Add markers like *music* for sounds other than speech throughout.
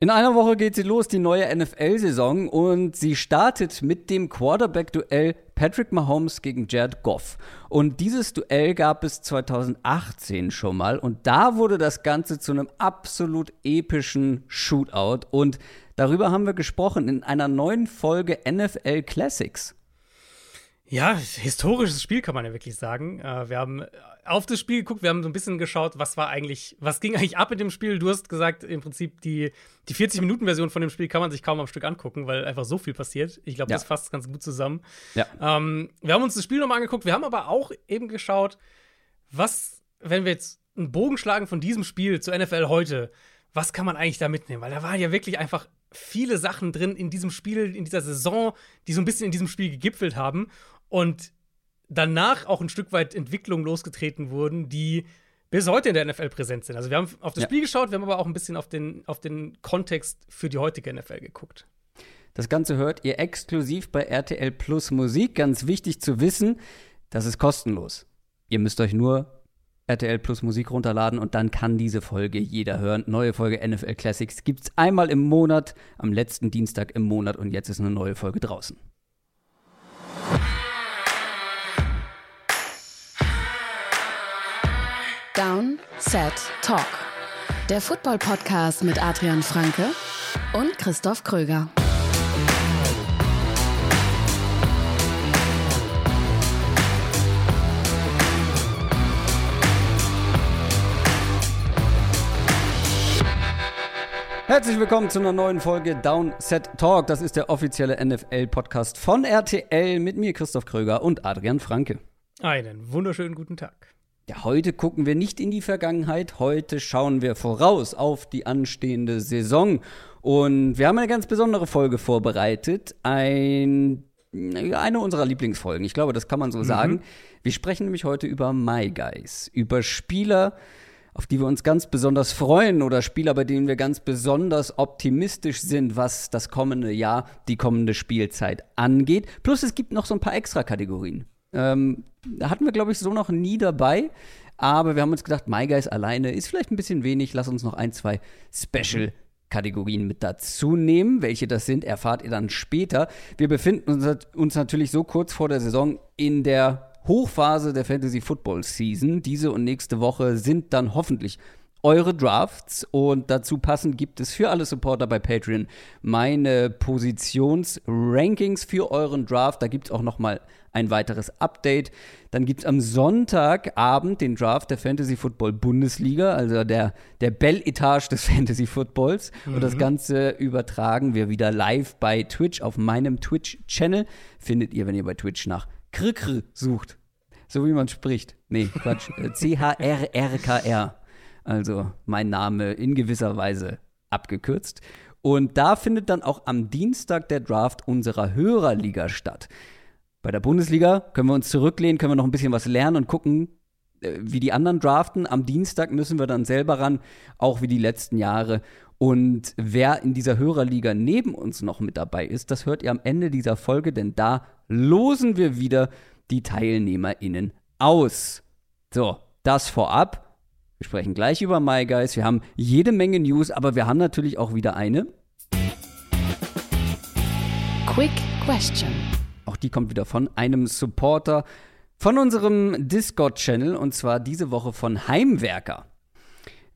In einer Woche geht sie los, die neue NFL-Saison, und sie startet mit dem Quarterback-Duell Patrick Mahomes gegen Jared Goff. Und dieses Duell gab es 2018 schon mal, und da wurde das Ganze zu einem absolut epischen Shootout. Und darüber haben wir gesprochen in einer neuen Folge NFL Classics. Ja, historisches Spiel kann man ja wirklich sagen. Äh, wir haben auf das Spiel geguckt, wir haben so ein bisschen geschaut, was war eigentlich, was ging eigentlich ab mit dem Spiel. Du hast gesagt, im Prinzip die, die 40-Minuten-Version von dem Spiel kann man sich kaum am Stück angucken, weil einfach so viel passiert. Ich glaube, ja. das fasst ganz gut zusammen. Ja. Ähm, wir haben uns das Spiel nochmal angeguckt, wir haben aber auch eben geschaut, was, wenn wir jetzt einen Bogen schlagen von diesem Spiel zur NFL heute, was kann man eigentlich da mitnehmen? Weil da waren ja wirklich einfach viele Sachen drin in diesem Spiel, in dieser Saison, die so ein bisschen in diesem Spiel gegipfelt haben. Und danach auch ein Stück weit Entwicklungen losgetreten wurden, die bis heute in der NFL präsent sind. Also wir haben auf das ja. Spiel geschaut, wir haben aber auch ein bisschen auf den, auf den Kontext für die heutige NFL geguckt. Das Ganze hört ihr exklusiv bei RTL Plus Musik. Ganz wichtig zu wissen, das ist kostenlos. Ihr müsst euch nur RTL Plus Musik runterladen und dann kann diese Folge jeder hören. Neue Folge NFL Classics gibt es einmal im Monat, am letzten Dienstag im Monat und jetzt ist eine neue Folge draußen. Down, Set, Talk. Der Football-Podcast mit Adrian Franke und Christoph Kröger. Herzlich willkommen zu einer neuen Folge Down Set Talk. Das ist der offizielle NFL-Podcast von RTL mit mir, Christoph Kröger und Adrian Franke. Einen wunderschönen guten Tag. Ja, heute gucken wir nicht in die Vergangenheit, heute schauen wir voraus auf die anstehende Saison. Und wir haben eine ganz besondere Folge vorbereitet. Ein, eine unserer Lieblingsfolgen, ich glaube, das kann man so mhm. sagen. Wir sprechen nämlich heute über My Guys, über Spieler, auf die wir uns ganz besonders freuen oder Spieler, bei denen wir ganz besonders optimistisch sind, was das kommende Jahr, die kommende Spielzeit angeht. Plus es gibt noch so ein paar extra Kategorien. Ähm, hatten wir, glaube ich, so noch nie dabei. Aber wir haben uns gedacht, My Guys alleine ist vielleicht ein bisschen wenig. Lass uns noch ein, zwei Special Kategorien mit dazu nehmen. Welche das sind, erfahrt ihr dann später. Wir befinden uns, uns natürlich so kurz vor der Saison in der Hochphase der Fantasy Football Season. Diese und nächste Woche sind dann hoffentlich eure Drafts und dazu passend gibt es für alle Supporter bei Patreon meine Positionsrankings für euren Draft. Da gibt es auch noch mal ein weiteres Update. Dann gibt es am Sonntagabend den Draft der Fantasy Football Bundesliga, also der, der Bell-Etage des *laughs* Fantasy Footballs. Mhm. Und das mhm. Ganze übertragen wir wieder live bei Twitch auf meinem Twitch-Channel. Findet ihr, wenn ihr bei Twitch nach Krikr sucht. So wie man spricht. Nee, Quatsch. *laughs* C-H-R-R-K-R. Also mein Name in gewisser Weise abgekürzt. Und da findet dann auch am Dienstag der Draft unserer Hörerliga statt. Bei der Bundesliga können wir uns zurücklehnen, können wir noch ein bisschen was lernen und gucken, äh, wie die anderen draften. Am Dienstag müssen wir dann selber ran, auch wie die letzten Jahre. Und wer in dieser Hörerliga neben uns noch mit dabei ist, das hört ihr am Ende dieser Folge, denn da losen wir wieder die TeilnehmerInnen aus. So, das vorab. Wir sprechen gleich über My Guys. Wir haben jede Menge News, aber wir haben natürlich auch wieder eine. Quick Question. Auch die kommt wieder von einem Supporter von unserem Discord-Channel und zwar diese Woche von Heimwerker.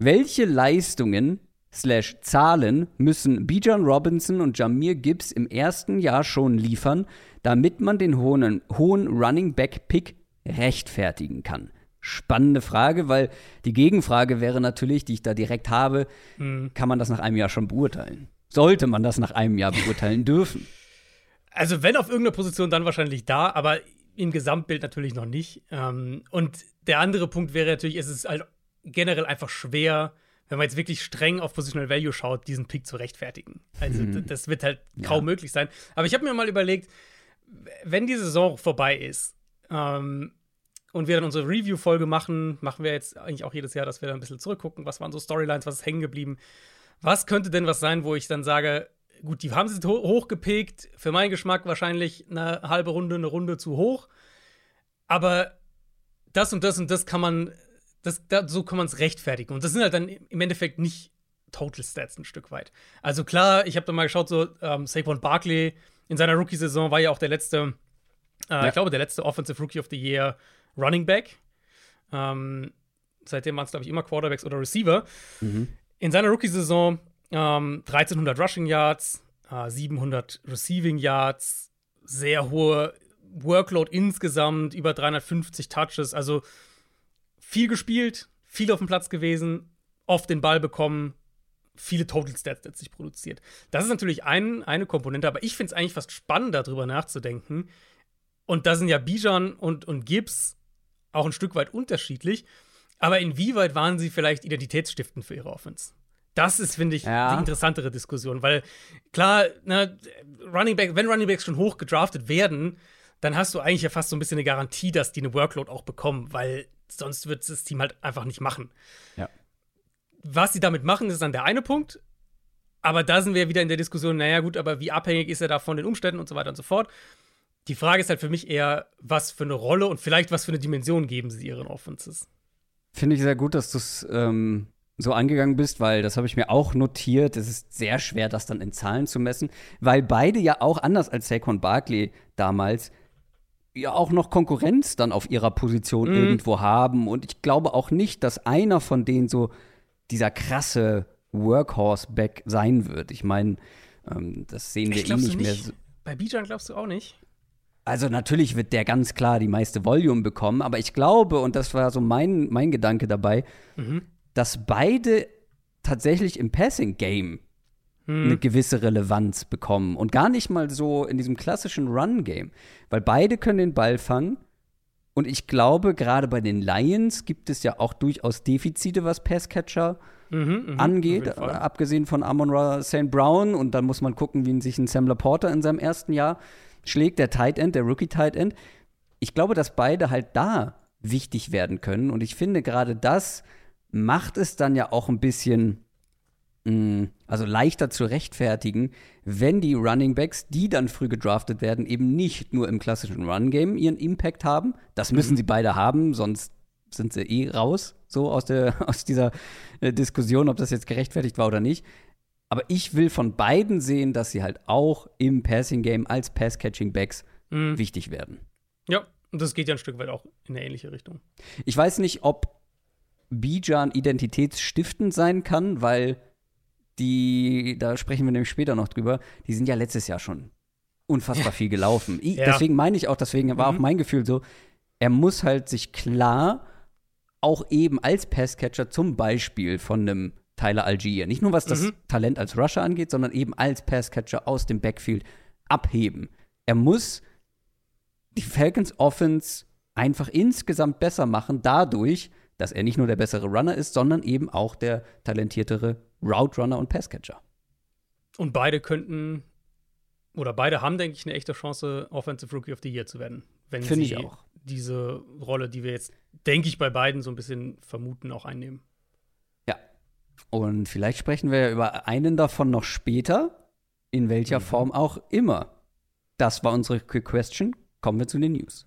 Welche Leistungen slash Zahlen müssen Bijan Robinson und Jamir Gibbs im ersten Jahr schon liefern, damit man den hohen, hohen Running Back Pick rechtfertigen kann? Spannende Frage, weil die Gegenfrage wäre natürlich, die ich da direkt habe, mhm. kann man das nach einem Jahr schon beurteilen? Sollte man das nach einem Jahr beurteilen dürfen? Also wenn auf irgendeiner Position, dann wahrscheinlich da, aber im Gesamtbild natürlich noch nicht. Ähm, und der andere Punkt wäre natürlich, es ist halt generell einfach schwer, wenn man jetzt wirklich streng auf Positional Value schaut, diesen Pick zu rechtfertigen. Also mhm. das wird halt kaum ja. möglich sein. Aber ich habe mir mal überlegt, wenn die Saison vorbei ist, ähm, und wir dann unsere Review-Folge machen, machen wir jetzt eigentlich auch jedes Jahr, dass wir dann ein bisschen zurückgucken, was waren so Storylines, was ist hängen geblieben. Was könnte denn was sein, wo ich dann sage, gut, die haben sie ho hochgepegt, für meinen Geschmack wahrscheinlich eine halbe Runde, eine Runde zu hoch. Aber das und das und das kann man, das, das so kann man es rechtfertigen. Und das sind halt dann im Endeffekt nicht Total Stats ein Stück weit. Also klar, ich habe da mal geschaut, so ähm, Saquon Barkley in seiner Rookie-Saison war ja auch der letzte, äh, ja. ich glaube, der letzte Offensive Rookie of the Year Running Back. Ähm, seitdem waren es, glaube ich, immer Quarterbacks oder Receiver. Mhm. In seiner Rookie-Saison ähm, 1300 Rushing Yards, äh, 700 Receiving Yards, sehr hohe Workload insgesamt, über 350 Touches, also viel gespielt, viel auf dem Platz gewesen, oft den Ball bekommen, viele Total Stats letztlich produziert. Das ist natürlich ein, eine Komponente, aber ich finde es eigentlich fast spannend, darüber nachzudenken. Und da sind ja Bijan und, und Gibbs auch ein Stück weit unterschiedlich. Aber inwieweit waren sie vielleicht identitätsstiftend für ihre Offense? Das ist, finde ich, ja. die interessantere Diskussion, weil klar, ne, Running Back, wenn Running Backs schon hoch gedraftet werden, dann hast du eigentlich ja fast so ein bisschen eine Garantie, dass die eine Workload auch bekommen, weil sonst wird das Team halt einfach nicht machen. Ja. Was sie damit machen, ist dann der eine Punkt. Aber da sind wir wieder in der Diskussion, naja, gut, aber wie abhängig ist er da von den Umständen und so weiter und so fort. Die Frage ist halt für mich eher, was für eine Rolle und vielleicht was für eine Dimension geben sie ihren Offenses. Finde ich sehr gut, dass du es ähm, so angegangen bist, weil das habe ich mir auch notiert. Es ist sehr schwer, das dann in Zahlen zu messen, weil beide ja auch anders als Saquon Barkley damals ja auch noch Konkurrenz dann auf ihrer Position mhm. irgendwo haben. Und ich glaube auch nicht, dass einer von denen so dieser krasse Workhorse-Back sein wird. Ich meine, ähm, das sehen wir eh nicht, mehr. So. Bei Bijan glaubst du auch nicht? Also natürlich wird der ganz klar die meiste Volume bekommen, aber ich glaube, und das war so mein, mein Gedanke dabei, mhm. dass beide tatsächlich im Passing-Game hm. eine gewisse Relevanz bekommen und gar nicht mal so in diesem klassischen Run-Game, weil beide können den Ball fangen und ich glaube, gerade bei den Lions gibt es ja auch durchaus Defizite, was Passcatcher mhm, mh, angeht, abgesehen von Amon Ra St. Brown und dann muss man gucken, wie sich ein Sam Laporta in seinem ersten Jahr schlägt, der Tight End, der Rookie Tight End. Ich glaube, dass beide halt da wichtig werden können und ich finde gerade das macht es dann ja auch ein bisschen Mm, also leichter zu rechtfertigen, wenn die Running Backs, die dann früh gedraftet werden, eben nicht nur im klassischen Run-Game ihren Impact haben. Das müssen mhm. sie beide haben, sonst sind sie eh raus, so aus, der, *laughs* aus dieser äh, Diskussion, ob das jetzt gerechtfertigt war oder nicht. Aber ich will von beiden sehen, dass sie halt auch im Passing-Game als Pass-Catching-Backs mhm. wichtig werden. Ja, und das geht ja ein Stück weit auch in eine ähnliche Richtung. Ich weiß nicht, ob Bijan identitätsstiftend sein kann, weil die, da sprechen wir nämlich später noch drüber, die sind ja letztes Jahr schon unfassbar ja. viel gelaufen. Ich, ja. Deswegen meine ich auch, deswegen war mhm. auch mein Gefühl so, er muss halt sich klar auch eben als Passcatcher zum Beispiel von einem Tyler Algier, nicht nur was das mhm. Talent als Rusher angeht, sondern eben als Passcatcher aus dem Backfield abheben. Er muss die Falcons Offense einfach insgesamt besser machen, dadurch, dass er nicht nur der bessere Runner ist, sondern eben auch der talentiertere Route Runner und Passcatcher. Und beide könnten oder beide haben, denke ich, eine echte Chance, Offensive Rookie of the Year zu werden. Wenn Finde sie diese Rolle, die wir jetzt, denke ich, bei beiden so ein bisschen vermuten, auch einnehmen. Und vielleicht sprechen wir ja über einen davon noch später, in welcher mhm. Form auch immer. Das war unsere Quick Question. Kommen wir zu den News.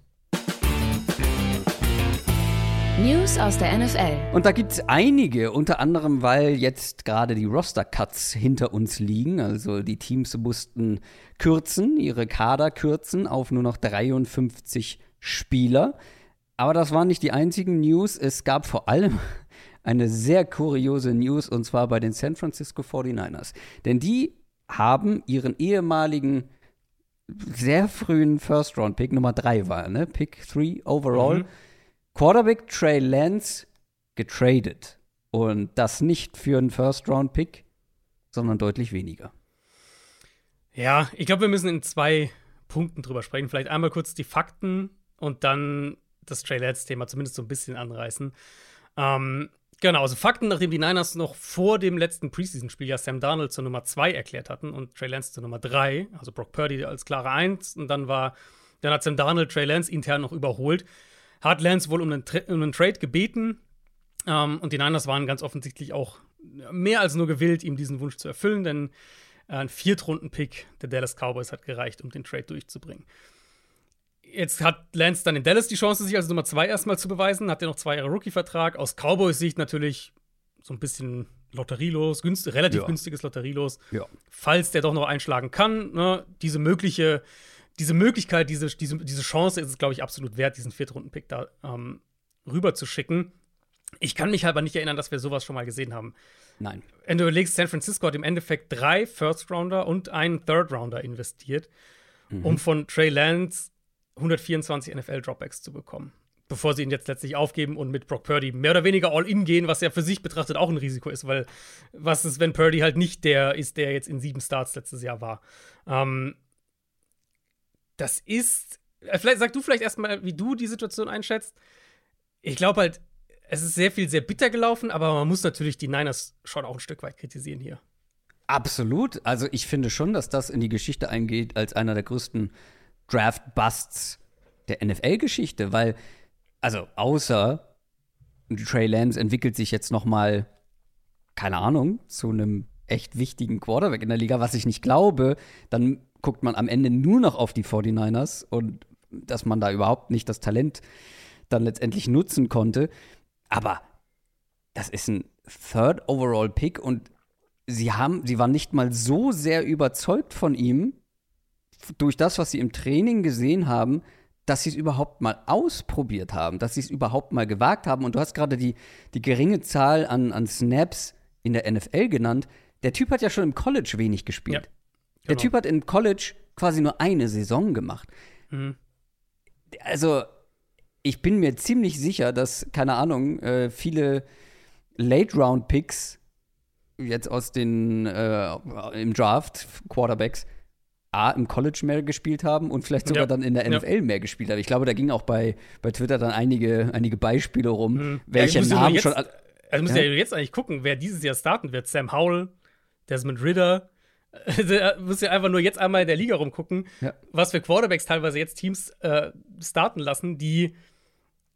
News aus der NFL. Und da gibt es einige, unter anderem, weil jetzt gerade die Roster-Cuts hinter uns liegen. Also die Teams mussten kürzen, ihre Kader kürzen auf nur noch 53 Spieler. Aber das waren nicht die einzigen News. Es gab vor allem eine sehr kuriose News und zwar bei den San Francisco 49ers. Denn die haben ihren ehemaligen sehr frühen First-Round-Pick, Nummer 3 war, ne? Pick 3 overall. Mhm Quarterback Trey Lance getradet. Und das nicht für einen First-Round-Pick, sondern deutlich weniger. Ja, ich glaube, wir müssen in zwei Punkten drüber sprechen. Vielleicht einmal kurz die Fakten und dann das Trey Lance-Thema zumindest so ein bisschen anreißen. Ähm, genau, also Fakten, nachdem die Niners noch vor dem letzten Preseason-Spiel ja Sam Darnold zur Nummer 2 erklärt hatten und Trey Lance zur Nummer 3, also Brock Purdy als klare 1 und dann war, dann hat Sam Darnold Trey Lance intern noch überholt hat Lance wohl um einen, Tra um einen Trade gebeten. Ähm, und die Niners waren ganz offensichtlich auch mehr als nur gewillt, ihm diesen Wunsch zu erfüllen, denn äh, ein Viertrunden-Pick der Dallas Cowboys hat gereicht, um den Trade durchzubringen. Jetzt hat Lance dann in Dallas die Chance, sich als Nummer zwei erstmal zu beweisen, hat er noch zwei Jahre Rookie-Vertrag. Aus Cowboys Sicht natürlich so ein bisschen Lotterielos, günst, relativ Ja. günstiges Lotterielos, Ja. falls der doch noch einschlagen kann. Ne, diese mögliche, diese Möglichkeit, diese, diese, diese Chance ist es, glaube ich, absolut wert, diesen Viertrunden-Pick da ähm, rüber zu schicken. Ich kann mich aber nicht erinnern, dass wir sowas schon mal gesehen haben. Nein. Wenn du überlegst, San Francisco hat im Endeffekt drei First-Rounder und einen Third-Rounder investiert, um von Trey Lance 124 NFL-Dropbacks zu bekommen. Bevor sie ihn jetzt letztlich aufgeben und mit Brock Purdy mehr oder weniger all-in gehen, was ja für sich betrachtet auch ein Risiko ist, weil was ist, wenn Purdy halt nicht der ist, der jetzt in sieben Starts letztes Jahr war? Ähm, das ist, äh, vielleicht sag du vielleicht erstmal, wie du die Situation einschätzt. Ich glaube halt, es ist sehr viel sehr bitter gelaufen, aber man muss natürlich die Niners schon auch ein Stück weit kritisieren hier. Absolut. Also ich finde schon, dass das in die Geschichte eingeht als einer der größten Draft-Busts der NFL-Geschichte, weil, also außer Trey Lance entwickelt sich jetzt noch mal, keine Ahnung, zu einem echt wichtigen Quarterback in der Liga, was ich nicht glaube, dann guckt man am Ende nur noch auf die 49ers und dass man da überhaupt nicht das Talent dann letztendlich nutzen konnte. Aber das ist ein Third Overall Pick und sie haben, sie waren nicht mal so sehr überzeugt von ihm durch das, was sie im Training gesehen haben, dass sie es überhaupt mal ausprobiert haben, dass sie es überhaupt mal gewagt haben. Und du hast gerade die, die geringe Zahl an, an Snaps in der NFL genannt. Der Typ hat ja schon im College wenig gespielt. Ja, Der genau. Typ hat im College quasi nur eine Saison gemacht. Mhm. Also, ich bin mir ziemlich sicher, dass, keine Ahnung, äh, viele Late-Round-Picks jetzt aus den äh, im Draft Quarterbacks A im College mehr gespielt haben und vielleicht sogar Ja. dann in der Ja. NFL mehr gespielt haben. Ich glaube, da ging auch bei, bei Twitter dann einige, einige Beispiele rum, Mhm. welche Ja, du Namen jetzt, schon. al- Also musst Ja. du ja jetzt eigentlich gucken, wer dieses Jahr starten wird. Sam Howell, Desmond Ritter. *laughs* Du musst ja einfach nur jetzt einmal in der Liga rumgucken, Ja. was für Quarterbacks teilweise jetzt Teams äh, starten lassen, die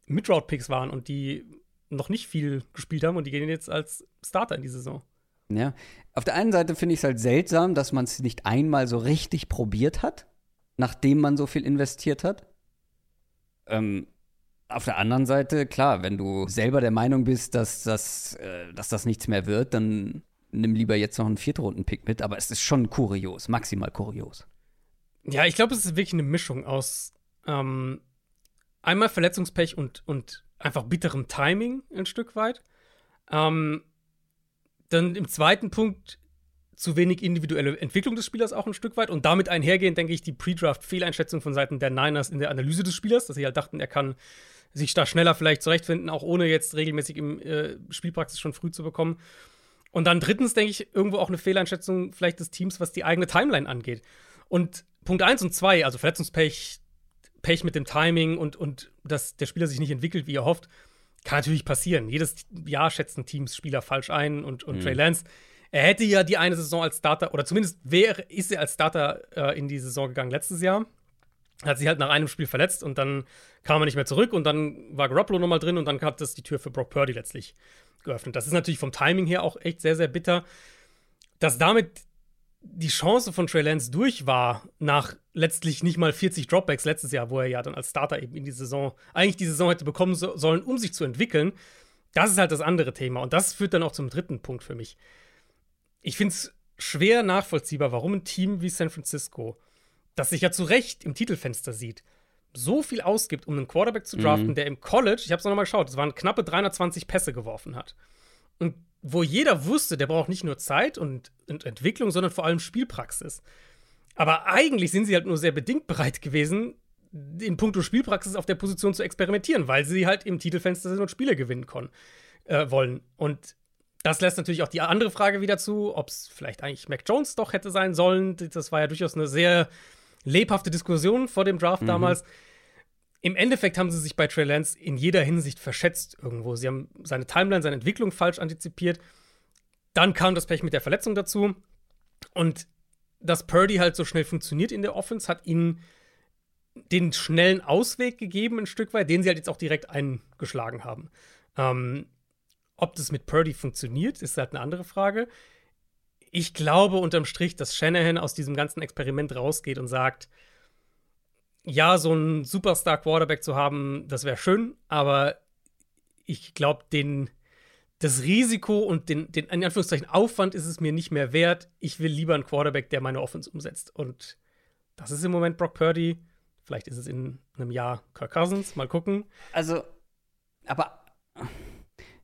Mid-Round-Picks waren und die noch nicht viel gespielt haben und die gehen jetzt als Starter in die Saison. Ja. Auf der einen Seite finde ich es halt seltsam, dass man es nicht einmal so richtig probiert hat, nachdem man so viel investiert hat. Ähm, auf der anderen Seite, klar, wenn du selber der Meinung bist, dass das, äh, dass das nichts mehr wird, dann nimm lieber jetzt noch einen Viertrunden-Pick mit. Aber es ist schon kurios, maximal kurios. Ja, ich glaube, es ist wirklich eine Mischung aus ähm, einmal Verletzungspech und, und einfach bitterem Timing ein Stück weit. Ähm, dann im zweiten Punkt zu wenig individuelle Entwicklung des Spielers auch ein Stück weit und damit einhergehend, denke ich, die Pre-Draft-Fehleinschätzung von Seiten der Niners in der Analyse des Spielers, dass sie halt dachten, er kann sich da schneller vielleicht zurechtfinden, auch ohne jetzt regelmäßig im äh, Spielpraxis schon früh zu bekommen. Und dann drittens, denke ich, irgendwo auch eine Fehleinschätzung vielleicht des Teams, was die eigene Timeline angeht. Und Punkt 1 und 2, also Verletzungspech, Pech mit dem Timing und, und dass der Spieler sich nicht entwickelt, wie er hofft, kann natürlich passieren. Jedes Jahr schätzen Teams Spieler falsch ein und, und Trey Lance, er hätte ja die eine Saison als Starter, oder zumindest wäre, ist er als Starter äh, in die Saison gegangen letztes Jahr. Hat sich halt nach einem Spiel verletzt und dann kam er nicht mehr zurück und dann war Garoppolo nochmal drin und dann hat das die Tür für Brock Purdy letztlich geöffnet. Das ist natürlich vom Timing her auch echt sehr, sehr bitter. Dass damit die Chance von Trey Lance durch war, nach letztlich nicht mal 40 Dropbacks letztes Jahr, wo er ja dann als Starter eben in die Saison, eigentlich die Saison hätte bekommen so, sollen, um sich zu entwickeln, das ist halt das andere Thema. Und das führt dann auch zum dritten Punkt für mich. Ich finde es schwer nachvollziehbar, warum ein Team wie San Francisco, das sich ja zu Recht im Titelfenster sieht, so viel ausgibt, um einen Quarterback zu draften, der im College, ich habe es nochmal geschaut, es waren knappe 320 Pässe geworfen hat. Und wo jeder wusste, der braucht nicht nur Zeit und, und Entwicklung, sondern vor allem Spielpraxis. Aber eigentlich sind sie halt nur sehr bedingt bereit gewesen, in puncto Spielpraxis auf der Position zu experimentieren, weil sie halt im Titelfenster sind und Spiele gewinnen können, äh, wollen. Und das lässt natürlich auch die andere Frage wieder zu, ob es vielleicht eigentlich Mac Jones doch hätte sein sollen. Das war ja durchaus eine sehr lebhafte Diskussion vor dem Draft damals. Im Endeffekt haben sie sich bei Trey Lance in jeder Hinsicht verschätzt irgendwo. Sie haben seine Timeline, seine Entwicklung falsch antizipiert. Dann kam das Pech mit der Verletzung dazu. Und dass Purdy halt so schnell funktioniert in der Offense, hat ihnen den schnellen Ausweg gegeben, ein Stück weit, den sie halt jetzt auch direkt eingeschlagen haben. Ähm, ob das mit Purdy funktioniert, ist halt eine andere Frage. Ich glaube unterm Strich, dass Shanahan aus diesem ganzen Experiment rausgeht und sagt, ja, so einen Superstar-Quarterback zu haben, das wäre schön, aber ich glaube, den, das Risiko und den, den in Anführungszeichen Aufwand ist es mir nicht mehr wert. Ich will lieber einen Quarterback, der meine Offense umsetzt. Und das ist im Moment Brock Purdy. Vielleicht ist es in einem Jahr Kirk Cousins. Mal gucken. Also, aber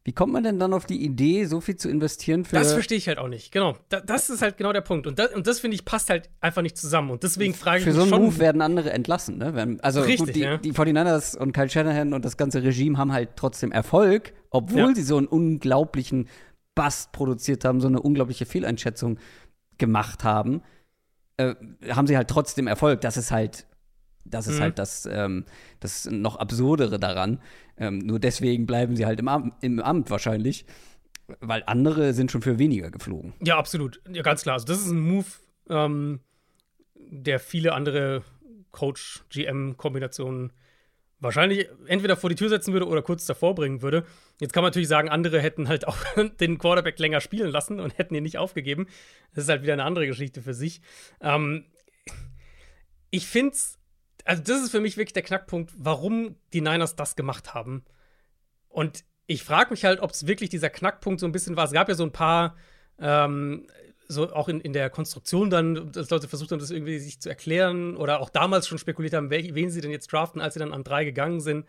wie kommt man denn dann auf die Idee, so viel zu investieren für. Das verstehe ich halt auch nicht. Genau. Da, das ist halt genau der Punkt. Und das, und das finde ich, passt halt einfach nicht zusammen. Und deswegen frage ich Für mich so einen. Move werden andere entlassen, ne? Also Richtig, gut, die, ja. die 49ers und Kyle Shanahan und das ganze Regime haben halt trotzdem Erfolg, obwohl Ja. sie so einen unglaublichen Bust produziert haben, so eine unglaubliche Fehleinschätzung gemacht haben, äh, haben sie halt trotzdem Erfolg. Das ist halt, das ist Mhm. halt das, ähm, das noch absurdere daran. Ähm, nur deswegen bleiben sie halt im, Am im Amt wahrscheinlich, weil andere sind schon für weniger geflogen. Ja, absolut. Ja, ganz klar. Also, das ist ein Move, ähm, der viele andere Coach-GM-Kombinationen wahrscheinlich entweder vor die Tür setzen würde oder kurz davor bringen würde. Jetzt kann man natürlich sagen, andere hätten halt auch *laughs* den Quarterback länger spielen lassen und hätten ihn nicht aufgegeben. Das ist halt wieder eine andere Geschichte für sich. Ähm, ich finde es, also das ist für mich wirklich der Knackpunkt, warum die Niners das gemacht haben. Und ich frage mich halt, ob es wirklich dieser Knackpunkt so ein bisschen war. Es gab ja so ein paar, ähm, so auch in, in der Konstruktion dann, dass Leute versucht haben, das irgendwie sich zu erklären oder auch damals schon spekuliert haben, wel- wen sie denn jetzt draften, als sie dann an drei gegangen sind.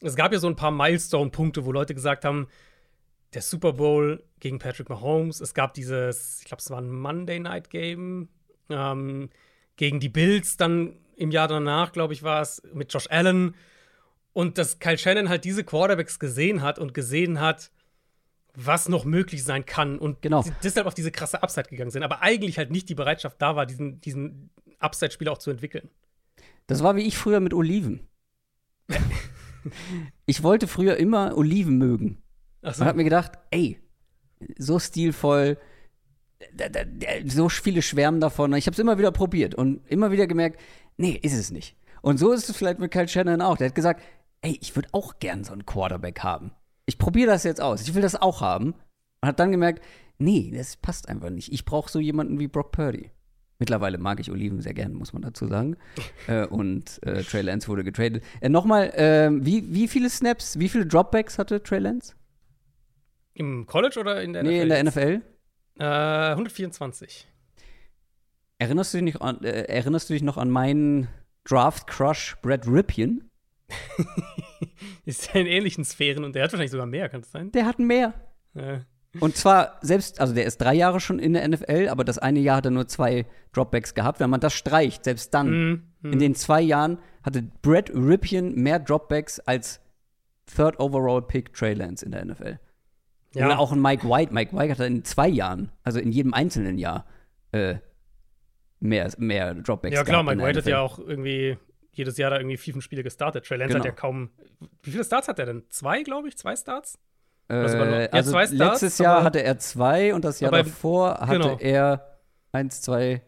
Es gab ja so ein paar Milestone-Punkte, wo Leute gesagt haben, der Super Bowl gegen Patrick Mahomes. Es gab dieses, ich glaube, es war ein Monday Night Game ähm, gegen die Bills dann im Jahr danach, glaube ich, war es mit Josh Allen. Und dass Kyle Shannon halt diese Quarterbacks gesehen hat und gesehen hat, was noch möglich sein kann und Genau. deshalb auf diese krasse Upside gegangen sind. Aber eigentlich halt nicht die Bereitschaft da war, diesen, diesen Upside-Spieler auch zu entwickeln. Das war wie ich früher mit Oliven. ich wollte früher immer Oliven mögen. Also, Und hab mir gedacht, ey, so stilvoll, so viele schwärmen davon. Ich habe es immer wieder probiert und immer wieder gemerkt, nee, ist es nicht. Und so ist es vielleicht mit Kyle Shannon auch. Der hat gesagt, ey, ich würde auch gern so einen Quarterback haben. Ich probiere das jetzt aus. Ich will das auch haben. Und hat dann gemerkt, nee, das passt einfach nicht. Ich brauche so jemanden wie Brock Purdy. Mittlerweile mag ich Oliven sehr gern, muss man dazu sagen. *laughs* äh, und äh, Trey Lance wurde getradet. Äh, Nochmal, äh, wie, wie viele Snaps, wie viele Dropbacks hatte Trey Lance? Im College oder in der Nee, in der NFL. Äh, 124. Erinnerst du dich, noch an, äh, erinnerst du dich noch an meinen Draft-Crush Brad Ripien? *laughs* Ist ja in ähnlichen Sphären und der hat wahrscheinlich sogar mehr, kann es sein? Der hat mehr. Äh, Und zwar selbst, also der ist drei Jahre schon in der NFL, aber das eine Jahr hat er nur zwei Dropbacks gehabt. Wenn man das streicht, selbst dann, mm, mm. in den zwei Jahren hatte Brad Ripien mehr Dropbacks als Third Overall Pick Trey Lance in der NFL. ja. Oder auch ein Mike White. Mike White hatte in zwei Jahren, also in jedem einzelnen Jahr, äh, mehr, mehr Dropbacks Ja, klar, Mike White hat ja auch irgendwie jedes Jahr da irgendwie vier, fünf Spiele gestartet. Trey Lance Genau. hat ja kaum. Wie viele Starts hat er denn? Zwei, glaube ich? Zwei Starts? Äh, ja, also zwei Starts, letztes Jahr hatte er zwei und das Jahr Aber- davor hatte genau. er eins, zwei,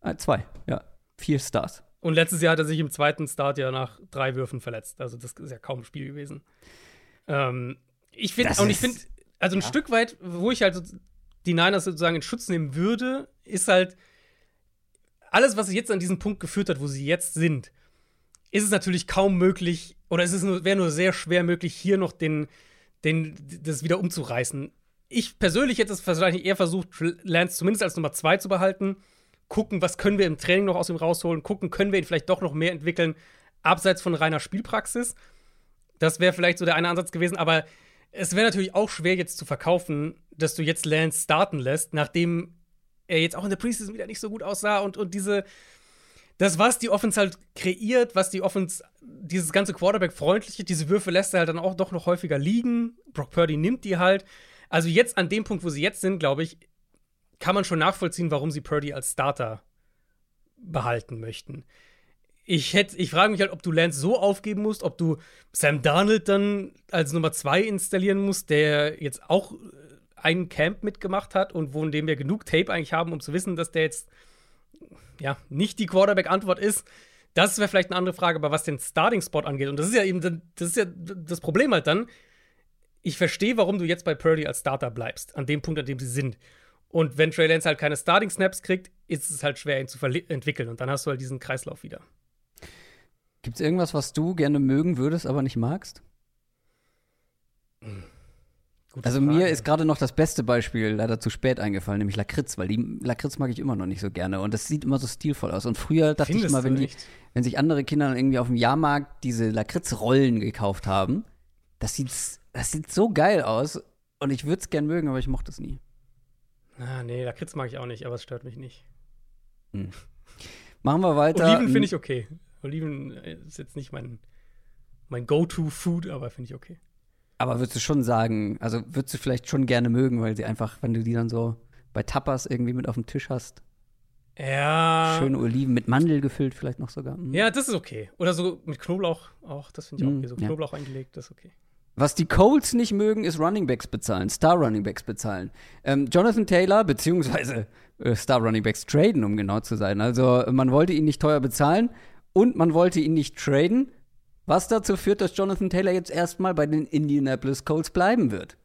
äh, zwei, ja, vier Stars. Und letztes Jahr hat er sich im zweiten Start ja nach drei Würfen verletzt. Also, das ist ja kaum ein Spiel gewesen. Ähm, ich finde, und ich finde, also ein Stück weit, wo ich halt die Niners sozusagen in Schutz nehmen würde, ist halt alles, was sie jetzt an diesen Punkt geführt hat, wo sie jetzt sind, ist es natürlich kaum möglich, oder es wäre nur sehr schwer möglich, hier noch den, den, das wieder umzureißen. Ich persönlich hätte es wahrscheinlich eher versucht, Lance zumindest als Nummer zwei zu behalten, gucken, was können wir im Training noch aus ihm rausholen, gucken, können wir ihn vielleicht doch noch mehr entwickeln, abseits von reiner Spielpraxis. Das wäre vielleicht so der eine Ansatz gewesen, aber es wäre natürlich auch schwer jetzt zu verkaufen, dass du jetzt Lance starten lässt, nachdem er jetzt auch in der Preseason wieder nicht so gut aussah und, und diese, das, was die Offense halt kreiert, was die Offense, dieses ganze Quarterback-freundliche, diese Würfe lässt er halt dann auch doch noch häufiger liegen. Brock Purdy nimmt die halt. Also jetzt an dem Punkt, wo sie jetzt sind, glaube ich, kann man schon nachvollziehen, warum sie Purdy als Starter behalten möchten. Ich, hätt, ich frage mich halt, ob du Lance so aufgeben musst, ob du Sam Darnold dann als Nummer zwei installieren musst, der jetzt auch ein Camp mitgemacht hat und von dem wir genug Tape eigentlich haben, um zu wissen, dass der jetzt ja nicht die Quarterback-Antwort ist. Das wäre vielleicht eine andere Frage, aber was den Starting-Spot angeht, und das ist ja eben das, ist ja das Problem halt dann, ich verstehe, warum du jetzt bei Purdy als Starter bleibst, an dem Punkt, an dem sie sind. Und wenn Trey Lance halt keine Starting-Snaps kriegt, ist es halt schwer, ihn zu entwickeln. Und dann hast du halt diesen Kreislauf wieder. Gibt es irgendwas, was du gerne mögen würdest, aber nicht magst? Gute also Frage. mir ist gerade noch das beste Beispiel leider zu spät eingefallen, nämlich Lakritz, weil die Lakritz mag ich immer noch nicht so gerne und das sieht immer so stilvoll aus. Und früher dachte Findest ich immer, wenn, die, wenn sich andere Kinder irgendwie auf dem Jahrmarkt diese Lakritzrollen gekauft haben, das sieht, das sieht so geil aus und ich würde es gern mögen, aber ich mochte es nie. Ah, nee, Lakritz mag ich auch nicht, aber es stört mich nicht. Hm. Machen wir weiter. Oliven finde ich okay. Oliven äh, ist jetzt nicht mein, mein Go-To-Food, aber finde ich okay. Aber würdest du schon sagen, also würdest du vielleicht schon gerne mögen, weil sie einfach, wenn du die dann so bei Tapas irgendwie mit auf dem Tisch hast. Ja. Schöne Oliven mit Mandel gefüllt, vielleicht noch sogar. Mhm. Ja, das ist okay. Oder so mit Knoblauch auch, das finde ich auch mhm, okay. So Knoblauch ja. eingelegt, das ist okay. Was die Colts nicht mögen, ist Runningbacks bezahlen, Star Runningbacks bezahlen. Ähm, Jonathan Taylor, beziehungsweise äh, Star Runningbacks traden, um genau zu sein. Also man wollte ihn nicht teuer bezahlen und man wollte ihn nicht traden. Was dazu führt, dass Jonathan Taylor jetzt erstmal bei den Indianapolis Colts bleiben wird.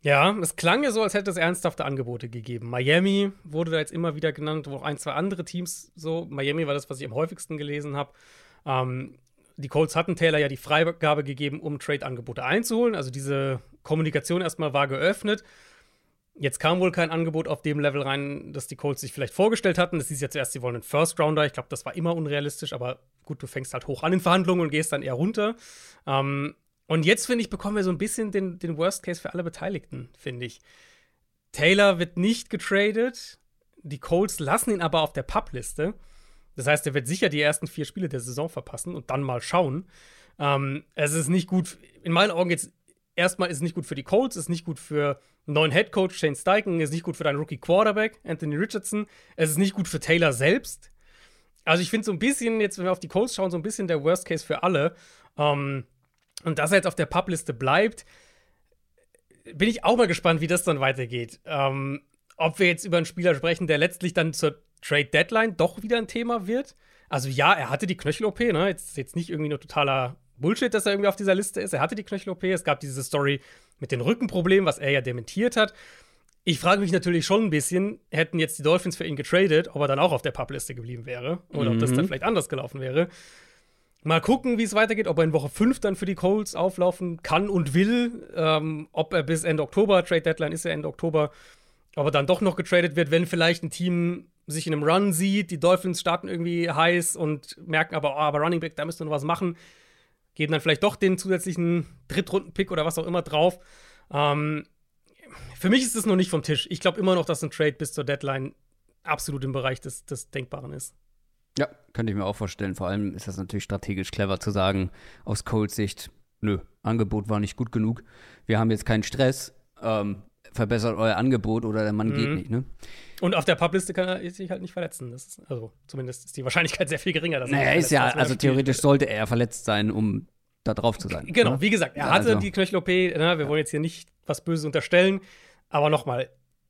Ja, es klang ja so, als hätte es ernsthafte Angebote gegeben. Miami wurde da jetzt immer wieder genannt, wo auch ein, zwei andere Teams so. Miami war das, was ich am häufigsten gelesen habe. Ähm, die Colts hatten Taylor ja die Freigabe gegeben, um Trade-Angebote einzuholen. Also diese Kommunikation erstmal war geöffnet. Jetzt kam wohl kein Angebot auf dem Level rein, das die Colts sich vielleicht vorgestellt hatten. Das hieß ja zuerst, sie wollen einen First Rounder. Ich glaube, das war immer unrealistisch, aber gut, du fängst halt hoch an in Verhandlungen und gehst dann eher runter. Ähm, und jetzt, finde ich, bekommen wir so ein bisschen den, den Worst Case für alle Beteiligten, finde ich. Taylor wird nicht getradet. Die Colts lassen ihn aber auf der Publiste. Das heißt, er wird sicher die ersten vier Spiele der Saison verpassen und dann mal schauen. Ähm, es ist nicht gut, in meinen Augen jetzt erstmal ist es nicht gut für die Colts, ist nicht gut für einen neuen Head Coach Shane Steichen, ist nicht gut für deinen Rookie Quarterback Anthony Richardson, es ist nicht gut für Taylor selbst. Also ich finde so ein bisschen, jetzt wenn wir auf die Colts schauen, so ein bisschen der Worst Case für alle. Ähm, und dass er jetzt auf der Publiste bleibt, bin ich auch mal gespannt, wie das dann weitergeht. Ähm, ob wir jetzt über einen Spieler sprechen, der letztlich dann zur Trade Deadline doch wieder ein Thema wird. Also ja, er hatte die Knöchel-OP, ne? Jetzt, jetzt nicht irgendwie nur totaler Bullshit, dass er irgendwie auf dieser Liste ist. Er hatte die Knöchel-OP. Es gab diese Story mit den Rückenproblemen, was er ja dementiert hat. Ich frage mich natürlich schon ein bisschen, hätten jetzt die Dolphins für ihn getradet, ob er dann auch auf der Publiste geblieben wäre oder mhm. ob das dann mhm. vielleicht anders gelaufen wäre. Mal gucken, wie es weitergeht, ob er in Woche 5 dann für die Colts auflaufen kann und will. Ähm, ob er bis Ende Oktober, Trade Deadline ist ja Ende Oktober, ob er dann doch noch getradet wird, wenn vielleicht ein Team sich in einem Run sieht, die Dolphins starten irgendwie heiß und merken aber, oh, aber Running Back, da müssen wir noch was machen geben dann vielleicht doch den zusätzlichen Drittrunden-Pick oder was auch immer drauf. Ähm, für mich ist es noch nicht vom Tisch. Ich glaube immer noch, dass ein Trade bis zur Deadline absolut im Bereich des, des Denkbaren ist. Ja, könnte ich mir auch vorstellen. Vor allem ist das natürlich strategisch clever zu sagen, aus Colts Sicht, nö, Angebot war nicht gut genug. Wir haben jetzt keinen Stress. Ähm, verbessert euer Angebot oder der Mann mhm. geht nicht, ne? Und auf der Publiste kann er sich halt nicht verletzen. Ist, also zumindest ist die Wahrscheinlichkeit sehr viel geringer. Dass naja, er ist ja, also theoretisch sollte er verletzt sein, um da drauf zu sein. Genau, ne? wie gesagt, er hatte also. die Knöchel-OP, ne? wir wollen jetzt hier nicht was Böses unterstellen, aber nochmal,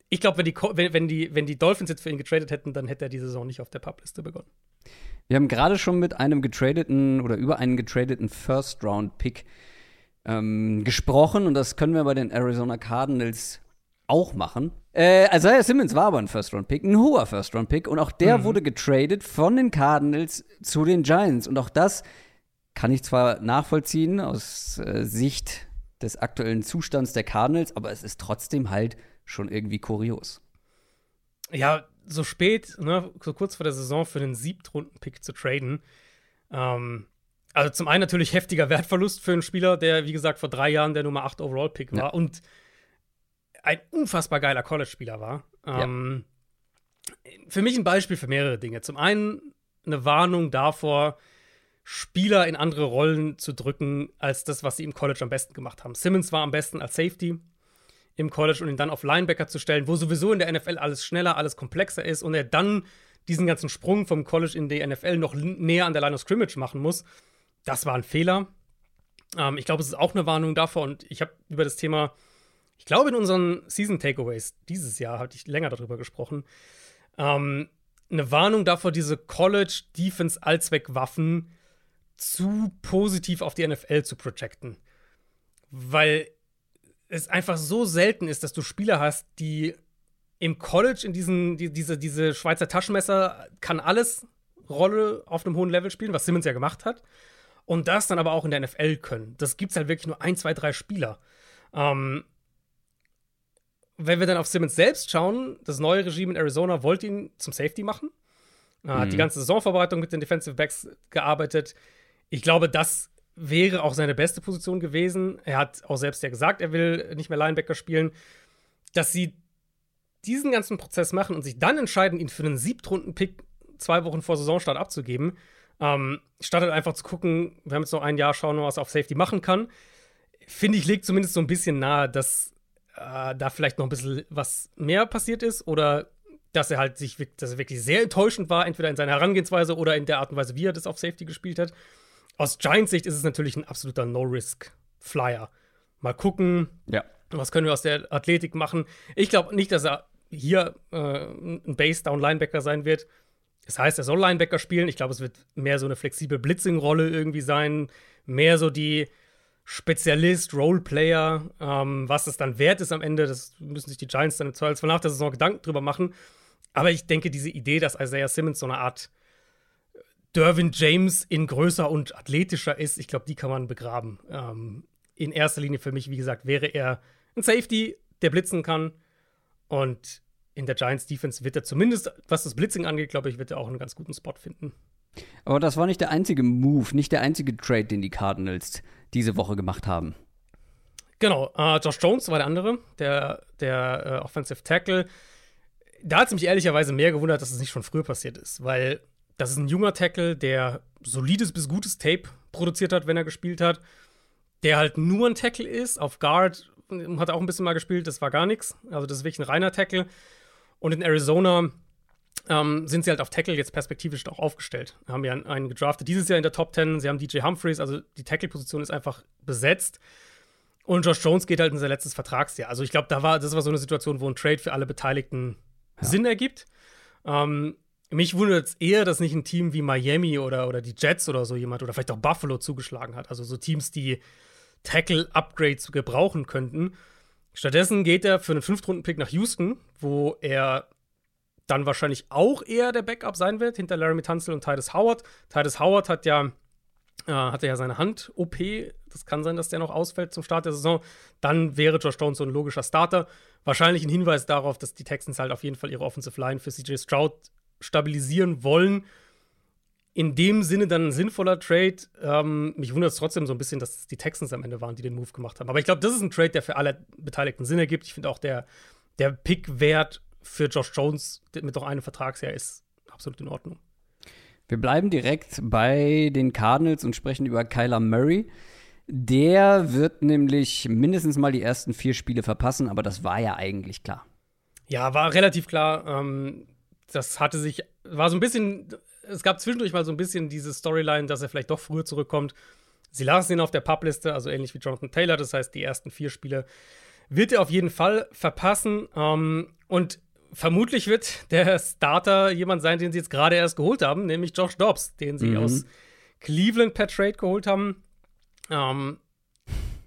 ich glaube, wenn die, wenn, wenn, die, wenn die Dolphins jetzt für ihn getradet hätten, dann hätte er die Saison nicht auf der Publiste begonnen. Wir haben gerade schon mit einem getradeten oder über einen getradeten First-Round-Pick ähm, gesprochen und das können wir bei den Arizona Cardinals auch machen. Äh, Isaiah Simmons war aber ein First-Round-Pick, ein hoher First-Round-Pick. Und auch der mhm. wurde getradet von den Cardinals zu den Giants. Und auch das kann ich zwar nachvollziehen aus äh, Sicht des aktuellen Zustands der Cardinals, aber es ist trotzdem halt schon irgendwie kurios. Ja, so spät, ne, so kurz vor der Saison für den Siebtrunden-Pick zu traden. Ähm, also zum einen natürlich heftiger Wertverlust für einen Spieler, der, wie gesagt, vor drei Jahren der Nummer 8 Overall-Pick war. Ja. Und ein unfassbar geiler College-Spieler war. Ähm, Für mich ein Beispiel für mehrere Dinge. Zum einen eine Warnung davor, Spieler in andere Rollen zu drücken, als das, was sie im College am besten gemacht haben. Simmons war am besten als Safety im College und ihn dann auf Linebacker zu stellen, wo sowieso in der NFL alles schneller, alles komplexer ist und er dann diesen ganzen Sprung vom College in die NFL noch näher an der Line of Scrimmage machen muss. Das war ein Fehler. Ähm, ich glaube, es ist auch eine Warnung davor und ich habe über das Thema ich glaube, in unseren Season Takeaways dieses Jahr hatte ich länger darüber gesprochen. Ähm, eine Warnung davor, diese College Defense Allzweckwaffen zu positiv auf die NFL zu projecten. Weil es einfach so selten ist, dass du Spieler hast, die im College in diesen, die, diese, diese Schweizer Taschenmesser kann alles Rolle auf einem hohen Level spielen, was Simmons ja gemacht hat. Und das dann aber auch in der NFL können. Das gibt es halt wirklich nur ein, zwei, drei Spieler. Ähm, wenn wir dann auf Simmons selbst schauen, das neue Regime in Arizona wollte ihn zum Safety machen. Er mhm. hat die mhm. ganze Saisonvorbereitung mit den Defensive Backs gearbeitet. Ich glaube, das wäre auch seine beste Position gewesen. Er hat auch selbst ja gesagt, er will nicht mehr Linebacker spielen. Dass sie diesen ganzen Prozess machen und sich dann entscheiden, ihn für einen Siebtrunden-Pick zwei Wochen vor Saisonstart abzugeben, ähm, statt halt einfach zu gucken, wir haben jetzt noch ein Jahr, schauen, was er auf Safety machen kann, finde ich, liegt zumindest so ein bisschen nahe, dass äh, da vielleicht noch ein bisschen was mehr passiert ist oder dass er halt sich, dass er wirklich sehr enttäuschend war, entweder in seiner Herangehensweise oder in der Art und Weise, wie er das auf Safety gespielt hat. Aus Giants Sicht ist es natürlich ein absoluter No-Risk-Flyer. Mal gucken, ja. was können wir aus der Athletik machen. Ich glaube nicht, dass er hier äh, ein Base-Down-Linebacker sein wird. Das heißt, er soll Linebacker spielen. Ich glaube, es wird mehr so eine flexible Blitzing-Rolle irgendwie sein. Mehr so die Spezialist, Roleplayer. Ähm, was es dann wert ist am Ende, das müssen sich die Giants dann im Zweifelsfall nach der Saison Gedanken drüber machen. Aber ich denke, diese Idee, dass Isaiah Simmons so eine Art Derwin James in größer und athletischer ist, ich glaube, die kann man begraben. Ähm, in erster Linie für mich, wie gesagt, wäre er ein Safety, der blitzen kann. Und in der Giants Defense wird er zumindest, was das Blitzing angeht, glaube ich, wird er auch einen ganz guten Spot finden. Aber das war nicht der einzige Move, nicht der einzige Trade, den die Cardinals diese Woche gemacht haben. Genau, äh, Josh Jones war der andere, der, der äh, Offensive Tackle. Da hat es mich ehrlicherweise mehr gewundert, dass es nicht schon früher passiert ist, weil das ist ein junger Tackle, der solides bis gutes Tape produziert hat, wenn er gespielt hat, der halt nur ein Tackle ist, auf Guard hat er auch ein bisschen mal gespielt, das war gar nichts. Also das ist wirklich ein reiner Tackle. Und in Arizona ähm, sind sie halt auf Tackle jetzt perspektivisch auch aufgestellt. Haben ja einen gedraftet dieses Jahr in der Top 10. Sie haben DJ Humphreys, also die Tackle-Position ist einfach besetzt. Und Josh Jones geht halt in sein letztes Vertragsjahr. Also ich glaube, da war, das war so eine Situation, wo ein Trade für alle Beteiligten ja. Sinn ergibt. Ähm, mich wundert es eher, dass nicht ein Team wie Miami oder, oder die Jets oder so jemand oder vielleicht auch Buffalo zugeschlagen hat. Also so Teams, die Tackle-Upgrades gebrauchen könnten. Stattdessen geht er für einen Fünftrunden-Pick nach Houston, wo er dann wahrscheinlich auch eher der Backup sein wird, hinter Laramie Tunzel und Titus Howard. Titus Howard hat ja, äh, hatte ja seine Hand-OP. Das kann sein, dass der noch ausfällt zum Start der Saison. Dann wäre Josh Jones so ein logischer Starter. Wahrscheinlich ein Hinweis darauf, dass die Texans halt auf jeden Fall ihre Offensive Line für CJ Stroud stabilisieren wollen. In dem Sinne dann ein sinnvoller Trade. Ähm, mich wundert es trotzdem so ein bisschen, dass es die Texans am Ende waren, die den Move gemacht haben. Aber ich glaube, das ist ein Trade, der für alle Beteiligten Sinn ergibt. Ich finde auch der, der Pick-Wert für Josh Jones mit noch einem Vertragsjahr ist absolut in Ordnung. Wir bleiben direkt bei den Cardinals und sprechen über Kyler Murray. Der wird nämlich mindestens mal die ersten vier Spiele verpassen, aber das war ja eigentlich klar. Ja, war relativ klar. Ähm, das hatte sich, war so ein bisschen, es gab zwischendurch mal so ein bisschen diese Storyline, dass er vielleicht doch früher zurückkommt. Sie lasen ihn auf der Publiste, also ähnlich wie Jonathan Taylor. Das heißt, die ersten vier Spiele wird er auf jeden Fall verpassen. Ähm, und vermutlich wird der Starter jemand sein, den sie jetzt gerade erst geholt haben, nämlich Josh Dobbs, den sie mhm. aus Cleveland per Trade geholt haben. Ähm,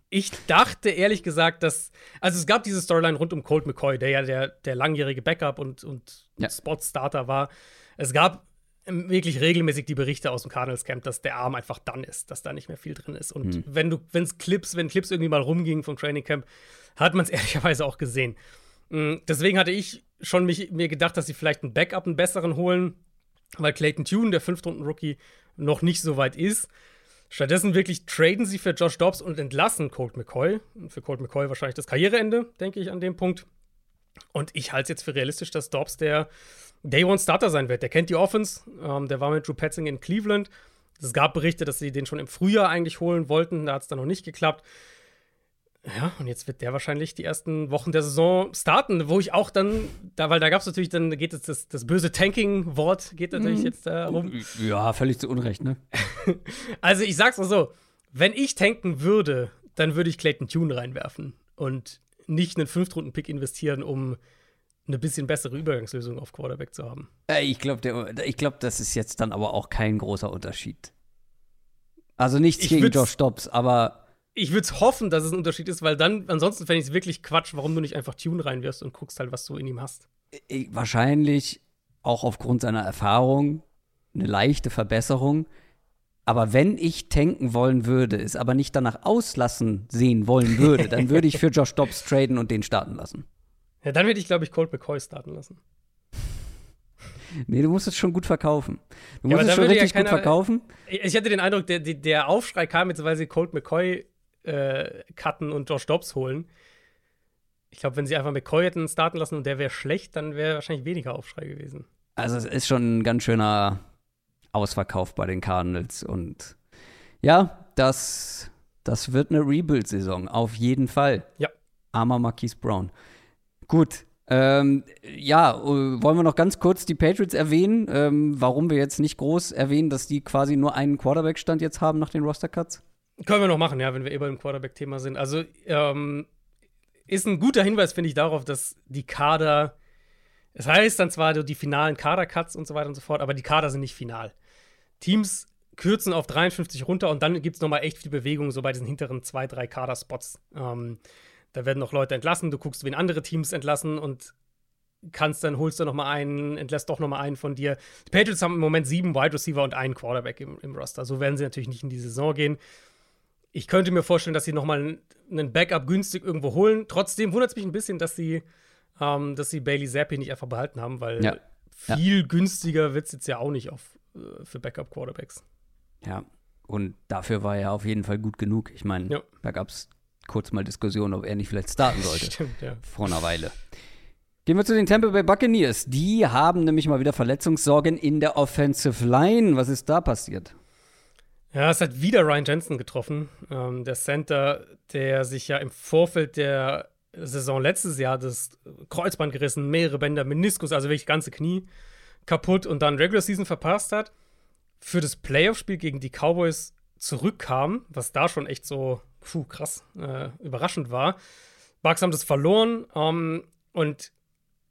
ich dachte ehrlich gesagt, dass. Also, es gab diese Storyline rund um Colt McCoy, der ja der, der langjährige Backup und, und ja. Spot-Starter war. Es gab wirklich regelmäßig die Berichte aus dem Cardinals Camp, dass der Arm einfach dann ist, dass da nicht mehr viel drin ist. Und mhm. wenn du, wenn es Clips, wenn Clips irgendwie mal rumgingen vom Training Camp, hat man es *laughs* ehrlicherweise auch gesehen. Mhm, deswegen hatte ich schon mich, mir gedacht, dass sie vielleicht einen Backup, einen besseren holen, weil Clayton Tune, der Fünftrunden-Rookie, noch nicht so weit ist. Stattdessen wirklich traden sie für Josh Dobbs und entlassen Colt McCoy. Für Colt McCoy wahrscheinlich das Karriereende, denke ich, an dem Punkt. Und ich halte es jetzt für realistisch, dass Dobbs der Day One Starter sein wird. Der kennt die Offense. Ähm, der war mit Drew Petzing in Cleveland. Es gab Berichte, dass sie den schon im Frühjahr eigentlich holen wollten. Da hat es dann noch nicht geklappt. Ja, und jetzt wird der wahrscheinlich die ersten Wochen der Saison starten, wo ich auch dann, da, weil da gab es natürlich, dann geht jetzt das, das böse Tanking-Wort, geht natürlich mhm. jetzt da rum. Ja, völlig zu Unrecht, ne? *laughs* also ich sag's mal so, wenn ich tanken würde, dann würde ich Clayton Tune reinwerfen und nicht einen Fünftrunden-Pick investieren, um eine bisschen bessere Übergangslösung auf Quarterback zu haben. Äh, ich glaube, glaub, das ist jetzt dann aber auch kein großer Unterschied. Also nichts ich gegen Josh Dobbs, aber ich würde hoffen, dass es ein Unterschied ist, weil dann, ansonsten fände ich es wirklich Quatsch, warum du nicht einfach Tune reinwirfst und guckst halt, was du in ihm hast. Wahrscheinlich auch aufgrund seiner Erfahrung eine leichte Verbesserung. Aber wenn ich tanken wollen würde, es aber nicht danach auslassen sehen wollen würde, dann würde ich für *laughs* Josh Dobbs traden und den starten lassen. Ja, dann würde ich, glaube ich, Colt McCoy starten lassen. Nee, du musst es schon gut verkaufen. Du musst es schon richtig ja keiner, gut verkaufen. Ich hatte den Eindruck, der, der Aufschrei kam jetzt, weil sie Colt McCoy äh, cutten und Josh Dobbs holen. Ich glaube, wenn sie einfach McCoy hätten starten lassen und der wäre schlecht, dann wäre wahrscheinlich weniger Aufschrei gewesen. Also es ist schon ein ganz schöner Ausverkauf bei den Cardinals und ja, das, das wird eine Rebuild-Saison, auf jeden Fall. Ja. Armer Marquise Brown. Gut, ähm, ja, wollen wir noch ganz kurz die Patriots erwähnen, ähm, warum wir jetzt nicht groß erwähnen, dass die quasi nur einen Quarterback-Stand jetzt haben nach den Roster-Cuts? Können wir noch machen, ja, wenn wir eh beim Quarterback-Thema sind. Also, ähm, ist ein guter Hinweis, finde ich, darauf, dass die Kader, es heißt dann zwar die finalen Kader-Cuts und so weiter und so fort, aber die Kader sind nicht final. Teams kürzen auf 53 runter und dann gibt es nochmal echt viel Bewegung, so bei diesen hinteren zwei, drei Kader-Spots. Ähm, da werden noch Leute entlassen, du guckst, wen andere Teams entlassen und kannst dann, holst du noch mal einen, entlässt doch noch mal einen von dir. Die Patriots haben im Moment sieben Wide Receiver und einen Quarterback im, im Roster. So werden sie natürlich nicht in die Saison gehen. Ich könnte mir vorstellen, dass sie noch mal einen Backup günstig irgendwo holen. Trotzdem wundert es mich ein bisschen, dass sie, ähm, dass sie Bailey Zappi nicht einfach behalten haben, weil ja. viel ja. günstiger wird es jetzt ja auch nicht auf, äh, für Backup-Quarterbacks. Ja, und dafür war er auf jeden Fall gut genug. Ich meine, ja. Backups kurz mal Diskussion, ob er nicht vielleicht starten sollte. *laughs* Stimmt, ja. Vor einer Weile. Gehen wir zu den Tampa Bay Buccaneers. Die haben nämlich mal wieder Verletzungssorgen in der Offensive Line. Was ist da passiert? Ja, es hat wieder Ryan Jensen getroffen. Ähm, der Center, der sich ja im Vorfeld der Saison letztes Jahr das Kreuzband gerissen, mehrere Bänder, Meniskus, also wirklich ganze Knie kaputt und dann Regular Season verpasst hat. Für das Playoff-Spiel gegen die Cowboys zurückkam, was da schon echt so puh, krass, äh, überraschend war. Bucks haben das verloren ähm, und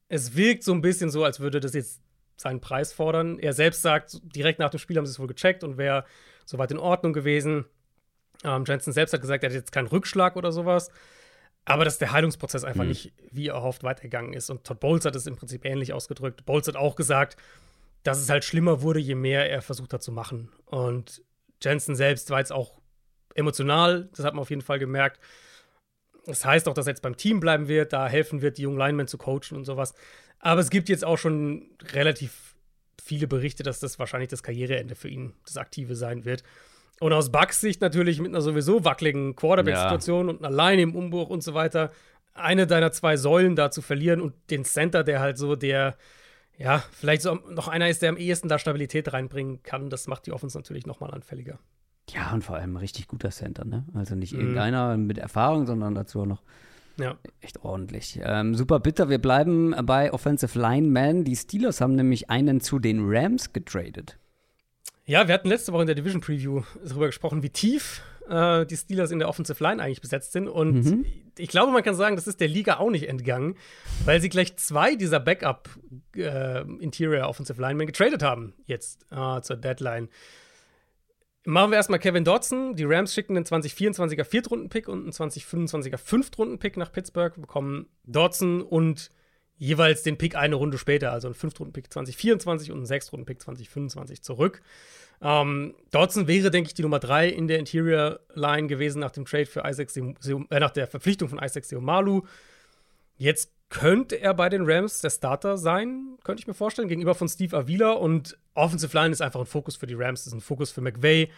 es wirkt so ein bisschen so, als würde das jetzt seinen Preis fordern. Er selbst sagt, direkt nach dem Spiel haben sie es wohl gecheckt und wäre soweit in Ordnung gewesen. Ähm, Jensen selbst hat gesagt, er hat jetzt keinen Rückschlag oder sowas. Aber dass der Heilungsprozess einfach mhm. nicht wie erhofft weitergegangen ist. Und Todd Bowles hat es im Prinzip ähnlich ausgedrückt. Bowles hat auch gesagt, dass es halt schlimmer wurde, je mehr er versucht hat zu machen. Und Jensen selbst war jetzt auch emotional, das hat man auf jeden Fall gemerkt. Das heißt auch, dass er jetzt beim Team bleiben wird, da helfen wird, die jungen Linemen zu coachen und sowas. Aber es gibt jetzt auch schon relativ viele Berichte, dass das wahrscheinlich das Karriereende für ihn, das Aktive sein wird. Und aus Bucks Sicht natürlich mit einer sowieso wackeligen Quarterback-Situation ja. und alleine im Umbruch und so weiter, eine deiner zwei Säulen da zu verlieren und den Center, der halt so der, ja, vielleicht so noch einer ist, der am ehesten da Stabilität reinbringen kann, das macht die Offense natürlich nochmal anfälliger. Ja, und vor allem richtig guter Center, ne? Also nicht mhm. irgendeiner mit Erfahrung, sondern dazu auch noch ja. echt ordentlich. Ähm, super bitter, wir bleiben bei Offensive Lineman. Die Steelers haben nämlich einen zu den Rams getradet. Ja, wir hatten letzte Woche in der Division Preview darüber gesprochen, wie tief äh, die Steelers in der Offensive Line eigentlich besetzt sind. Und mhm. ich glaube, man kann sagen, das ist der Liga auch nicht entgangen, weil sie gleich zwei dieser Backup äh, Interior Offensive Linemen getradet haben, jetzt äh, zur Deadline. Machen wir erstmal Kevin Dodson. Die Rams schicken einen 2024er Viertrunden-Pick und einen 2025er Fünftrunden-Pick nach Pittsburgh, bekommen Dodson und jeweils den Pick eine Runde später, also einen Fünftrunden-Pick 2024 und einen Sechstrunden-Pick 2025 zurück. Ähm, Dodson wäre, denke ich, die Nummer drei in der Interior-Line gewesen nach dem Trade für Isaac, äh, nach der Verpflichtung von Isaac Seomalu. Jetzt könnte er bei den Rams der Starter sein, könnte ich mir vorstellen, gegenüber von Steve Avila. Und Offensive Line ist einfach ein Fokus für die Rams, ist ein Fokus für McVay.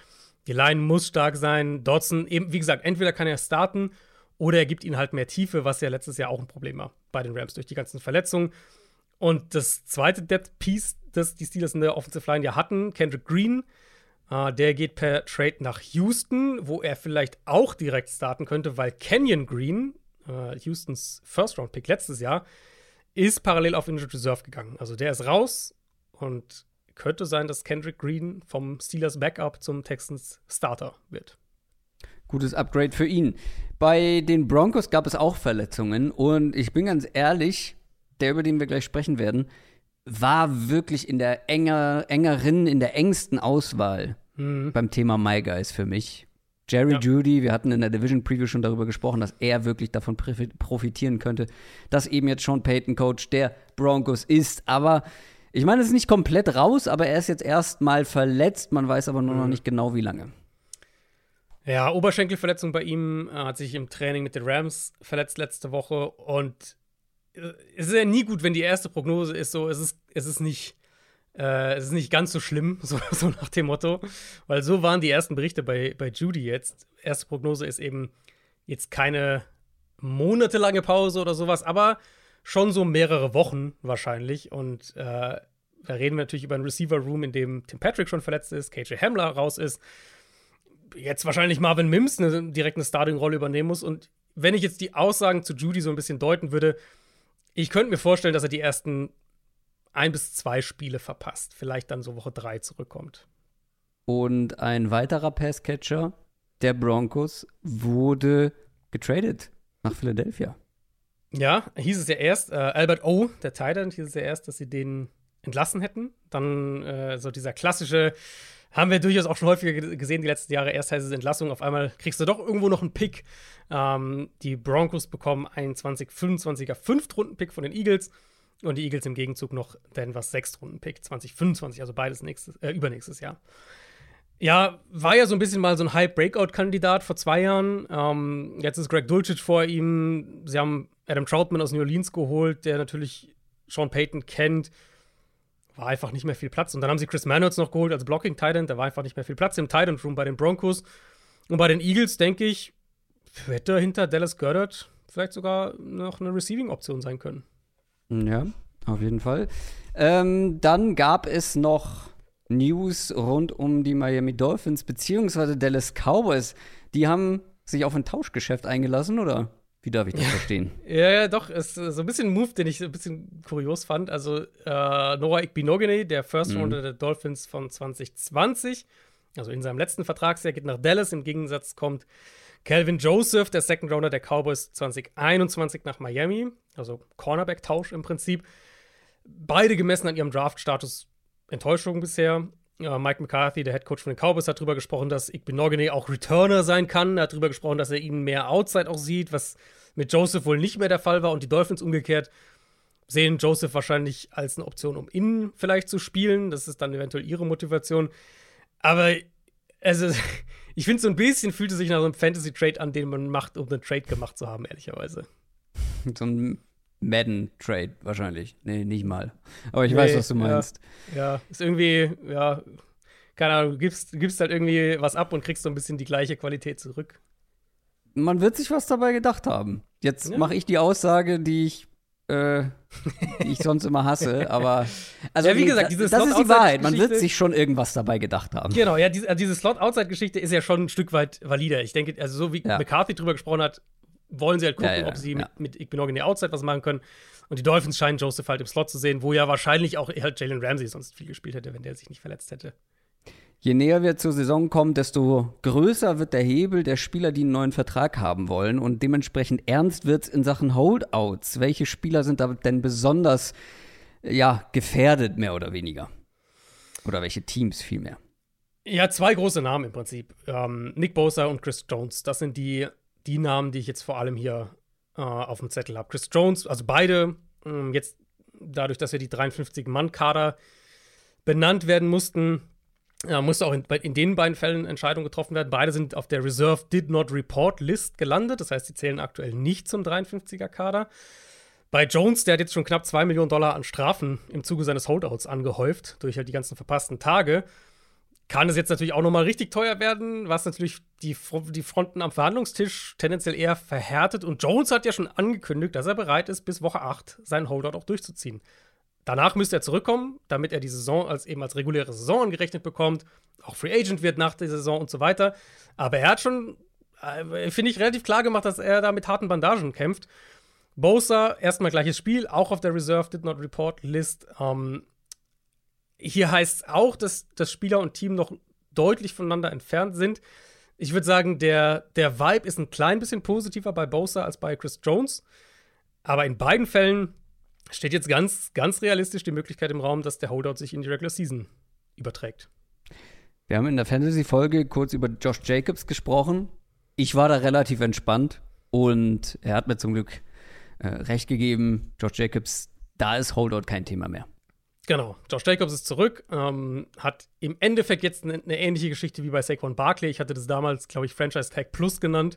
Die Line muss stark sein. Dodson, eben, wie gesagt, entweder kann er starten oder er gibt ihnen halt mehr Tiefe, was ja letztes Jahr auch ein Problem war bei den Rams durch die ganzen Verletzungen. Und das zweite Depth Piece, das die Steelers in der Offensive Line ja hatten, Kendrick Green, äh, der geht per Trade nach Houston, wo er vielleicht auch direkt starten könnte, weil Kenyon Green, äh, Houstons First-Round-Pick letztes Jahr, ist parallel auf Injured Reserve gegangen. Also der ist raus und könnte sein, dass Kendrick Green vom Steelers Backup zum Texans Starter wird. Gutes Upgrade für ihn. Bei den Broncos gab es auch Verletzungen und ich bin ganz ehrlich, der, über den wir gleich sprechen werden, war wirklich in der enger, engeren, in der engsten Auswahl mhm. beim Thema My Guys für mich. Jerry ja. Judy, wir hatten in der Division Preview schon darüber gesprochen, dass er wirklich davon profitieren könnte, dass eben jetzt Sean Payton Coach der Broncos ist. Aber Ich meine, es ist nicht komplett raus, aber er ist jetzt erstmal verletzt. Man weiß aber nur noch Mhm. nicht genau, wie lange. Ja, Oberschenkelverletzung bei ihm, äh, hat sich im Training mit den Rams verletzt letzte Woche und äh, es ist ja nie gut, wenn die erste Prognose ist so, es ist, es ist nicht, äh, es ist nicht ganz so schlimm, *laughs* so, so nach dem Motto, weil so waren die ersten Berichte bei, bei Judy jetzt. Erste Prognose ist eben jetzt keine monatelange Pause oder sowas, aber schon so mehrere Wochen wahrscheinlich und äh, da reden wir natürlich über einen Receiver-Room, in dem Tim Patrick schon verletzt ist, KJ Hamler raus ist jetzt wahrscheinlich Marvin Mims eine, direkt eine Starting-Rolle übernehmen muss. Und wenn ich jetzt die Aussagen zu Judy so ein bisschen deuten würde, ich könnte mir vorstellen, dass er die ersten ein bis zwei Spiele verpasst. Vielleicht dann so Woche drei zurückkommt. Und ein weiterer Passcatcher der Broncos wurde getradet nach Philadelphia. Ja, hieß es ja erst, äh, Albert O., der Titan, hieß es ja erst, dass sie den entlassen hätten. Dann äh, so dieser klassische, haben wir durchaus auch schon häufiger ge- gesehen, die letzten Jahre. Erst heißt es Entlassung, auf einmal kriegst du doch irgendwo noch einen Pick. Ähm, die Broncos bekommen einen 2025er Fünftrunden-Pick von den Eagles und die Eagles im Gegenzug noch Denvers Sechstrunden-Pick 2025, also beides nächstes, äh, übernächstes Jahr. Ja, war ja so ein bisschen mal so ein High-Breakout-Kandidat vor zwei Jahren. Ähm, jetzt ist Greg Dulcich vor ihm. Sie haben Adam Troutman aus New Orleans geholt, der natürlich Sean Payton kennt. War einfach nicht mehr viel Platz. Und dann haben sie Chris Manners noch geholt als Blocking Titan. Da war einfach nicht mehr viel Platz im Titan Room bei den Broncos. Und bei den Eagles, denke ich, hätte hinter Dallas Goddard vielleicht sogar noch eine Receiving-Option sein können. Ja, auf jeden Fall. Ähm, dann gab es noch News rund um die Miami Dolphins beziehungsweise Dallas Cowboys. Die haben sich auf ein Tauschgeschäft eingelassen, oder? Wie darf ich das verstehen? Ja, ja, doch, ist so ein bisschen ein Move, den ich so ein bisschen kurios fand. Also äh, Noah Igbinogene, der First Mhm. Rounder der Dolphins von 2020, also in seinem letzten Vertragsjahr, geht nach Dallas. Im Gegensatz kommt Calvin Joseph, der Second Rounder der Cowboys 2021 nach Miami. Also Cornerback-Tausch im Prinzip. Beide gemessen an ihrem Draft-Status Enttäuschung bisher. Ja, Mike McCarthy, der Head Coach von den Cowboys, hat darüber gesprochen, dass Igbinogene auch Returner sein kann. Er hat darüber gesprochen, dass er ihn mehr Outside auch sieht, was mit Joseph wohl nicht mehr der Fall war. Und die Dolphins umgekehrt sehen Joseph wahrscheinlich als eine Option, um innen vielleicht zu spielen. Das ist dann eventuell ihre Motivation. Aber also, *laughs* ich finde, so ein bisschen fühlt es sich nach so einem Fantasy-Trade an, den man macht, um einen Trade gemacht zu haben, ehrlicherweise. so ein Madden-Trade wahrscheinlich. Nee, nicht mal. Aber ich weiß, Nee, was du ja. meinst. Ja, ist irgendwie, ja, keine Ahnung, du gibst, gibst halt irgendwie was ab und kriegst so ein bisschen die gleiche Qualität zurück. Man wird sich was dabei gedacht haben. Jetzt Ja. mache ich die Aussage, die ich, äh, die ich sonst immer hasse, aber *laughs* also Ja, wie gesagt, diese das ist die Wahrheit. Man wird sich schon irgendwas dabei gedacht haben. Genau, ja, diese, diese Slot-Outside-Geschichte ist ja schon ein Stück weit valider. Ich denke, also so wie Ja. McCarthy drüber gesprochen hat, wollen sie halt gucken, Ja, ob sie mit, mit Igbinogene Outside was machen können. Und die Dolphins scheinen Joseph halt im Slot zu sehen, wo ja wahrscheinlich auch halt Jalen Ramsey sonst viel gespielt hätte, wenn der sich nicht verletzt hätte. Je näher wir zur Saison kommen, desto größer wird der Hebel der Spieler, die einen neuen Vertrag haben wollen. Und dementsprechend ernst wird es in Sachen Holdouts. Welche Spieler sind da denn besonders ja, gefährdet, mehr oder weniger? Oder welche Teams vielmehr? Ja, zwei große Namen im Prinzip. Ähm, Nick Bosa und Chris Jones. Das sind die, die Namen, die ich jetzt vor allem hier äh, auf dem Zettel habe. Chris Jones, also beide, ähm, jetzt dadurch, dass wir die 53-Mann-Kader benannt werden mussten, äh, musste auch in, in den beiden Fällen Entscheidungen getroffen werden. Beide sind auf der Reserve Did Not Report List gelandet. Das heißt, sie zählen aktuell nicht zum 53er-Kader. Bei Jones, der hat jetzt schon knapp 2 Millionen Dollar an Strafen im Zuge seines Holdouts angehäuft, durch halt die ganzen verpassten Tage kann es jetzt natürlich auch noch mal richtig teuer werden, was natürlich die, die Fronten am Verhandlungstisch tendenziell eher verhärtet. Und Jones hat ja schon angekündigt, dass er bereit ist, bis Woche 8 seinen Holdout auch durchzuziehen. Danach müsste er zurückkommen, damit er die Saison als eben als reguläre Saison angerechnet bekommt, auch Free Agent wird nach der Saison und so weiter. Aber er hat schon, äh, finde ich, relativ klar gemacht, dass er da mit harten Bandagen kämpft. Bosa, erstmal gleiches Spiel, auch auf der Reserve Did Not Report List. Ähm, hier heißt es auch, dass, dass Spieler und Team noch deutlich voneinander entfernt sind. Ich würde sagen, der, der Vibe ist ein klein bisschen positiver bei Bosa als bei Chris Jones. Aber in beiden Fällen steht jetzt ganz, ganz realistisch die Möglichkeit im Raum, dass der Holdout sich in die Regular Season überträgt. Wir haben in der Fantasy-Folge kurz über Josh Jacobs gesprochen. Ich war da relativ entspannt und er hat mir zum Glück äh, recht gegeben. Josh Jacobs, da ist Holdout kein Thema mehr. Genau, Josh Jacobs ist zurück, ähm, hat im Endeffekt jetzt eine, eine, ähnliche Geschichte wie bei Saquon Barkley. Ich hatte das damals, glaube ich, Franchise Tag Plus genannt.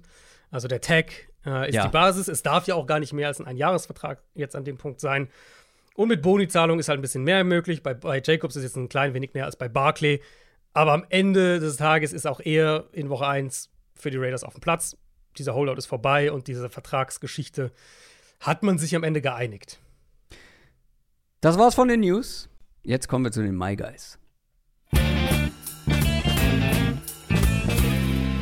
Also der Tag äh, ist ja. die Basis. Es darf ja auch gar nicht mehr als ein Einjahresvertrag jetzt an dem Punkt sein. Und mit Boni-Zahlung ist halt ein bisschen mehr möglich. Bei, bei Jacobs ist jetzt ein klein wenig mehr als bei Barkley. Aber am Ende des Tages ist auch er in Woche 1 für die Raiders auf dem Platz. Dieser Holdout ist vorbei und diese Vertragsgeschichte hat man sich am Ende geeinigt. Das war's von den News. Jetzt kommen wir zu den My Guys.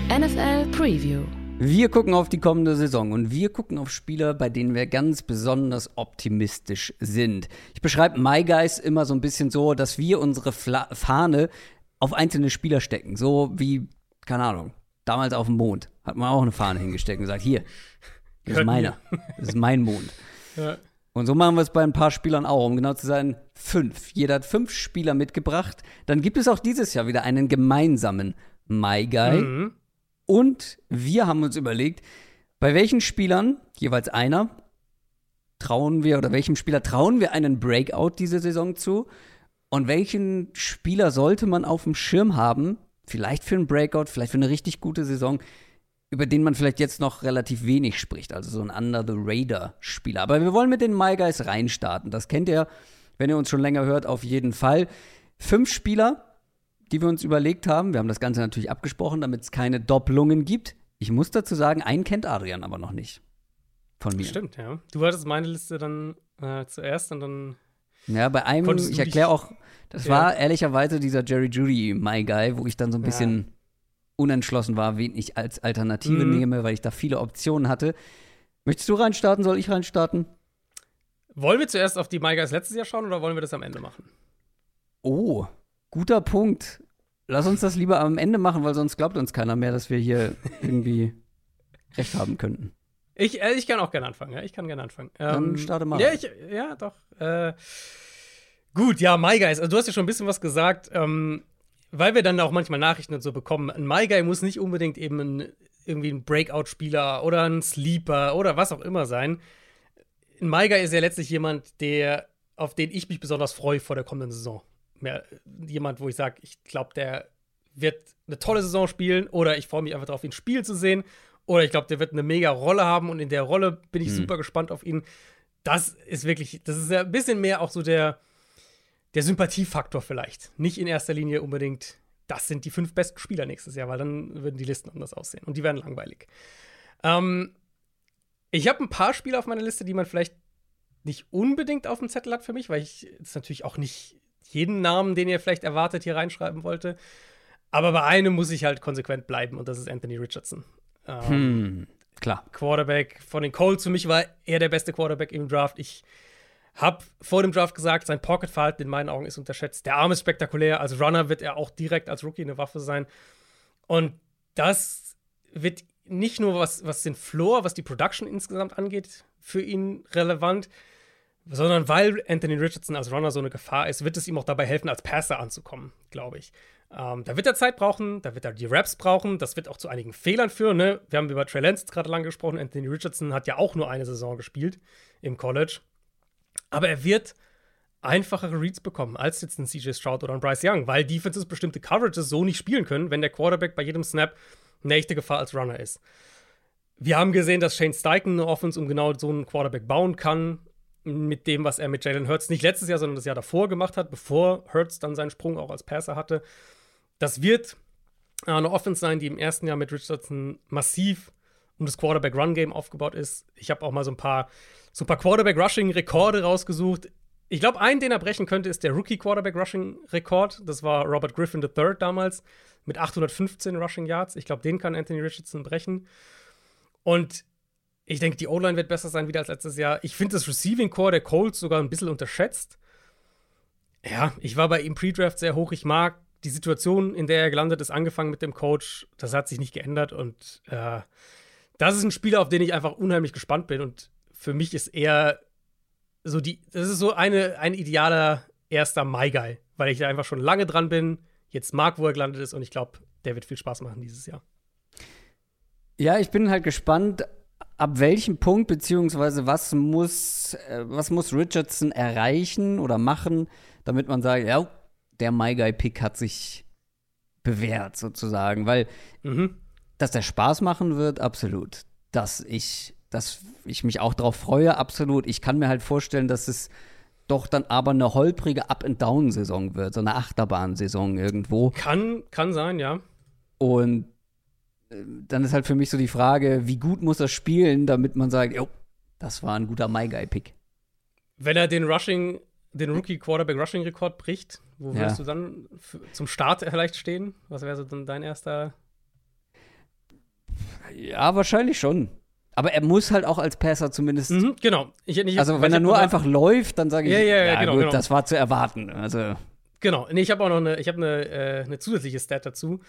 NFL Preview. Wir gucken auf die kommende Saison und wir gucken auf Spieler, bei denen wir ganz besonders optimistisch sind. Ich beschreibe My Guys immer so ein bisschen so, dass wir unsere Fla Fahne auf einzelne Spieler stecken. So wie, keine Ahnung, damals auf dem Mond hat man auch eine Fahne hingesteckt und gesagt, hier, das ist meiner, *laughs* das ist mein Mond. Ja. Und so machen wir es bei ein paar Spielern auch, um genau zu sein, fünf. Jeder hat fünf Spieler mitgebracht. Dann gibt es auch dieses Jahr wieder einen gemeinsamen My Guy. Mhm. Und wir haben uns überlegt, bei welchen Spielern, jeweils einer, trauen wir oder welchem Spieler trauen wir einen Breakout diese Saison zu? Und welchen Spieler sollte man auf dem Schirm haben, vielleicht für einen Breakout, vielleicht für eine richtig gute Saison, über den man vielleicht jetzt noch relativ wenig spricht, also so ein Under the Radar Spieler. Aber wir wollen mit den My Guys reinstarten. Das kennt ihr, wenn ihr uns schon länger hört, auf jeden Fall. Fünf Spieler, die wir uns überlegt haben. Wir haben das Ganze natürlich abgesprochen, damit es keine Doppelungen gibt. Ich muss dazu sagen, einen kennt Adrian aber noch nicht. Von mir. Stimmt, ja. Du hattest meine Liste dann äh, zuerst und dann. Ja, bei einem, ich erkläre auch, das ja. war ehrlicherweise dieser Jerry Judy My Guy, wo ich dann so ein bisschen ja unentschlossen war, wen ich als Alternative mhm. nehme, weil ich da viele Optionen hatte. Möchtest du reinstarten? Soll ich reinstarten? Wollen wir zuerst auf die My Guys letztes Jahr schauen oder wollen wir das am Ende machen? Oh, guter Punkt. Lass uns das lieber am Ende machen, weil sonst glaubt uns keiner mehr, dass wir hier irgendwie *laughs* recht haben könnten. Ich, äh, ich kann auch gerne anfangen, ja. Ich kann gerne anfangen. Dann ähm, starte mal. Ja, ich, ja doch. Äh, gut, ja, My Guys. Also, du hast ja schon ein bisschen was gesagt. Ähm, weil wir dann auch manchmal Nachrichten und so bekommen, ein My Guy muss nicht unbedingt eben ein, irgendwie ein Breakout-Spieler oder ein Sleeper oder was auch immer sein. Ein My Guy ist ja letztlich jemand, der, auf den ich mich besonders freue vor der kommenden Saison. Mehr, jemand, wo ich sage, ich glaube, der wird eine tolle Saison spielen oder ich freue mich einfach darauf, ihn spielen zu sehen. Oder ich glaube, der wird eine mega Rolle haben und in der Rolle bin ich mhm. super gespannt auf ihn. Das ist wirklich, das ist ja ein bisschen mehr auch so der, der Sympathiefaktor vielleicht. Nicht in erster Linie unbedingt, das sind die fünf besten Spieler nächstes Jahr, weil dann würden die Listen anders aussehen und die wären langweilig. Ähm, ich habe ein paar Spieler auf meiner Liste, die man vielleicht nicht unbedingt auf dem Zettel hat für mich, weil ich jetzt natürlich auch nicht jeden Namen, den ihr vielleicht erwartet, hier reinschreiben wollte. Aber bei einem muss ich halt konsequent bleiben und das ist Anthony Richardson. Ähm, hm, klar. Quarterback von den Colts. Für mich war er der beste Quarterback im Draft. Ich hab vor dem Draft gesagt, sein Pocket-Verhalten in meinen Augen ist unterschätzt. Der Arm ist spektakulär. Als Runner wird er auch direkt als Rookie eine Waffe sein. Und das wird nicht nur was, was den Floor, was die Production insgesamt angeht, für ihn relevant, sondern weil Anthony Richardson als Runner so eine Gefahr ist, wird es ihm auch dabei helfen, als Passer anzukommen, glaube ich. Ähm, da wird er Zeit brauchen, da wird er die Raps brauchen, das wird auch zu einigen Fehlern führen. Ne? Wir haben über Trey Lance gerade lang gesprochen. Anthony Richardson hat ja auch nur eine Saison gespielt im College. Aber er wird einfachere Reads bekommen als jetzt ein CJ Stroud oder ein Bryce Young, weil Defenses bestimmte Coverages so nicht spielen können, wenn der Quarterback bei jedem Snap eine echte Gefahr als Runner ist. Wir haben gesehen, dass Shane Steichen eine Offense um genau so einen Quarterback bauen kann, mit dem, was er mit Jalen Hurts nicht letztes Jahr, sondern das Jahr davor gemacht hat, bevor Hurts dann seinen Sprung auch als Passer hatte. Das wird eine Offense sein, die im ersten Jahr mit Richardson massiv um das Quarterback-Run-Game aufgebaut ist. Ich habe auch mal so ein paar so paar Quarterback-Rushing-Rekorde rausgesucht. Ich glaube, einen, den er brechen könnte, ist der Rookie-Quarterback-Rushing-Rekord. Das war Robert Griffin III damals mit 815 Rushing Yards. Ich glaube, den kann Anthony Richardson brechen. Und ich denke, die O-Line wird besser sein wieder als letztes Jahr. Ich finde das Receiving Core der Colts sogar ein bisschen unterschätzt. Ja, ich war bei ihm Pre-Draft sehr hoch. Ich mag die Situation, in der er gelandet ist, angefangen mit dem Coach. Das hat sich nicht geändert und äh, das ist ein Spieler, auf den ich einfach unheimlich gespannt bin. Und für mich ist er so die, das ist so eine, ein idealer erster My Guy, weil ich da einfach schon lange dran bin, jetzt mag, wo er gelandet ist und ich glaube, der wird viel Spaß machen dieses Jahr. Ja, ich bin halt gespannt, ab welchem Punkt, beziehungsweise was muss, äh, was muss Richardson erreichen oder machen, damit man sagt, ja, der My Guy-Pick hat sich bewährt, sozusagen. Weil, Mhm. dass der Spaß machen wird, absolut. Dass ich, dass ich mich auch darauf freue, absolut. Ich kann mir halt vorstellen, dass es doch dann aber eine holprige Up-and-Down-Saison wird, so eine Achterbahn-Saison irgendwo. Kann, kann sein, ja. Und dann ist halt für mich so die Frage, wie gut muss er spielen, damit man sagt, jo, das war ein guter My Guy-Pick. Wenn er den Rushing, den Rookie Quarterback Rushing Rekord bricht, wo Ja. würdest du dann zum Start vielleicht stehen? Was wäre so dann dein erster? Ja, wahrscheinlich schon. Aber er muss halt auch als Passer zumindest. Mhm, genau. Ich, ich, Also, wenn er hab nur einfach läuft, dann sage ich, Ja, ja, ja, genau, gut, genau. das war zu erwarten. Also, Genau. Nee, ich habe auch noch eine, ich habe eine, äh, eine zusätzliche Stat dazu.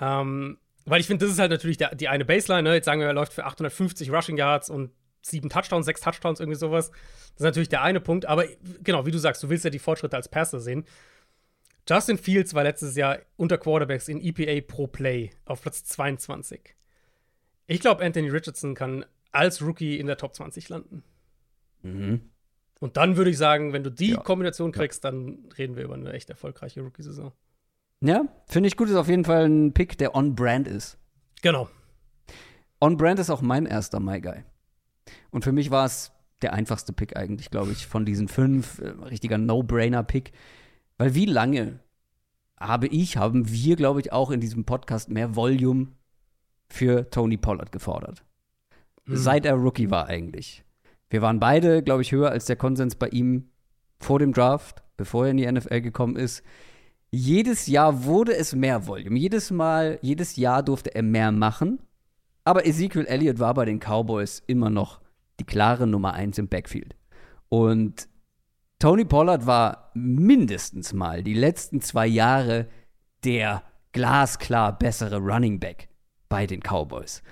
Ähm, weil ich finde, das ist halt natürlich der, die eine Baseline. Ne? Jetzt sagen wir, er läuft für 850 Rushing Yards und sieben Touchdowns, sechs Touchdowns, irgendwie sowas. Das ist natürlich der eine Punkt. Aber genau, wie du sagst, du willst ja die Fortschritte als Passer sehen. Justin Fields war letztes Jahr unter Quarterbacks in EPA pro Play auf Platz 22. Ich glaube, Anthony Richardson kann als Rookie in der Top 20 landen. mhm. Und dann würde ich sagen, wenn du die Ja. Kombination kriegst, dann reden wir über eine echt erfolgreiche Rookie-Saison. Ja, finde ich gut, ist auf jeden Fall ein Pick, der on-brand ist. Genau. On-brand ist auch mein erster My Guy. Und für mich war es der einfachste Pick eigentlich, glaube ich, von diesen fünf. Äh, richtiger No-Brainer-Pick. Weil wie lange habe ich, haben wir, glaube ich, auch in diesem Podcast mehr Volume für Tony Pollard gefordert. Mhm. Seit er Rookie war eigentlich. Wir waren beide, glaube ich, höher als der Konsens bei ihm vor dem Draft, bevor er in die NFL gekommen ist. Jedes Jahr wurde es mehr Volume. Jedes Mal, jedes Jahr durfte er mehr machen. Aber Ezekiel Elliott war bei den Cowboys immer noch die klare Nummer eins im Backfield. Und Tony Pollard war mindestens mal die letzten zwei Jahre der glasklar bessere Running Back bei den Cowboys.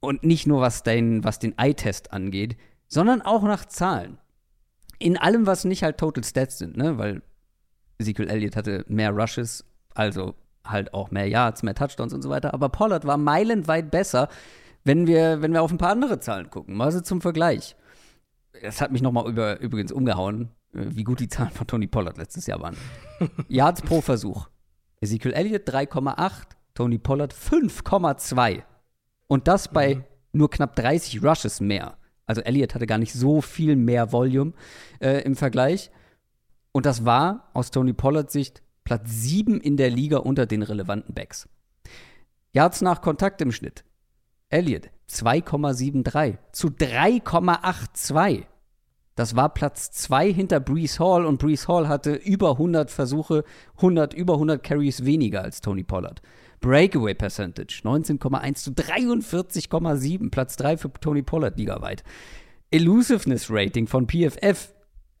Und nicht nur was den, was den Eye-Test angeht, sondern auch nach Zahlen. In allem, was nicht halt Total Stats sind, ne? Weil Ezekiel Elliott hatte mehr Rushes, also halt auch mehr Yards, mehr Touchdowns und so weiter. Aber Pollard war meilenweit besser, wenn wir, wenn wir auf ein paar andere Zahlen gucken. Mal so zum Vergleich. Das hat mich nochmal über, übrigens umgehauen, äh, wie gut die Zahlen von Tony Pollard letztes Jahr waren. *laughs* Yards pro Versuch. Ezekiel Elliott 3,8, Tony Pollard 5,2. Und das bei nur knapp 30 Rushes mehr. Also Elliott hatte gar nicht so viel mehr Volume äh, im Vergleich. Und das war aus Tony Pollards Sicht Platz 7 in der Liga unter den relevanten Backs. Yards nach Kontakt im Schnitt. Elliott 2,73 zu 3,82. Das war Platz 2 hinter Brees Hall und Brees Hall hatte über 100 Versuche, 100, über 100 Carries weniger als Tony Pollard. Breakaway Percentage 19,1 zu 43,7, Platz 3 für Tony Pollard ligaweit. Elusiveness Rating von PFF,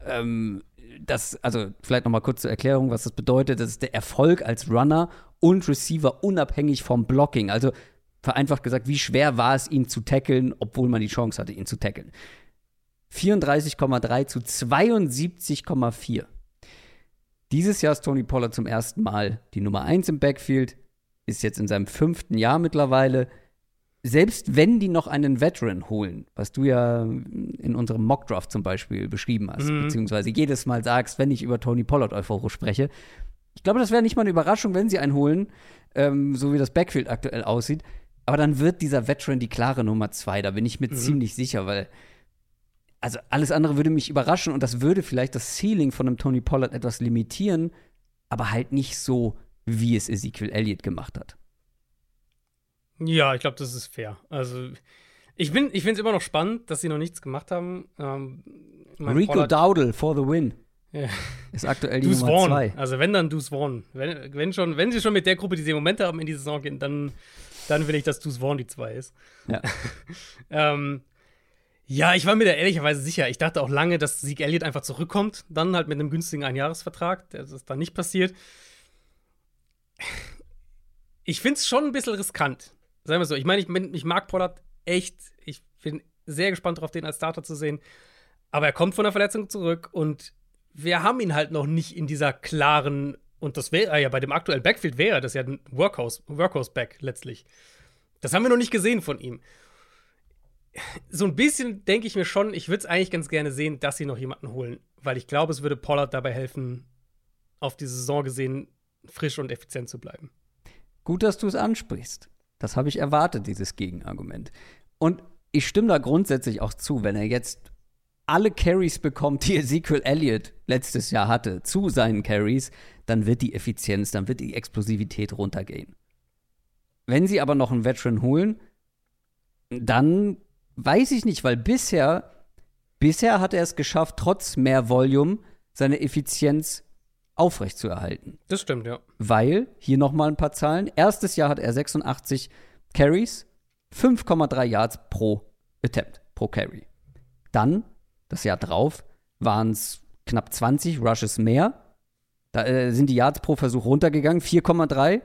ähm, das, also vielleicht nochmal kurz zur Erklärung, was das bedeutet. Das ist der Erfolg als Runner und Receiver unabhängig vom Blocking. Also vereinfacht gesagt, wie schwer war es, ihn zu tackeln, obwohl man die Chance hatte, ihn zu tackeln. 34,3 zu 72,4. Dieses Jahr ist Tony Pollard zum ersten Mal die Nummer 1 im Backfield, ist jetzt in seinem fünften Jahr mittlerweile. Selbst wenn die noch einen Veteran holen, was du ja in unserem Mockdraft zum Beispiel beschrieben hast, Mhm. beziehungsweise jedes Mal sagst, wenn ich über Tony Pollard euphorisch spreche, ich glaube, das wäre nicht mal eine Überraschung, wenn sie einen holen, ähm, so wie das Backfield aktuell aussieht. Aber dann wird dieser Veteran die klare Nummer zwei, da bin ich mir ziemlich sicher, weil also alles andere würde mich überraschen und das würde vielleicht das Ceiling von einem Tony Pollard etwas limitieren, aber halt nicht so, wie es Ezekiel Elliott gemacht hat. Ja, ich glaube, das ist fair. Also, ich, bin, ich finde es immer noch spannend, dass sie noch nichts gemacht haben. Ähm, Rico Pollard- Dowdle for the win Ja. ist aktuell die Deuce Nummer Vaughn. zwei. Also, wenn dann Deuce Vaughn. Wenn, wenn, schon, wenn sie schon mit der Gruppe, die sie im Moment haben, in die Saison gehen, dann, dann will ich, dass Deuce Vaughn die zwei ist. Ja. *laughs* Ähm, ja, ich war mir da ehrlicherweise sicher. Ich dachte auch lange, dass Sieg Elliott einfach zurückkommt. Dann halt mit einem günstigen Einjahresvertrag. Das ist dann nicht passiert. Ich finde es schon ein bisschen riskant. Sagen wir so. Ich meine, ich, ich mag Pollard echt. Ich bin sehr gespannt darauf, den als Starter zu sehen. Aber er kommt von der Verletzung zurück und wir haben ihn halt noch nicht in dieser klaren. Und das wäre ja bei dem aktuellen Backfield wäre das ja ein Workhouse, Workhouse-Back letztlich. Das haben wir noch nicht gesehen von ihm so ein bisschen denke ich mir schon, ich würde es eigentlich ganz gerne sehen, dass sie noch jemanden holen, weil ich glaube, es würde Pollard dabei helfen, auf die Saison gesehen frisch und effizient zu bleiben. Gut, dass du es ansprichst. Das habe ich erwartet, dieses Gegenargument. Und ich stimme da grundsätzlich auch zu, wenn er jetzt alle Carries bekommt, die *laughs* Ezekiel Elliott letztes Jahr hatte, zu seinen Carries, dann wird die Effizienz, dann wird die Explosivität runtergehen. Wenn sie aber noch einen Veteran holen, dann weiß ich nicht, weil bisher, bisher hat er es geschafft, trotz mehr Volume seine Effizienz aufrechtzuerhalten. Das stimmt, ja. Weil, hier nochmal ein paar Zahlen. Erstes Jahr hat er 86 Carries, 5,3 Yards pro Attempt, pro Carry. Dann, das Jahr drauf, waren es knapp 20 Rushes mehr. Da äh, sind die Yards pro Versuch runtergegangen, 4,3.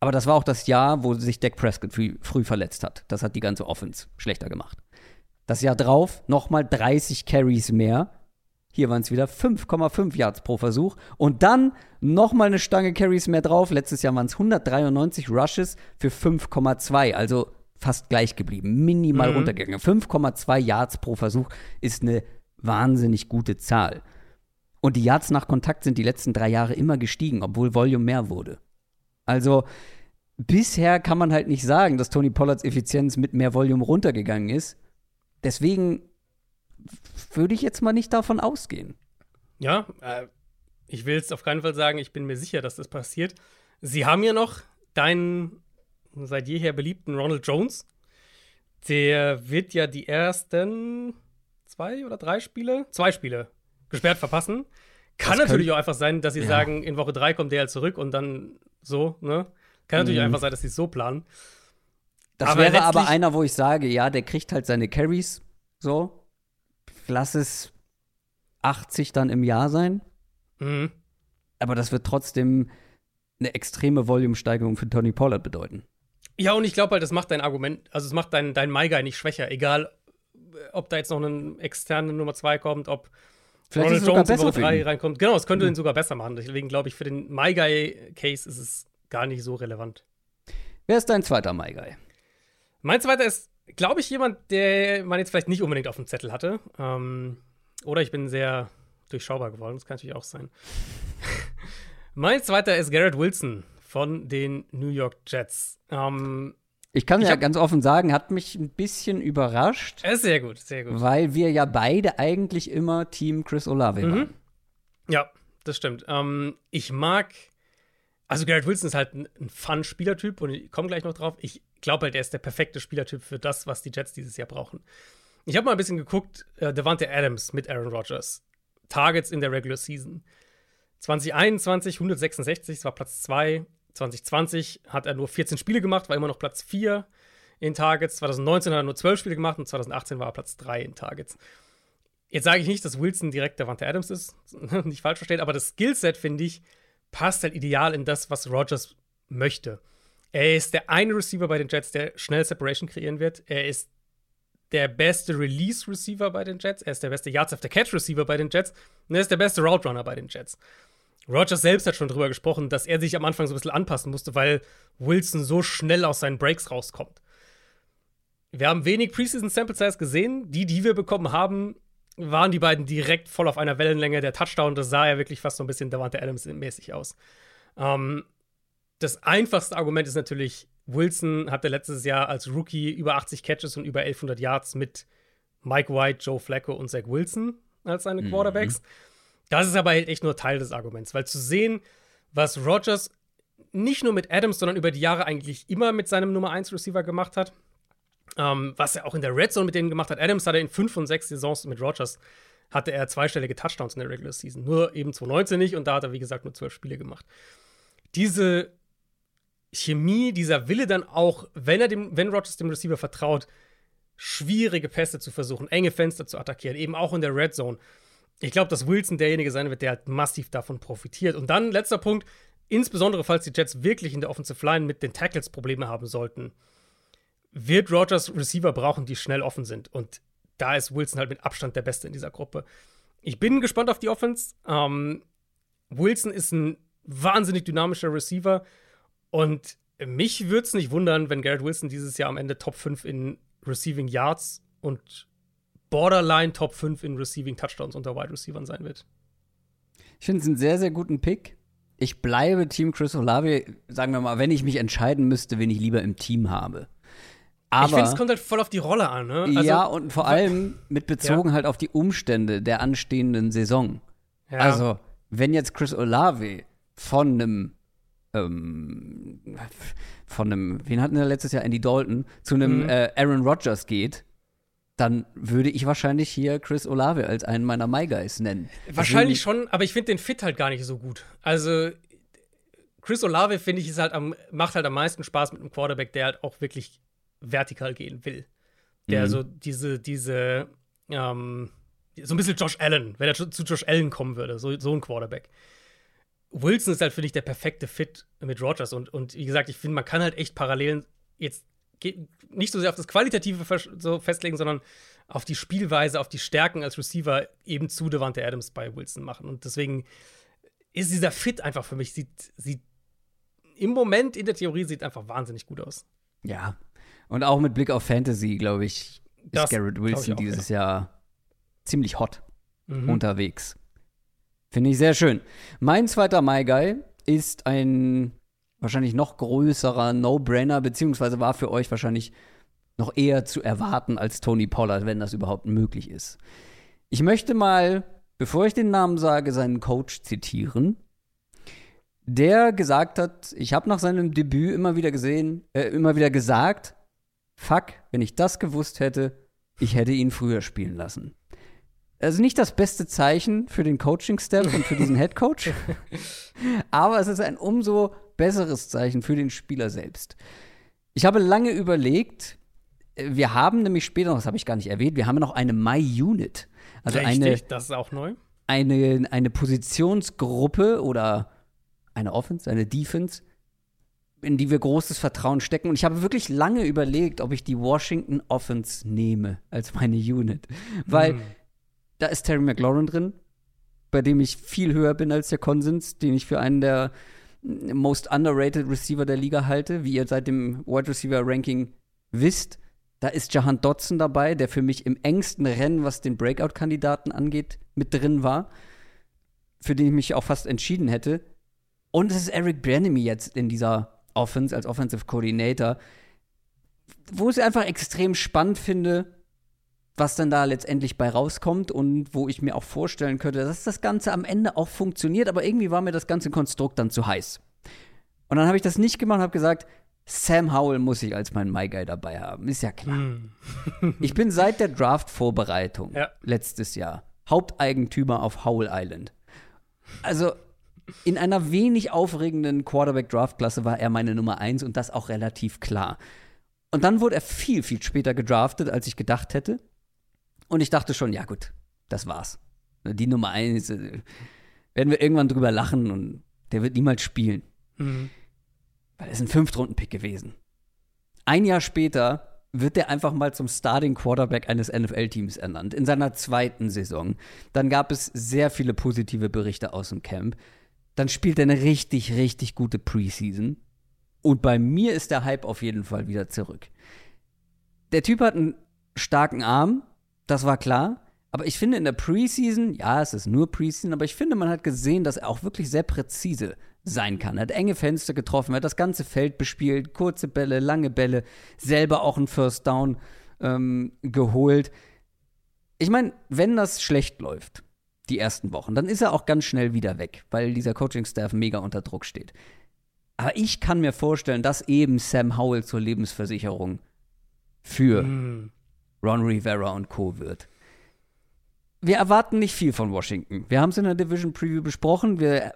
Aber das war auch das Jahr, wo sich Dak Prescott früh, früh verletzt hat. Das hat die ganze Offense schlechter gemacht. Das Jahr drauf nochmal 30 Carries mehr. Hier waren es wieder 5,5 Yards pro Versuch. Und dann nochmal eine Stange Carries mehr drauf. Letztes Jahr waren es 193 Rushes für 5,2. Also fast gleich geblieben. Minimal mhm. runtergegangen. 5,2 Yards pro Versuch ist eine wahnsinnig gute Zahl. Und die Yards nach Kontakt sind die letzten drei Jahre immer gestiegen, obwohl Volume mehr wurde. Also bisher kann man halt nicht sagen, dass Tony Pollards Effizienz mit mehr Volume runtergegangen ist. Deswegen würde ich jetzt mal nicht davon ausgehen. Ja, äh, ich will es auf keinen Fall sagen, ich bin mir sicher, dass das passiert. Sie haben ja noch deinen seit jeher beliebten Ronald Jones. Der wird ja die ersten zwei oder drei Spiele, zwei Spiele gesperrt verpassen. Kann das natürlich auch einfach sein, dass sie ja. sagen, in Woche drei kommt der halt zurück und dann so, ne? Kann natürlich mhm. einfach sein, dass sie es so planen. Das aber wäre aber einer, wo ich sage, ja, der kriegt halt seine Carries so. Lass es 80 dann im Jahr sein. Mhm. Aber das wird trotzdem eine extreme Volumesteigerung für Tony Pollard bedeuten. Ja, und ich glaube halt, das macht dein Argument, also es macht dein, dein MyGuy nicht schwächer, egal ob da jetzt noch eine externe Nummer 2 kommt, ob Vielleicht Ronald Jones in Woche 3 reinkommt. Genau, es könnte mhm. ihn sogar besser machen. Deswegen glaube ich, für den MyGuy-Case ist es gar nicht so relevant. Wer ist dein zweiter MyGuy? Mein zweiter ist, glaube ich, jemand, der man jetzt vielleicht nicht unbedingt auf dem Zettel hatte. Ähm, oder ich bin sehr durchschaubar geworden. Das kann natürlich auch sein. *laughs* mein zweiter ist Garrett Wilson von den New York Jets. Ähm, ich kann ich ja ganz offen sagen, hat mich ein bisschen überrascht. Äh, sehr gut, sehr gut. Weil wir ja beide eigentlich immer Team Chris Olave mhm. waren. Ja, das stimmt. Ähm, ich mag, also Garrett Wilson ist halt ein, ein Fun-Spielertyp und ich komme gleich noch drauf. Ich glaube halt, er ist der perfekte Spielertyp für das, was die Jets dieses Jahr brauchen. Ich habe mal ein bisschen geguckt, äh, Devante Adams mit Aaron Rodgers. Targets in der Regular Season. 2021 166, das war Platz 2. 2020 hat er nur 14 Spiele gemacht, war immer noch Platz 4 in Targets. 2019 hat er nur 12 Spiele gemacht und 2018 war er Platz 3 in Targets. Jetzt sage ich nicht, dass Wilson direkt der Wante Adams ist, *laughs* nicht falsch versteht, aber das Skillset, finde ich, passt halt ideal in das, was Rogers möchte. Er ist der eine Receiver bei den Jets, der schnell Separation kreieren wird. Er ist der beste Release-Receiver bei den Jets. Er ist der beste Yards after Catch-Receiver bei den Jets. Und er ist der beste Route Runner bei den Jets. Rogers selbst hat schon drüber gesprochen, dass er sich am Anfang so ein bisschen anpassen musste, weil Wilson so schnell aus seinen Breaks rauskommt. Wir haben wenig Preseason Sample Size gesehen. Die, die wir bekommen haben, waren die beiden direkt voll auf einer Wellenlänge. Der Touchdown, das sah ja wirklich fast so ein bisschen Davante Adams mäßig aus. Ähm, das einfachste Argument ist natürlich, Wilson hatte letztes Jahr als Rookie über 80 Catches und über 1100 Yards mit Mike White, Joe Flacco und Zach Wilson als seine mhm. Quarterbacks. Das ist aber halt echt nur Teil des Arguments, weil zu sehen, was Rogers nicht nur mit Adams, sondern über die Jahre eigentlich immer mit seinem Nummer 1 Receiver gemacht hat, ähm, was er auch in der Red Zone mit denen gemacht hat. Adams hatte in fünf und sechs Saisons mit Rogers hatte er zweistellige Touchdowns in der Regular Season. Nur eben 2019 nicht und da hat er, wie gesagt, nur zwölf Spiele gemacht. Diese Chemie, dieser Wille dann auch, wenn er dem, wenn Rogers dem Receiver vertraut, schwierige Pässe zu versuchen, enge Fenster zu attackieren, eben auch in der Red Zone ich glaube, dass Wilson derjenige sein wird, der halt massiv davon profitiert. Und dann, letzter Punkt, insbesondere falls die Jets wirklich in der Offensive Line mit den Tackles Probleme haben sollten, wird Rogers Receiver brauchen, die schnell offen sind. Und da ist Wilson halt mit Abstand der Beste in dieser Gruppe. Ich bin gespannt auf die Offense. Ähm, Wilson ist ein wahnsinnig dynamischer Receiver und mich würde es nicht wundern, wenn Garrett Wilson dieses Jahr am Ende Top 5 in Receiving Yards und Borderline Top 5 in Receiving Touchdowns unter Wide Receivern sein wird. Ich finde es einen sehr, sehr guten Pick. ich bleibe Team Chris Olave, sagen wir mal, wenn ich mich entscheiden müsste, wen ich lieber im Team habe. Aber, ich finde, es kommt halt voll auf die Rolle an, ne? Also, ja, und vor allem mit bezogen ja. halt auf die Umstände der anstehenden Saison. Ja. Also, wenn jetzt Chris Olave von einem ähm, von einem, wen hatten wir letztes Jahr, Andy Dalton, zu einem mhm. äh, Aaron Rodgers geht, dann würde ich wahrscheinlich hier Chris Olave als einen meiner My Guys nennen. Wahrscheinlich Deswegen, schon, aber ich finde den Fit halt gar nicht so gut. Also Chris Olave finde ich ist halt am, macht halt am meisten Spaß mit einem Quarterback, der halt auch wirklich vertikal gehen will. Der mhm. so diese, diese, ähm, so ein bisschen Josh Allen, wenn er zu Josh Allen kommen würde, so, so ein Quarterback. Wilson ist halt, finde ich, der perfekte Fit mit Rogers. Und, und wie gesagt, ich finde, man kann halt echt Parallelen jetzt nicht so sehr auf das Qualitative so festlegen, sondern auf die Spielweise, auf die Stärken als Receiver eben zu Devante Adams bei Wilson machen. Und deswegen ist dieser Fit einfach für mich, sieht, sieht im Moment in der Theorie sieht einfach wahnsinnig gut aus. Ja. Und auch mit Blick auf Fantasy, glaube ich, ist das Garrett Wilson auch, dieses ja. Jahr ziemlich hot mhm. unterwegs. Finde ich sehr schön. Mein zweiter My Guy ist ein wahrscheinlich noch größerer No-Brainer, beziehungsweise war für euch wahrscheinlich noch eher zu erwarten als Tony Pollard, wenn das überhaupt möglich ist. Ich möchte mal, bevor ich den Namen sage, seinen Coach zitieren, der gesagt hat, ich habe nach seinem Debüt immer wieder gesehen, äh, immer wieder gesagt, fuck, wenn ich das gewusst hätte, ich hätte ihn früher spielen lassen also nicht das beste Zeichen für den Coaching-Staff und für diesen Head Coach, *laughs* aber es ist ein umso besseres Zeichen für den Spieler selbst. Ich habe lange überlegt, wir haben nämlich später noch, das habe ich gar nicht erwähnt, wir haben noch eine My Unit. Also Richtig, eine, das ist auch neu. Eine, eine Positionsgruppe oder eine Offense, eine Defense, in die wir großes Vertrauen stecken. Und ich habe wirklich lange überlegt, ob ich die Washington Offense nehme als meine Unit. Weil hm da ist Terry McLaurin drin, bei dem ich viel höher bin als der Konsens, den ich für einen der most underrated Receiver der Liga halte, wie ihr seit dem Wide Receiver Ranking wisst. Da ist Jahan Dotson dabei, der für mich im engsten Rennen, was den Breakout-Kandidaten angeht, mit drin war, für den ich mich auch fast entschieden hätte. Und es ist Eric Bieniemy jetzt in dieser Offense als Offensive Coordinator, wo ich es einfach extrem spannend finde, was dann da letztendlich bei rauskommt und wo ich mir auch vorstellen könnte, dass das Ganze am Ende auch funktioniert, aber irgendwie war mir das ganze Konstrukt dann zu heiß. Und dann habe ich das nicht gemacht und habe gesagt, Sam Howell muss ich als mein My Guy dabei haben. Ist ja klar. Mm. *laughs* ich bin seit der Draft-Vorbereitung ja. letztes Jahr Haupteigentümer auf Howell Island. Also in einer wenig aufregenden Quarterback-Draft-Klasse war er meine Nummer eins und das auch relativ klar. Und dann wurde er viel, viel später gedraftet, als ich gedacht hätte. Und ich dachte schon, ja gut, das war's. Die Nummer eins, äh, werden wir irgendwann drüber lachen und der wird niemals spielen. Mhm. Weil er ist ein Fünftrunden-Pick gewesen. Ein Jahr später wird er einfach mal zum Starting Quarterback eines NFL-Teams ernannt, in seiner zweiten Saison. Dann gab es sehr viele positive Berichte aus dem Camp. Dann spielt er eine richtig, richtig gute Preseason. Und bei mir ist der Hype auf jeden Fall wieder zurück. Der Typ hat einen starken Arm, das war klar. Aber ich finde in der Preseason, ja, es ist nur Preseason, aber ich finde, man hat gesehen, dass er auch wirklich sehr präzise sein kann. Er hat enge Fenster getroffen, er hat das ganze Feld bespielt, kurze Bälle, lange Bälle, selber auch einen First Down ähm, geholt. Ich meine, wenn das schlecht läuft, die ersten Wochen, dann ist er auch ganz schnell wieder weg, weil dieser Coaching-Staff mega unter Druck steht. Aber ich kann mir vorstellen, dass eben Sam Howell zur Lebensversicherung für mm. Ron Rivera und Co. wird. Wir erwarten nicht viel von Washington. Wir haben es in der Division Preview besprochen. Wir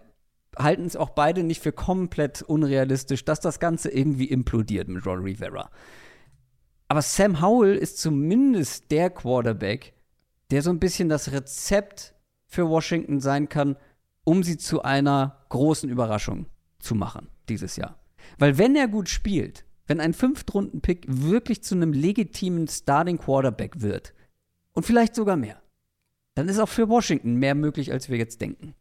halten es auch beide nicht für komplett unrealistisch, dass das Ganze irgendwie implodiert mit Ron Rivera. Aber Sam Howell ist zumindest der Quarterback, der so ein bisschen das Rezept für Washington sein kann, um sie zu einer großen Überraschung zu machen dieses Jahr. Weil wenn er gut spielt, wenn ein Fünftrunden-Pick wirklich zu einem legitimen Starting Quarterback wird und vielleicht sogar mehr, dann ist auch für Washington mehr möglich, als wir jetzt denken.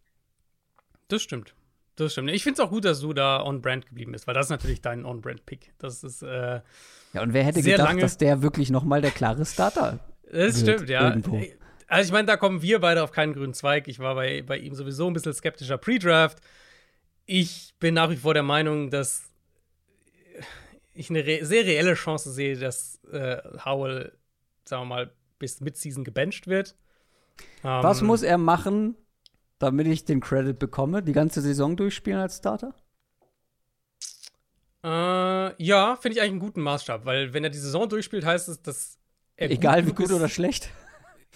Das stimmt. Das stimmt. Ich finde es auch gut, dass du da on-brand geblieben bist, weil das ist natürlich dein on-brand-Pick. Das ist äh, Ja, und wer hätte gedacht, lange. dass der wirklich noch mal der klare Starter Das stimmt, ja. Irgendwo. Also ich meine, da kommen wir beide auf keinen grünen Zweig. Ich war bei, bei ihm sowieso ein bisschen skeptischer Pre-Draft Ich bin nach wie vor der Meinung, dass ich eine re sehr reelle Chance sehe, dass äh, Howell, sagen wir mal, bis Midseason gebencht wird. Was Ähm, muss er machen, damit ich den Credit bekomme? Die ganze Saison durchspielen als Starter? Äh, ja, finde ich eigentlich einen guten Maßstab, weil wenn er die Saison durchspielt, heißt es, dass er Egal wie genug gut oder schlecht.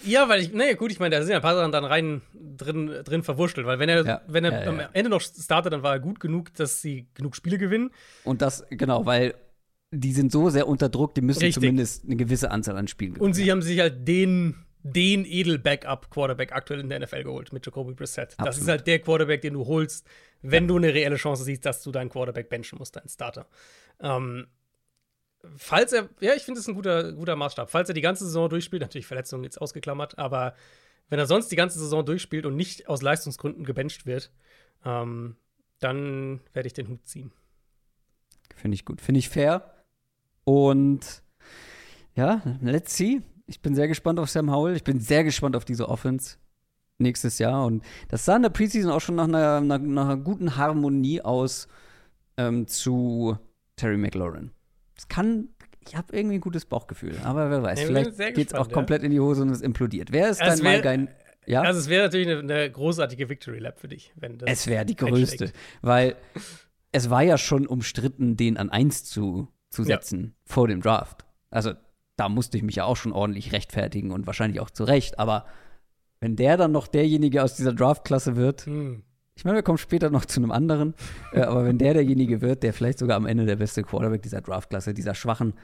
Ja, weil ich, naja, gut, ich meine, da sind ja ein paar Sachen dann rein drin, drin verwurschtelt, weil wenn er, Ja, wenn er ja, ja, am. Ende noch startet, dann war er gut genug, dass sie genug Spiele gewinnen. Und das, genau, weil die sind so sehr unter Druck, die müssen Richtig. zumindest eine gewisse Anzahl an Spielen Und sie haben sich halt den, den Edel-Backup-Quarterback aktuell in der NFL geholt mit Jacoby Brissett. Das Absolut. ist halt der Quarterback, den du holst, wenn du eine reelle Chance siehst, dass du deinen Quarterback benchen musst, deinen Starter. Ähm, falls er, ja, ich finde, das ist ein guter, guter Maßstab. Falls er die ganze Saison durchspielt, *laughs* natürlich Verletzungen jetzt ausgeklammert, aber wenn er sonst die ganze Saison durchspielt und nicht aus Leistungsgründen gebencht wird, ähm, dann werde ich den Hut ziehen. Finde ich gut. Finde ich fair. Und ja, let's see. Ich bin sehr gespannt auf Sam Howell. Ich bin sehr gespannt auf diese Offense nächstes Jahr. Und das sah in der Preseason auch schon nach einer, nach, einer guten Harmonie aus ähm, zu Terry McLaurin. Es kann, ich habe irgendwie ein gutes Bauchgefühl, aber wer weiß, Ja, vielleicht geht es auch ja. komplett in die Hose und es implodiert. Wer ist Es dein Malgein? Ja, Also, es wäre natürlich eine, eine großartige Victory Lap für dich, wenn das. es wäre die größte, weil es war ja schon umstritten, den an 1 zu, zu Ja. setzen vor dem Draft. Also da musste ich mich ja auch schon ordentlich rechtfertigen und wahrscheinlich auch zu Recht, aber wenn der dann noch derjenige aus dieser Draftklasse wird, Hm. ich meine, wir kommen später noch zu einem anderen, äh, aber wenn der derjenige wird, der vielleicht sogar am Ende der beste Quarterback dieser Draftklasse, dieser schwachen,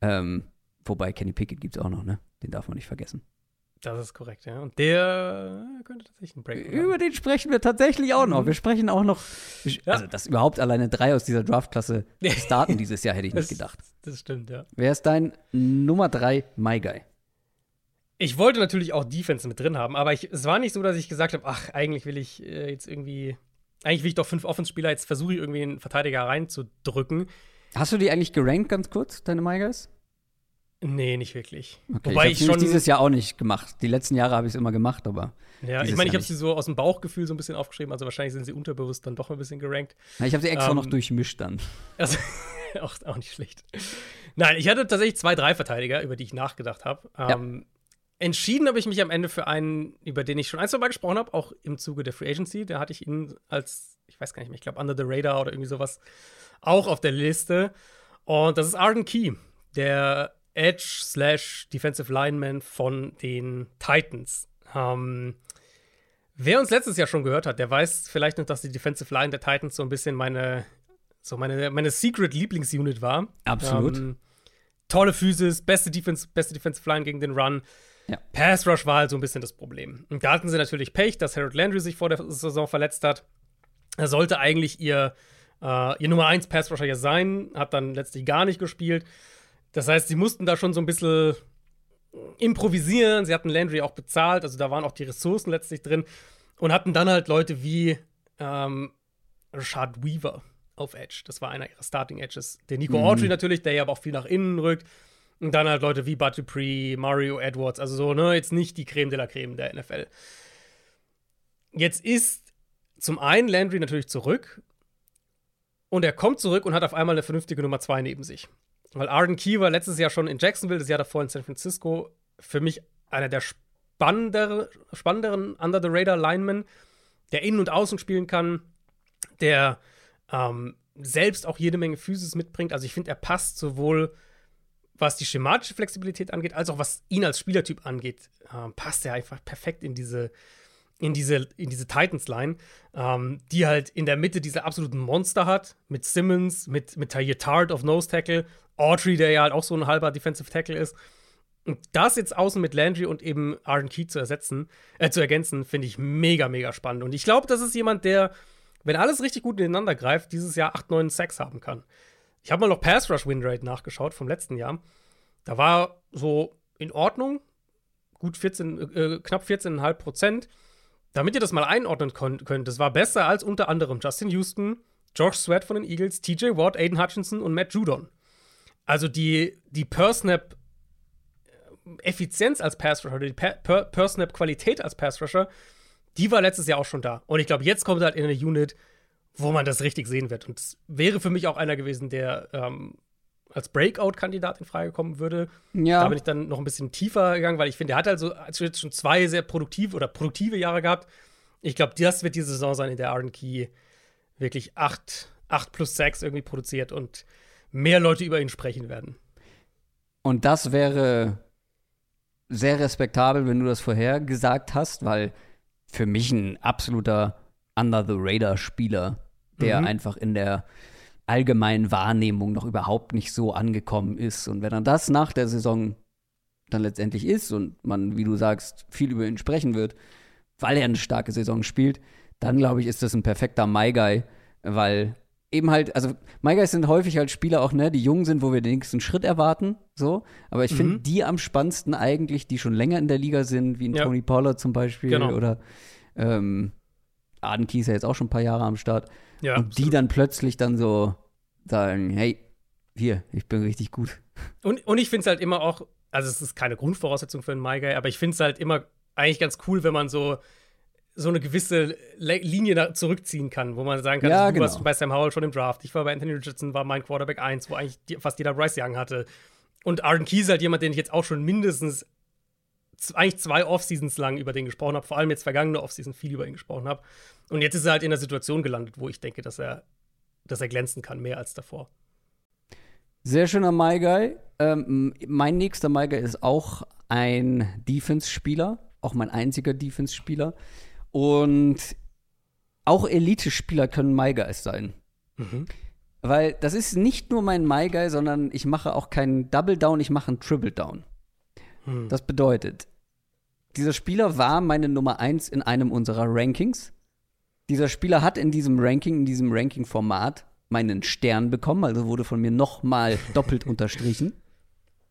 ähm, wobei Kenny Pickett gibt es auch noch, ne? Den darf man nicht vergessen. Das ist korrekt, ja. Und der könnte tatsächlich einen Break machen. Über den sprechen wir tatsächlich auch noch. Wir sprechen auch noch, Mhm. Ja. also dass überhaupt alleine drei aus dieser Draftklasse starten dieses Jahr, hätte ich nicht Das- gedacht. Das stimmt, ja. Wer ist dein Nummer drei My Guy? Ich wollte natürlich auch Defense mit drin haben, aber ich, es war nicht so, dass ich gesagt habe, ach, eigentlich will ich äh, jetzt irgendwie, eigentlich will ich doch fünf Offense-Spieler, jetzt versuche ich irgendwie einen Verteidiger reinzudrücken. Hast du die eigentlich gerankt ganz kurz, deine My Guys? Nee, nicht wirklich. Okay, Wobei ich, ich schon. dieses Jahr auch nicht gemacht. Die letzten Jahre habe ich es immer gemacht, aber ja, ich meine, ich habe sie so aus dem Bauchgefühl so ein bisschen aufgeschrieben, also wahrscheinlich sind sie unterbewusst dann doch ein bisschen gerankt. na, ich habe sie extra Ähm, noch durchmischt dann. Also, *laughs* auch, auch nicht schlecht. Nein, ich hatte tatsächlich zwei, drei Verteidiger, über die ich nachgedacht habe. Ähm, Entschieden habe ich mich am Ende für einen, über den ich schon ein, zwei Mal gesprochen habe, auch im Zuge der Free Agency. Da hatte ich ihn als, ich weiß gar nicht mehr, ich glaube Under the Radar oder irgendwie sowas, auch auf der Liste. Und das ist Arden Key, der Edge slash Defensive Lineman von den Titans. Ähm, wer uns letztes Jahr schon gehört hat, der weiß vielleicht noch, dass die Defensive Line der Titans so ein bisschen meine, so meine, meine Secret-Lieblingsunit war. Absolut. Ähm, tolle Physis, beste Defense, beste Defensive Line gegen den Run. Ja. Pass Rush war halt so ein bisschen das Problem. Und da hatten sie natürlich Pech, dass Harold Landry sich vor der Saison verletzt hat. Er sollte eigentlich ihr, äh, ihr Nummer 1 Pass Rusher ja sein, hat dann letztlich gar nicht gespielt. Das heißt, sie mussten da schon so ein bisschen improvisieren. Sie hatten Landry auch bezahlt, also da waren auch die Ressourcen letztlich drin und hatten dann halt Leute wie ähm, Rashad Weaver auf Edge. Das war einer ihrer Starting Edges. Der Nico Autry natürlich, der ja aber auch viel nach innen rückt. Und dann halt Leute wie Bud Dupree, Mario Edwards, also so, ne, jetzt nicht die Creme de la Creme der NFL. Jetzt ist zum einen Landry natürlich zurück und er kommt zurück und hat auf einmal eine vernünftige Nummer 2 neben sich. Weil Arden Key war letztes Jahr schon in Jacksonville, das Jahr davor in San Francisco, für mich einer der spannendere, spannenderen Under-the-Radar-Linemen, der innen und außen spielen kann, der ähm, selbst auch jede Menge Physis mitbringt. Also ich finde, er passt sowohl was die schematische Flexibilität angeht, als auch was ihn als Spielertyp angeht, ähm, passt er einfach perfekt in diese, in diese, in diese Titans-Line, ähm, die halt in der Mitte diese absoluten Monster hat, mit Simmons, mit, mit Tahir Tart auf Nose Tackle, Autry, der ja halt auch so ein halber Defensive Tackle ist. Und das jetzt außen mit Landry und eben Arden Key zu ersetzen, äh, zu ergänzen, finde ich mega, mega spannend. Und ich glaube, das ist jemand, der, wenn alles richtig gut ineinander greift, dieses Jahr 8, 9 Sacks haben kann. Ich habe mal noch Pass Rush Win Rate nachgeschaut vom letzten Jahr. Da war so in Ordnung, gut 14, äh, knapp 14,5 Prozent. Damit ihr das mal einordnen könnt, das war besser als unter anderem Justin Houston, George Sweat von den Eagles, TJ Watt, Aiden Hutchinson und Matt Judon. Also die, die Per-Snap Effizienz als Pass Rusher, die Per- Per- Per-Snap Qualität als Pass Rusher, die war letztes Jahr auch schon da. Und ich glaube, jetzt kommt er halt in eine Unit, wo man das richtig sehen wird. Und es wäre für mich auch einer gewesen, der ähm, als Breakout-Kandidat in Frage kommen würde. Ja. Da bin ich dann noch ein bisschen tiefer gegangen, weil ich finde, er hat also jetzt schon zwei sehr produktive oder produktive Jahre gehabt. Ich glaube, das wird die Saison sein, in der Aaron Key wirklich 8, 8 plus 6 irgendwie produziert und mehr Leute über ihn sprechen werden. Und das wäre sehr respektabel, wenn du das vorher gesagt hast, weil für mich ein absoluter Under-the-Radar-Spieler, der Mhm. einfach in der allgemeinen Wahrnehmung noch überhaupt nicht so angekommen ist. Und wenn er das nach der Saison dann letztendlich ist und man, wie du sagst, viel über ihn sprechen wird, weil er eine starke Saison spielt, dann glaube ich, ist das ein perfekter My Guy, weil eben halt, also My Guys sind häufig halt Spieler auch, ne, die jung sind, wo wir den nächsten Schritt erwarten, so. Aber ich finde Mhm. die am spannendsten eigentlich, die schon länger in der Liga sind, wie ein Ja. Tony Pollard zum Beispiel Genau. oder ähm, Arden Key ist ja jetzt auch schon ein paar Jahre am Start. Ja, und die dann plötzlich dann so sagen, hey, hier, ich bin richtig gut. Und, und ich finde es halt immer auch, also es ist keine Grundvoraussetzung für einen My Guy, aber ich finde es halt immer eigentlich ganz cool, wenn man so, so eine gewisse Le Linie zurückziehen kann, wo man sagen kann, Ja, also, du genau. warst bei Sam Howell schon im Draft, ich war bei Anthony Richardson, war mein Quarterback 1, wo eigentlich die, fast jeder Bryce Young hatte. Und Arden Key ist halt jemand, den ich jetzt auch schon mindestens eigentlich zwei Offseasons lang über den gesprochen habe, vor allem jetzt vergangene Offseason viel über ihn gesprochen habe. Und jetzt ist er halt in der Situation gelandet, wo ich denke, dass er, dass er glänzen kann, mehr als davor. Sehr schöner My Guy. Ähm, mein nächster My Guy ist auch ein Defense-Spieler, auch mein einziger Defense-Spieler. Und auch Elite-Spieler können My Guys sein. Mhm. Weil das ist nicht nur mein My Guy, sondern ich mache auch keinen Double Down, ich mache einen Triple Down. Hm. Das bedeutet, dieser Spieler war meine Nummer 1 in einem unserer Rankings. Dieser Spieler hat in diesem Ranking, in diesem Ranking-Format meinen Stern bekommen, also wurde von mir nochmal *laughs* doppelt unterstrichen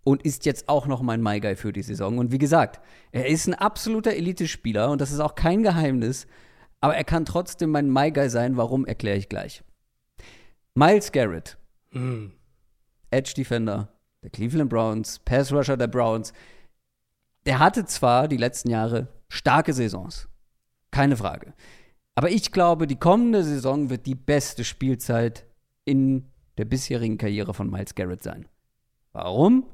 und ist jetzt auch noch mein My Guy für die Saison. Und wie gesagt, er ist ein absoluter Elite-Spieler und das ist auch kein Geheimnis, aber er kann trotzdem mein My Guy sein. Warum, erkläre ich gleich. Miles Garrett, Hm. Edge Defender der Cleveland Browns, Pass Rusher der Browns. Der hatte zwar die letzten Jahre starke Saisons, keine Frage. Aber ich glaube, die kommende Saison wird die beste Spielzeit in der bisherigen Karriere von Miles Garrett sein. Warum?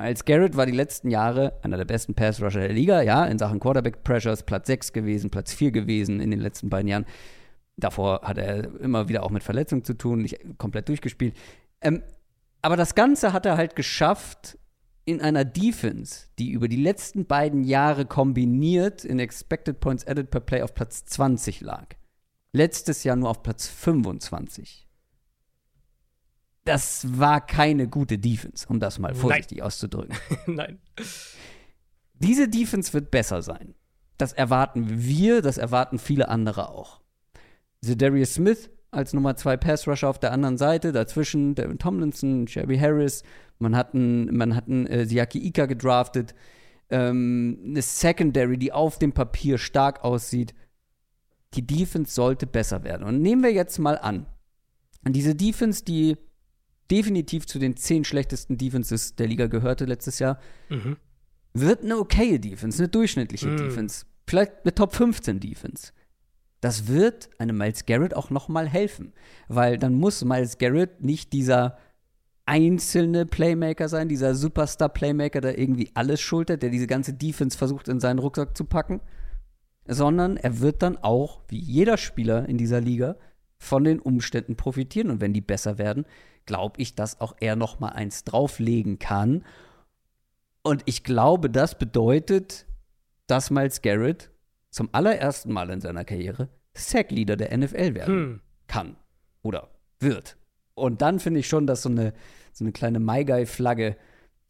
Miles Garrett war die letzten Jahre einer der besten Pass Rusher der Liga, ja, in Sachen Quarterback Pressures Platz 6 gewesen, Platz 4 gewesen in den letzten beiden Jahren. Davor hat er immer wieder auch mit Verletzungen zu tun, nicht komplett durchgespielt. Ähm, aber das Ganze hat er halt geschafft in einer Defense, die über die letzten beiden Jahre kombiniert in Expected Points Added per Play auf Platz 20 lag. Letztes Jahr nur auf Platz 25. Das war keine gute Defense, um das mal Nein. vorsichtig auszudrücken. *laughs* *laughs* Nein. Diese Defense wird besser sein. Das erwarten wir, das erwarten viele andere auch. Zedarius Smith als Nummer 2 Pass Rusher auf der anderen Seite, dazwischen Devin Tomlinson, Shelby Harris, man hat einen, man hat einen äh, Siaki Ika gedraftet, ähm, eine Secondary, die auf dem Papier stark aussieht. Die Defense sollte besser werden. Und nehmen wir jetzt mal an, diese Defense, die definitiv zu den zehn schlechtesten Defenses der Liga gehörte letztes Jahr, Mhm. wird eine okaye Defense, eine durchschnittliche Mm. Defense, vielleicht eine Top 15 Defense. Das wird einem Miles Garrett auch noch mal helfen, weil dann muss Miles Garrett nicht dieser einzelne Playmaker sein, dieser Superstar Playmaker, der irgendwie alles schultert, der diese ganze Defense versucht in seinen Rucksack zu packen, sondern er wird dann auch wie jeder Spieler in dieser Liga von den Umständen profitieren und wenn die besser werden, glaube ich, dass auch er noch mal eins drauflegen kann und ich glaube, das bedeutet, dass Miles Garrett zum allerersten Mal in seiner Karriere Sack-Leader der NFL werden Hm. kann oder wird. Und dann finde ich schon, dass so eine, so eine kleine My Guy-Flagge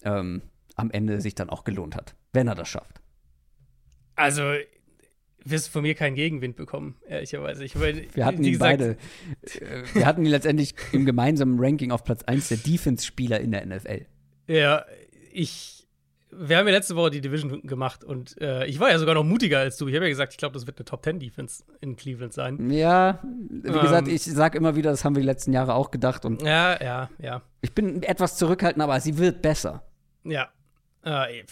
ähm, am Ende sich dann auch gelohnt hat, wenn er das schafft. Also, wirst du von mir keinen Gegenwind bekommen, ehrlicherweise. Ich, weil, Wir hatten ihn gesagt, beide, äh, wir hatten ihn letztendlich im gemeinsamen Ranking auf Platz 1 der Defense-Spieler in der NFL. Ja, ich. Wir haben ja letzte Woche die Division gemacht und äh, ich war ja sogar noch mutiger als du. Ich habe ja gesagt, ich glaube, das wird eine Top 10 Defense in Cleveland sein. Ja, wie gesagt, Ähm. ich sage immer wieder, das haben wir die letzten Jahre auch gedacht und Ja, ja, ja. ich bin etwas zurückhaltend, aber sie wird besser. Ja. Äh,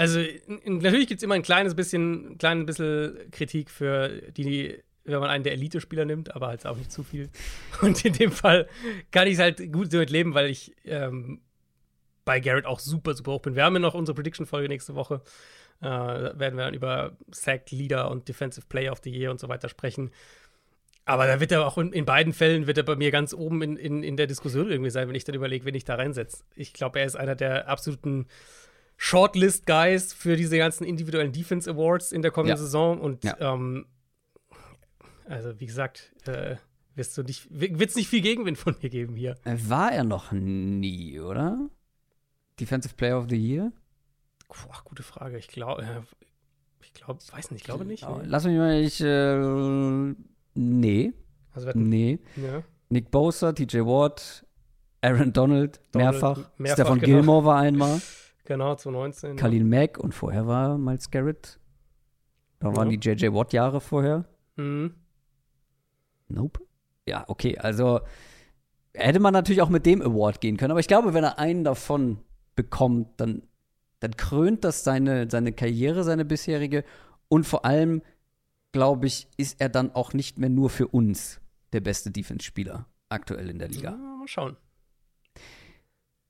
also, natürlich gibt es immer ein kleines bisschen, ein kleines bisschen Kritik für die wenn man einen der Elite-Spieler nimmt, aber halt auch nicht zu viel. *laughs* Und in dem Fall kann ich es halt gut damit leben, weil ich ähm, bei Garrett auch super, super hoch bin. Wir haben ja noch unsere Prediction-Folge nächste Woche. Äh, werden wir dann über Sack, Leader und Defensive Player of the Year und so weiter sprechen. Aber da wird er auch in, in, beiden Fällen wird er bei mir ganz oben in, in, in der Diskussion irgendwie sein, wenn ich dann überlege, wen ich da reinsetze. Ich glaube, er ist einer der absoluten Shortlist-Guys für diese ganzen individuellen Defense Awards in der kommenden ja. Saison. Und ja. ähm, also, wie gesagt, äh, wirst du nicht, wird es nicht viel Gegenwind von mir geben hier. Äh, war er noch nie, oder? Defensive Player of the Year? Boah, gute Frage. Ich glaube, äh, ich glaube, weiß nicht, ich glaube nicht. Nee. Lass mich mal, ich, äh, Nee. Also nee. Ja. Nick Bosa, TJ Watt, Aaron Donald, Donald mehrfach. mehrfach. Stefan genau. Gilmore war einmal. *laughs* Genau, 2019. Khalil ja. Mack und vorher war Miles Garrett. Da waren ja. die JJ Watt-Jahre vorher. Mhm. Nope. Ja, okay, also hätte man natürlich auch mit dem Award gehen können. Aber ich glaube, wenn er einen davon bekommt, dann, dann krönt das seine, seine Karriere, seine bisherige. Und vor allem glaube ich, ist er dann auch nicht mehr nur für uns der beste Defense-Spieler aktuell in der Liga. Ja, mal schauen.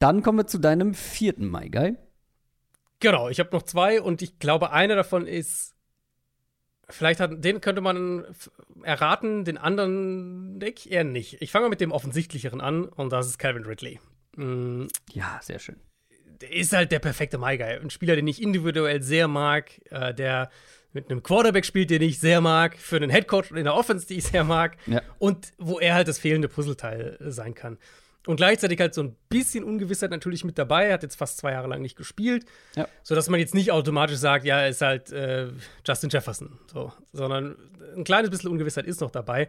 Dann kommen wir zu deinem vierten My Guy. Genau, ich habe noch zwei und ich glaube, einer davon ist, vielleicht hat, den könnte man erraten, den anderen denke ich eher nicht. Ich fange mal mit dem offensichtlicheren an und das ist Calvin Ridley. Mhm. Ja, sehr schön. Der ist halt der perfekte My Guy. Ein Spieler, den ich individuell sehr mag, äh, der mit einem Quarterback spielt, den ich sehr mag, für einen Headcoach in der Offense, die ich sehr mag, ja. und wo er halt das fehlende Puzzleteil sein kann. Und gleichzeitig halt so ein bisschen Ungewissheit natürlich mit dabei. Er hat jetzt fast zwei Jahre lang nicht gespielt, ja. sodass man jetzt nicht automatisch sagt, ja, er ist halt äh, Justin Jefferson, so, sondern ein kleines bisschen Ungewissheit ist noch dabei.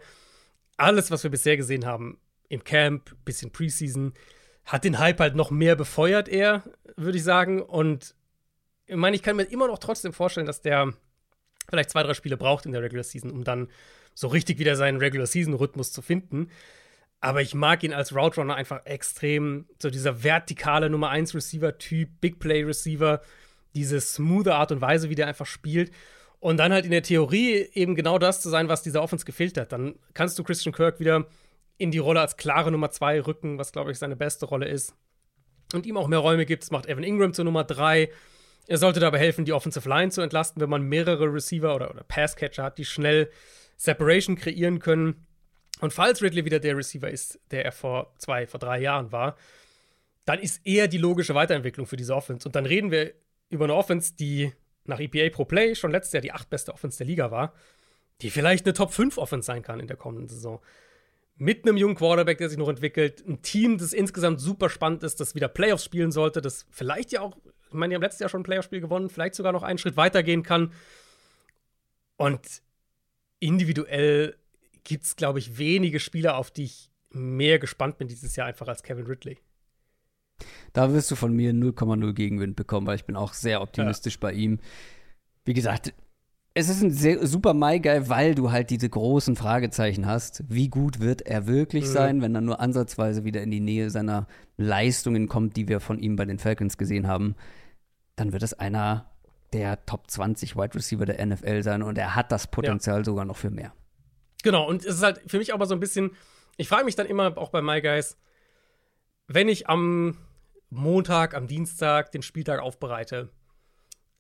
Alles, was wir bisher gesehen haben im Camp, bisschen Preseason, hat den Hype halt noch mehr befeuert, er, würde ich sagen. Und ich meine, ich kann mir immer noch trotzdem vorstellen, dass der vielleicht zwei, drei Spiele braucht in der Regular Season, um dann so richtig wieder seinen Regular Season Rhythmus zu finden. Aber ich mag ihn als Route Runner einfach extrem. So dieser vertikale Nummer 1 Receiver Typ, Big Play Receiver, diese smooth Art und Weise, wie der einfach spielt. Und dann halt in der Theorie eben genau das zu sein, was dieser Offense gefehlt hat. Dann kannst du Christian Kirk wieder in die Rolle als klare Nummer 2 rücken, was glaube ich seine beste Rolle ist. Und ihm auch mehr Räume gibt. Das macht Evan Ingram zur Nummer 3. Er sollte dabei helfen, die Offensive Line zu entlasten, wenn man mehrere Receiver oder, oder Passcatcher hat, die schnell Separation kreieren können. Und falls Ridley wieder der Receiver ist, der er vor zwei, vor drei Jahren war, dann ist er die logische Weiterentwicklung für diese Offense. Und dann reden wir über eine Offense, die nach EPA Pro Play schon letztes Jahr die acht beste Offense der Liga war, die vielleicht eine Top 5 Offense sein kann in der kommenden Saison. Mit einem jungen Quarterback, der sich noch entwickelt, ein Team, das insgesamt super spannend ist, das wieder Playoffs spielen sollte, das vielleicht ja auch ich meine, die haben letztes Jahr schon ein Playoff-Spiel gewonnen, vielleicht sogar noch einen Schritt weitergehen kann. Und individuell gibt es, glaube ich, wenige Spieler, auf die ich mehr gespannt bin dieses Jahr einfach als Kevin Ridley. Da wirst du von mir 0,0 Gegenwind bekommen, weil ich bin auch sehr optimistisch ja. bei ihm. Wie gesagt, es ist ein sehr, super Mai-Guy, weil du halt diese großen Fragezeichen hast. Wie gut wird er wirklich mhm. sein, wenn er nur ansatzweise wieder in die Nähe seiner Leistungen kommt, die wir von ihm bei den Falcons gesehen haben? dann wird es einer der Top 20 Wide Receiver der NFL sein und er hat das Potenzial ja. sogar noch für mehr. Genau, und es ist halt für mich auch mal so ein bisschen, ich frage mich dann immer auch bei My Guys, wenn ich am Montag, am Dienstag den Spieltag aufbereite,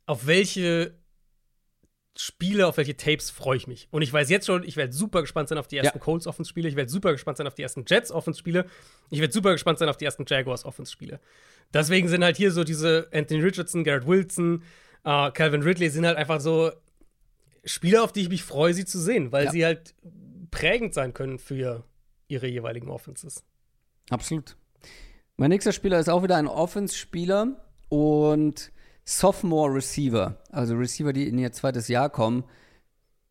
auf welche Spiele, auf welche Tapes freue ich mich. Und ich weiß jetzt schon, ich werde super gespannt sein auf die ersten ja. Colts Offense-Spiele, ich werde super gespannt sein auf die ersten Jets Offense-Spiele, ich werde super gespannt sein auf die ersten Jaguars Offense-Spiele. Deswegen sind halt hier so diese Anthony Richardson, Garrett Wilson, äh, Calvin Ridley sind halt einfach so Spieler, auf die ich mich freue, sie zu sehen, weil ja. sie halt prägend sein können für ihre jeweiligen Offenses. Absolut. Mein nächster Spieler ist auch wieder ein Offense-Spieler und Sophomore Receiver, also Receiver, die in ihr zweites Jahr kommen,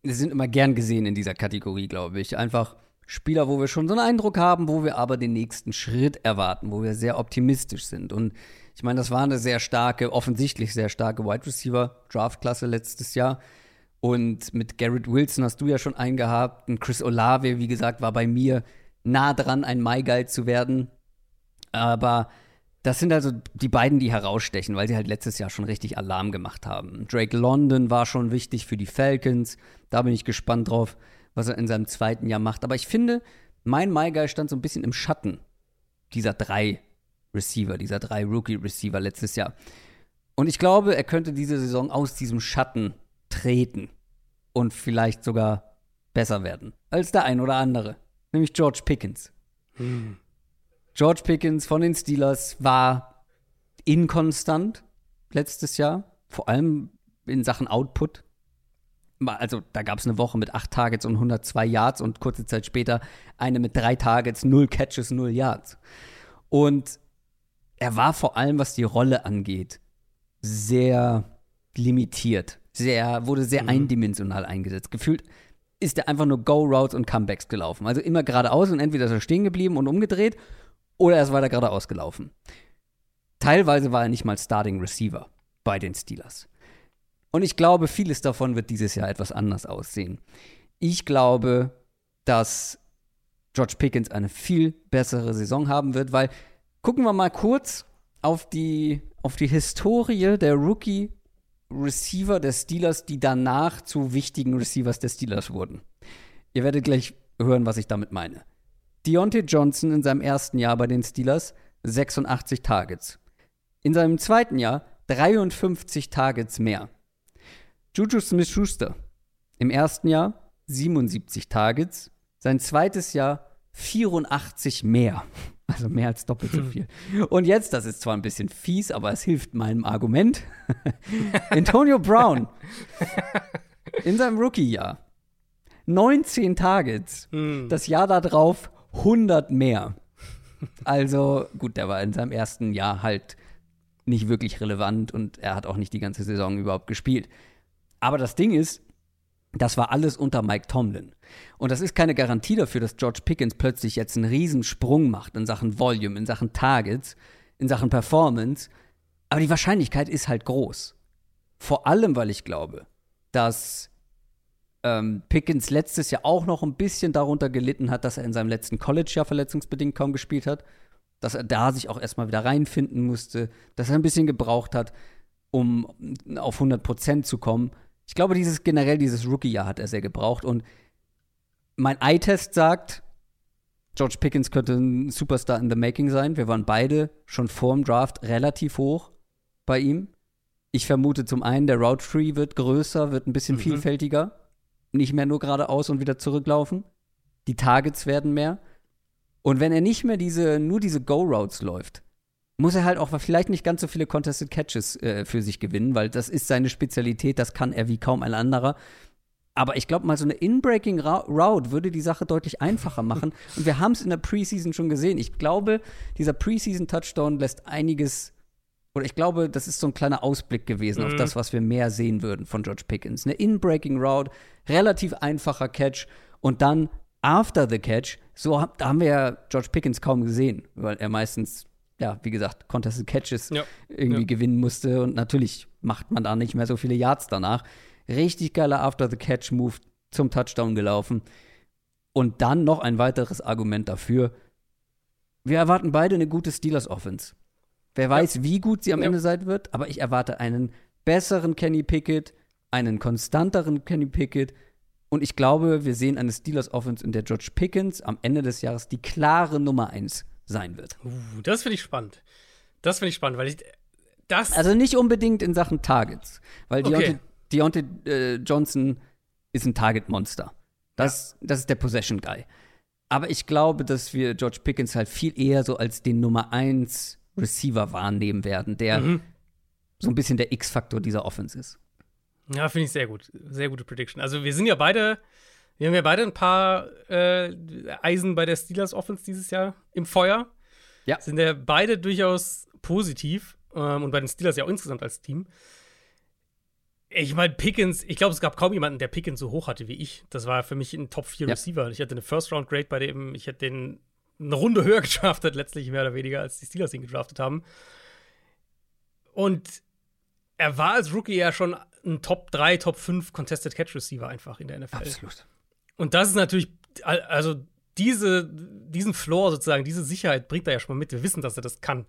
die sind immer gern gesehen in dieser Kategorie, glaube ich. Einfach Spieler, wo wir schon so einen Eindruck haben, wo wir aber den nächsten Schritt erwarten, wo wir sehr optimistisch sind. Und ich meine, das war eine sehr starke, offensichtlich sehr starke Wide Receiver Draftklasse letztes Jahr. Und mit Garrett Wilson hast du ja schon einen gehabt. Und Chris Olave, wie gesagt, war bei mir nah dran, ein Guy zu werden. Aber das sind also die beiden, die herausstechen, weil sie halt letztes Jahr schon richtig Alarm gemacht haben. Drake London war schon wichtig für die Falcons. Da bin ich gespannt drauf, was er in seinem zweiten Jahr macht. Aber ich finde, mein MyGuy stand so ein bisschen im Schatten dieser drei Receiver, dieser drei Rookie-Receiver letztes Jahr. Und ich glaube, er könnte diese Saison aus diesem Schatten treten und vielleicht sogar besser werden als der ein oder andere, nämlich George Pickens. Hm. George Pickens von den Steelers war inkonstant letztes Jahr, vor allem in Sachen Output. Also da gab es eine Woche mit acht Targets und 102 Yards und kurze Zeit später eine mit drei Targets, null Catches, null Yards. Und er war vor allem, was die Rolle angeht, sehr limitiert. Sehr, wurde sehr mhm. eindimensional eingesetzt. Gefühlt ist er einfach nur Go-Routes und Comebacks gelaufen. Also immer geradeaus und entweder ist er stehen geblieben und umgedreht oder er ist weiter geradeaus gelaufen. Teilweise war er nicht mal Starting Receiver bei den Steelers. Und ich glaube, vieles davon wird dieses Jahr etwas anders aussehen. Ich glaube, dass George Pickens eine viel bessere Saison haben wird, weil gucken wir mal kurz auf die, auf die Historie der Rookie Receiver der Steelers, die danach zu wichtigen Receivers der Steelers wurden. Ihr werdet gleich hören, was ich damit meine. Deontay Johnson in seinem ersten Jahr bei den Steelers 86 Targets. In seinem zweiten Jahr 53 Targets mehr. Juju Smith-Schuster im ersten Jahr 77 Targets, sein zweites Jahr 84 mehr. Also mehr als doppelt so viel. Und jetzt, das ist zwar ein bisschen fies, aber es hilft meinem Argument. *laughs* Antonio Brown in seinem Rookie-Jahr 19 Targets. Hm. Das Jahr darauf 100 mehr. Also, gut, der war in seinem ersten Jahr halt nicht wirklich relevant und er hat auch nicht die ganze Saison überhaupt gespielt. Aber das Ding ist, das war alles unter Mike Tomlin. Und das ist keine Garantie dafür, dass George Pickens plötzlich jetzt einen Riesensprung macht in Sachen Volume, in Sachen Targets, in Sachen Performance. Aber die Wahrscheinlichkeit ist halt groß. Vor allem, weil ich glaube, dass ähm, Pickens letztes Jahr auch noch ein bisschen darunter gelitten hat, dass er in seinem letzten College-Jahr verletzungsbedingt kaum gespielt hat. Dass er da sich auch erstmal wieder reinfinden musste, dass er ein bisschen gebraucht hat, um auf 100 Prozent zu kommen. Ich glaube, dieses generell dieses Rookie-Jahr hat er sehr gebraucht und mein Eye-Test sagt, George Pickens könnte ein Superstar in the Making sein. Wir waren beide schon vor dem Draft relativ hoch bei ihm. Ich vermute zum einen, der Route Tree wird größer, wird ein bisschen mhm. vielfältiger. Nicht mehr nur geradeaus und wieder zurücklaufen. Die Targets werden mehr. Und wenn er nicht mehr diese, nur diese Go-Routes läuft, muss er halt auch vielleicht nicht ganz so viele Contested Catches äh, für sich gewinnen, weil das ist seine Spezialität, das kann er wie kaum ein anderer. Aber ich glaube mal, so eine In-Breaking Route würde die Sache deutlich einfacher machen. *laughs* Und wir haben es in der Preseason schon gesehen. Ich glaube, dieser Preseason-Touchdown lässt einiges, oder ich glaube, das ist so ein kleiner Ausblick gewesen mhm. auf das, was wir mehr sehen würden von George Pickens. Eine In-Breaking Route, relativ einfacher Catch und dann after the catch, so da haben wir ja George Pickens kaum gesehen, weil er meistens ja, wie gesagt, Contested Catches ja. irgendwie ja. gewinnen musste. Und natürlich macht man da nicht mehr so viele Yards danach. Richtig geiler After-the-Catch-Move zum Touchdown gelaufen. Und dann noch ein weiteres Argument dafür. Wir erwarten beide eine gute Steelers-Offense. Wer weiß, ja. wie gut sie am Ende sein wird, aber ich erwarte einen besseren Kenny Pickett, einen konstanteren Kenny Pickett. Und ich glaube, wir sehen eine Steelers-Offense, in der George Pickens am Ende des Jahres die klare Nummer 1 sein wird. Uh, das finde ich spannend. Das finde ich spannend, weil ich das. Also nicht unbedingt in Sachen Targets, weil okay. Deontay, Deontay äh, Johnson ist ein Target-Monster. Das, ja. das ist der Possession-Guy. Aber ich glaube, dass wir George Pickens halt viel eher so als den Nummer 1 Receiver wahrnehmen werden, der mhm. so ein bisschen der X-Faktor dieser Offense ist. Ja, finde ich sehr gut. Sehr gute Prediction. Also wir sind ja beide wir haben ja beide ein paar äh, Eisen bei der Steelers Offense dieses Jahr im Feuer. Ja. Sind ja beide durchaus positiv. Ähm, und bei den Steelers ja auch insgesamt als Team. Ich meine, Pickens, ich glaube, es gab kaum jemanden, der Pickens so hoch hatte wie ich. Das war für mich ein Top 4 ja. Receiver. Ich hatte eine First-Round-Grade bei dem, ich hätte den eine Runde *laughs* höher gedraftet, letztlich mehr oder weniger, als die Steelers ihn gedraftet haben. Und er war als Rookie ja schon ein Top 3, Top 5 Contested Catch Receiver einfach in der NFL. Absolut. Und das ist natürlich, also diese, diesen Floor sozusagen, diese Sicherheit bringt er ja schon mal mit. Wir wissen, dass er das kann.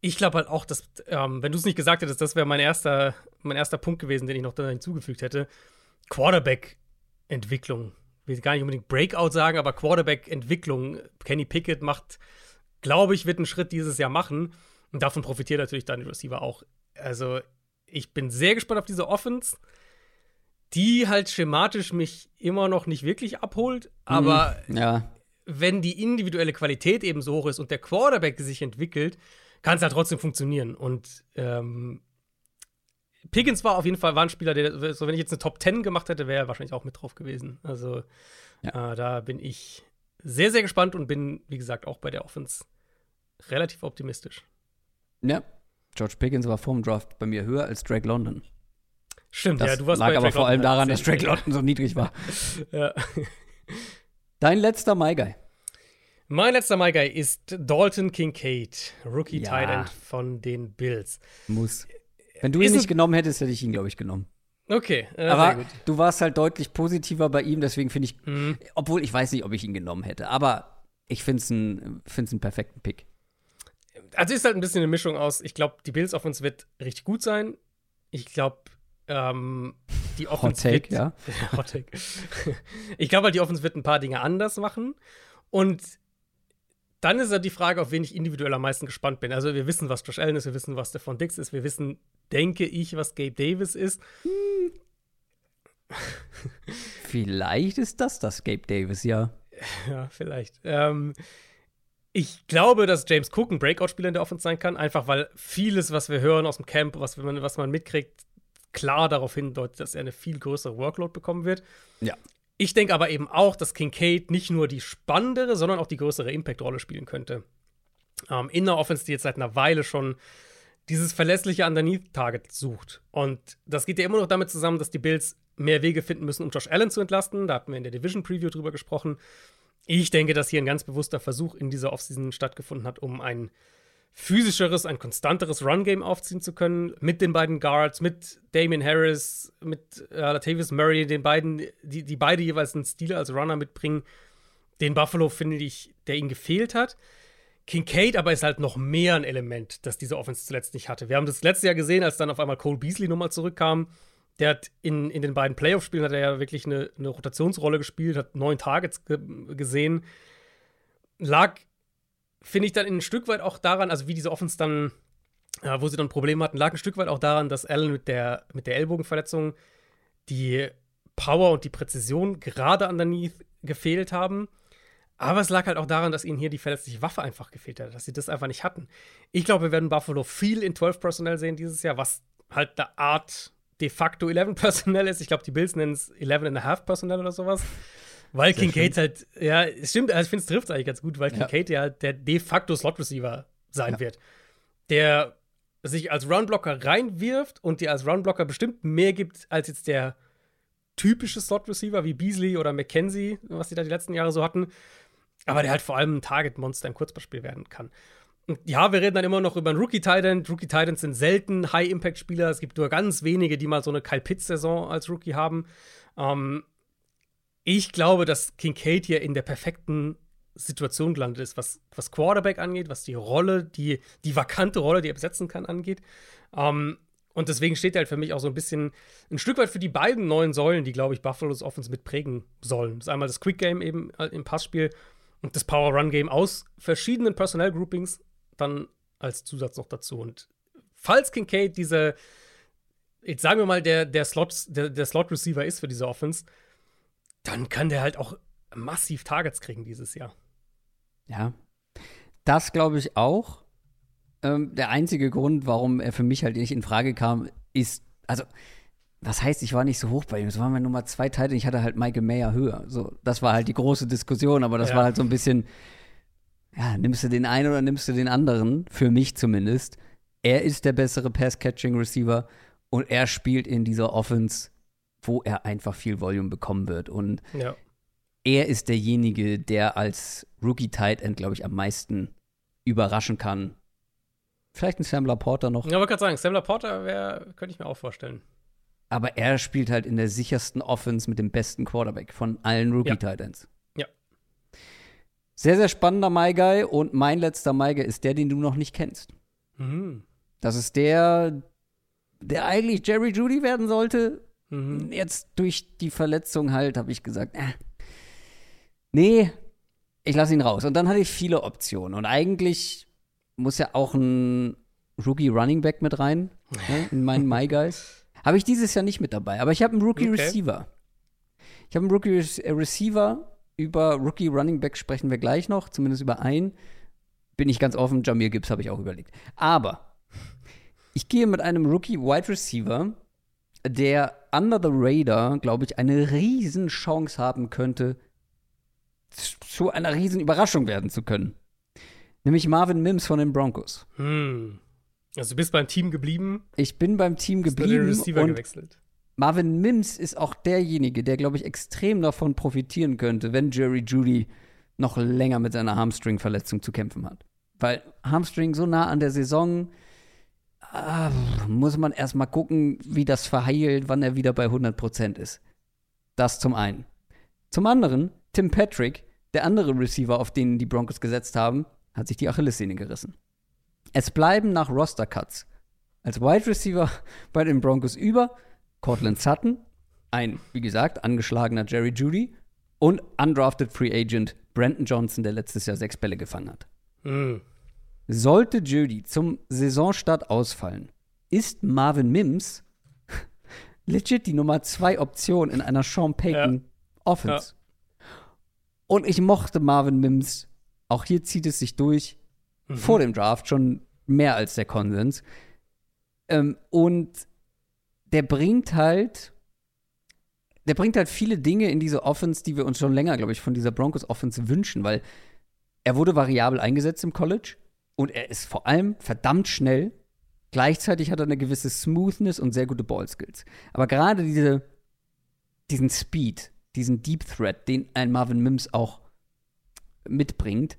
Ich glaube halt auch, dass, ähm, wenn du es nicht gesagt hättest, das wäre mein erster, mein erster Punkt gewesen, den ich noch da hinzugefügt hätte. Quarterback-Entwicklung will gar nicht unbedingt Breakout sagen, aber Quarterback-Entwicklung. Kenny Pickett macht, glaube ich, wird einen Schritt dieses Jahr machen. Und davon profitiert natürlich dann die Receiver auch. Also, ich bin sehr gespannt auf diese Offense, die halt schematisch mich immer noch nicht wirklich abholt. Aber Mhm. Ja. wenn die individuelle Qualität eben so hoch ist und der Quarterback sich entwickelt, kann es halt trotzdem funktionieren. Und ähm, Pickens war auf jeden Fall war ein Spieler, der, so wenn ich jetzt eine Top 10 gemacht hätte, wäre er wahrscheinlich auch mit drauf gewesen. Also äh, da bin ich sehr, sehr gespannt und bin, wie gesagt, auch bei der Offense relativ optimistisch. Ja. George Pickens war vorm Draft bei mir höher als Drake London. Stimmt, Das ja, du warst lag bei aber Drake vor allem daran, dass Drake London so niedrig war. *laughs* Ja. Dein letzter My Guy. Mein letzter My Guy ist Dalton Kincaid, Rookie Ja. Tight End von den Bills. Muss. Wenn du ihn Ist nicht ein- genommen hättest, hätte ich ihn, glaube ich, genommen. Okay, äh, Aber du warst halt deutlich positiver bei ihm, deswegen finde ich, Mhm. obwohl ich weiß nicht, ob ich ihn genommen hätte, aber ich finde es ein, find's einen perfekten Pick. Also ist halt ein bisschen eine Mischung aus, ich glaube, die Bills Offense wird richtig gut sein. Ich glaube, ähm, die Offense Take, wird, ja. *laughs* Hot Take. ich glaube halt, die Offense wird ein paar Dinge anders machen. Und dann ist ja die Frage, auf wen ich individuell am meisten gespannt bin. Also wir wissen, was Josh Allen ist, wir wissen, was Stephon Dix ist, wir wissen, denke ich, was Gabe Davis ist. *laughs* Vielleicht ist das das Gabe Davis, ja. Ja, vielleicht. Ähm, ich glaube, dass James Cook ein Breakout-Spieler in der Offense sein kann, einfach weil vieles, was wir hören aus dem Camp, was man, was man mitkriegt, klar darauf hindeutet, dass er eine viel größere Workload bekommen wird. Ja. Ich denke aber eben auch, dass Kincaid nicht nur die spannendere, sondern auch die größere Impact-Rolle spielen könnte. Ähm, in der Offense, die jetzt seit einer Weile schon dieses verlässliche Underneath-Target sucht. Und das geht ja immer noch damit zusammen, dass die Bills mehr Wege finden müssen, um Josh Allen zu entlasten. Da hatten wir in der Division-Preview drüber gesprochen. Ich denke, dass hier ein ganz bewusster Versuch in dieser Offseason stattgefunden hat, um ein physischeres, ein konstanteres Run-Game aufziehen zu können. Mit den beiden Guards, mit Damien Harris, mit äh, Latavius Murray, den beiden, die, die beide jeweils einen Stil als Runner mitbringen. Den Buffalo finde ich, der ihnen gefehlt hat. Kincaid aber ist halt noch mehr ein Element, das diese Offense zuletzt nicht hatte. Wir haben das letzte Jahr gesehen, als dann auf einmal Cole Beasley nochmal zurückkam. Der hat in, in den beiden Playoff-Spielen hat er ja wirklich eine, eine Rotationsrolle gespielt, hat neun Targets ge gesehen. Lag, finde ich, dann ein Stück weit auch daran, also wie diese Offense dann, äh, wo sie dann Probleme hatten, lag ein Stück weit auch daran, dass Allen mit der, mit der Ellbogenverletzung die Power und die Präzision gerade underneath gefehlt haben. Aber es lag halt auch daran, dass ihnen hier die verletzliche Waffe einfach gefehlt hat, dass sie das einfach nicht hatten. Ich glaube, wir werden Buffalo viel in 12 Personnel sehen dieses Jahr, was halt eine Art de facto 11 Personnel ist. Ich glaube, die Bills nennen es 11 and a half Personnel oder sowas. Weil Sehr Kincaid halt, ja, es stimmt, also ich finde, es trifft eigentlich ganz gut, weil Ja. Kincaid ja der de facto Slot-Receiver sein Ja. wird. Der sich als Runblocker reinwirft und dir als Runblocker bestimmt mehr gibt als jetzt der typische Slot-Receiver wie Beasley oder McKenzie, was die da die letzten Jahre so hatten. Aber der halt vor allem ein Target-Monster im Kurzballspiel werden kann. Und ja, wir reden dann immer noch über einen Rookie-Titan. Rookie-Titans sind selten High-Impact-Spieler. Es gibt nur ganz wenige, die mal so eine Kyle Pitts-Saison als Rookie haben. Ähm, ich glaube, dass Kincaid hier in der perfekten Situation gelandet ist, was, was Quarterback angeht, was die Rolle, die, die vakante Rolle, die er besetzen kann, angeht. Ähm, und deswegen steht er halt für mich auch so ein bisschen ein Stück weit für die beiden neuen Säulen, die, glaube ich, Buffalo's Offense mitprägen sollen. Das ist einmal das Quick Game eben äh, im Passspiel und das Power Run Game aus verschiedenen Personnel Groupings dann als Zusatz noch dazu. Und falls Kincaid diese, jetzt sagen wir mal, der, der Slot, der, der Slot Receiver ist für diese Offense, dann kann der halt auch massiv Targets kriegen dieses Jahr. Ja. Das glaube ich auch. Ähm, der einzige Grund, warum er für mich halt nicht in Frage kam, ist, also, was heißt, ich war nicht so hoch bei ihm. Es war meine Nummer zwei Teile, ich hatte halt Michael Mayer höher. So, das war halt die große Diskussion, aber das Ja. war halt so ein bisschen, ja, nimmst du den einen oder nimmst du den anderen, für mich zumindest. Er ist der bessere Pass-Catching-Receiver und er spielt in dieser Offense, wo er einfach viel Volume bekommen wird. Und Ja. er ist derjenige, der als Rookie-Tight End, glaube ich, am meisten überraschen kann. Vielleicht ein Sam Laporta noch, Ja, aber gerade sagen, Sam Laporta wäre, könnte ich mir auch vorstellen. aber er spielt halt in der sichersten Offense mit dem besten Quarterback von allen Rookie-Tight Ends. Ja. Sehr, sehr spannender My Guy und mein letzter My Guy ist der, den du noch nicht kennst. Mhm. Das ist der, der eigentlich Jerry Judy werden sollte. Mhm. Jetzt durch die Verletzung halt, habe ich gesagt, äh, Nee, ich lasse ihn raus. Und dann hatte ich viele Optionen. Und eigentlich muss ja auch ein Rookie Running Back mit rein ne, *laughs* in meinen My Guys. Habe ich dieses Jahr nicht mit dabei. Aber ich habe einen Rookie Okay. Receiver. Ich habe einen Rookie Re- äh, Receiver. Über Rookie Running Back sprechen wir gleich noch, zumindest über einen. Bin ich ganz offen, Jamir Gibbs habe ich auch überlegt. Aber ich gehe mit einem Rookie Wide Receiver, der under the radar, glaube ich, eine riesen Chance haben könnte, zu einer riesen Überraschung werden zu können. Nämlich Marvin Mims von den Broncos. Hm. Also du bist beim Team geblieben, Ich bin beim Team hast nur den geblieben Receiver und gewechselt. Marvin Mims ist auch derjenige, der, glaube ich, extrem davon profitieren könnte, wenn Jerry Judy noch länger mit seiner Hamstring-Verletzung zu kämpfen hat. Weil Hamstring so nah an der Saison, ah, muss man erst mal gucken, wie das verheilt, wann er wieder bei 100% ist. Das zum einen. Zum anderen, Tim Patrick, der andere Receiver, auf den die Broncos gesetzt haben, hat sich die Achillessehne gerissen. Es bleiben nach Roster-Cuts als Wide Receiver *laughs* bei den Broncos über Cortland Sutton, ein, wie gesagt, angeschlagener Jerry Judy und undrafted Free Agent Brandon Johnson, der letztes Jahr sechs Bälle gefangen hat. Hm. Sollte Judy zum Saisonstart ausfallen, ist Marvin Mims *laughs* legit die Nummer zwei Option in einer Sean Payton Offense. Und ich mochte Marvin Mims, auch hier zieht es sich durch, vor dem Draft schon mehr als der Konsens. Ähm, und der bringt halt, der bringt halt viele Dinge in diese Offense, die wir uns schon länger, glaube ich, von dieser Broncos Offense wünschen, weil er wurde variabel eingesetzt im College und er ist vor allem verdammt schnell. Gleichzeitig hat er eine gewisse Smoothness und sehr gute Ballskills. Aber gerade diese, diesen Speed, diesen Deep Threat, den ein Marvin Mims auch mitbringt,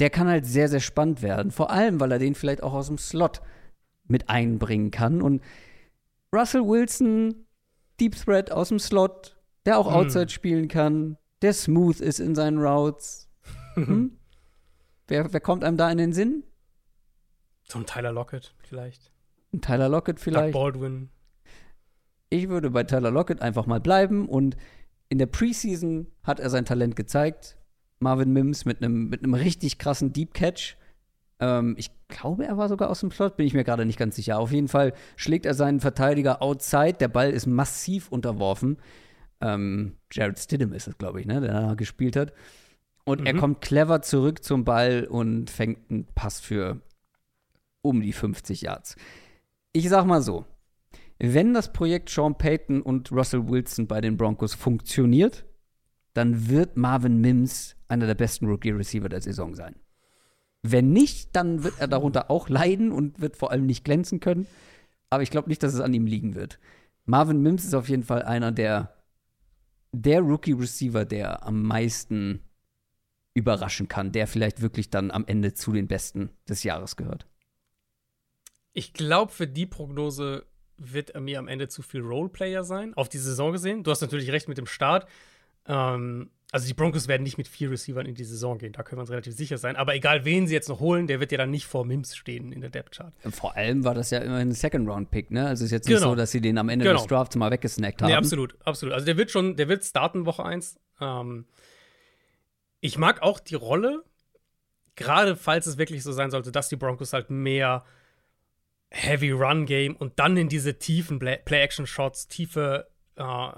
der kann halt sehr, sehr spannend werden. Vor allem, weil er den vielleicht auch aus dem Slot mit einbringen kann. Und Russell Wilson, Deep Threat aus dem Slot, der auch Hm. Outside spielen kann, der smooth ist in seinen Routes. *laughs* Hm? wer, wer kommt einem da in den Sinn? So ein Tyler Lockett vielleicht. Ein Tyler Lockett Doug vielleicht. Baldwin. Ich würde bei Tyler Lockett einfach mal bleiben und in der Preseason hat er sein Talent gezeigt. Marvin Mims mit einem mit einem richtig krassen Deep Catch. Ähm, ich glaube, er war sogar aus dem Slot, bin ich mir gerade nicht ganz sicher. Auf jeden Fall schlägt er seinen Verteidiger outside. Der Ball ist massiv unterworfen. Ähm, Jared Stidham ist es, glaube ich, ne, der da gespielt hat. Und er Mhm. kommt clever zurück zum Ball und fängt einen Pass für um die 50 Yards. Ich sag mal so, wenn das Projekt Sean Payton und Russell Wilson bei den Broncos funktioniert, dann wird Marvin Mims einer der besten Rookie-Receiver der Saison sein. Wenn nicht, dann wird er darunter auch leiden und wird vor allem nicht glänzen können. Aber ich glaube nicht, dass es an ihm liegen wird. Marvin Mims ist auf jeden Fall einer der, der Rookie-Receiver, der am meisten überraschen kann, der vielleicht wirklich dann am Ende zu den Besten des Jahres gehört. Ich glaube, für die Prognose wird er mir am Ende zu viel Roleplayer sein, auf die Saison gesehen. Du hast natürlich recht mit dem Start. Ähm, also die Broncos werden nicht mit vier Receivern in die Saison gehen, da können wir uns relativ sicher sein. Aber egal, wen sie jetzt noch holen, der wird ja dann nicht vor Mims stehen in der Depth-Chart. Vor allem war das ja immerhin ein Second-Round-Pick, ne? Also es ist jetzt nicht Genau. so, dass sie den am Ende Genau. des Drafts mal weggesnackt haben. Nee, absolut, absolut. Also der wird schon, der wird starten Woche 1. Ähm, ich mag auch die Rolle, gerade falls es wirklich so sein sollte, dass die Broncos halt mehr Heavy Run Game und dann in diese tiefen Play- Play-Action-Shots, tiefe äh,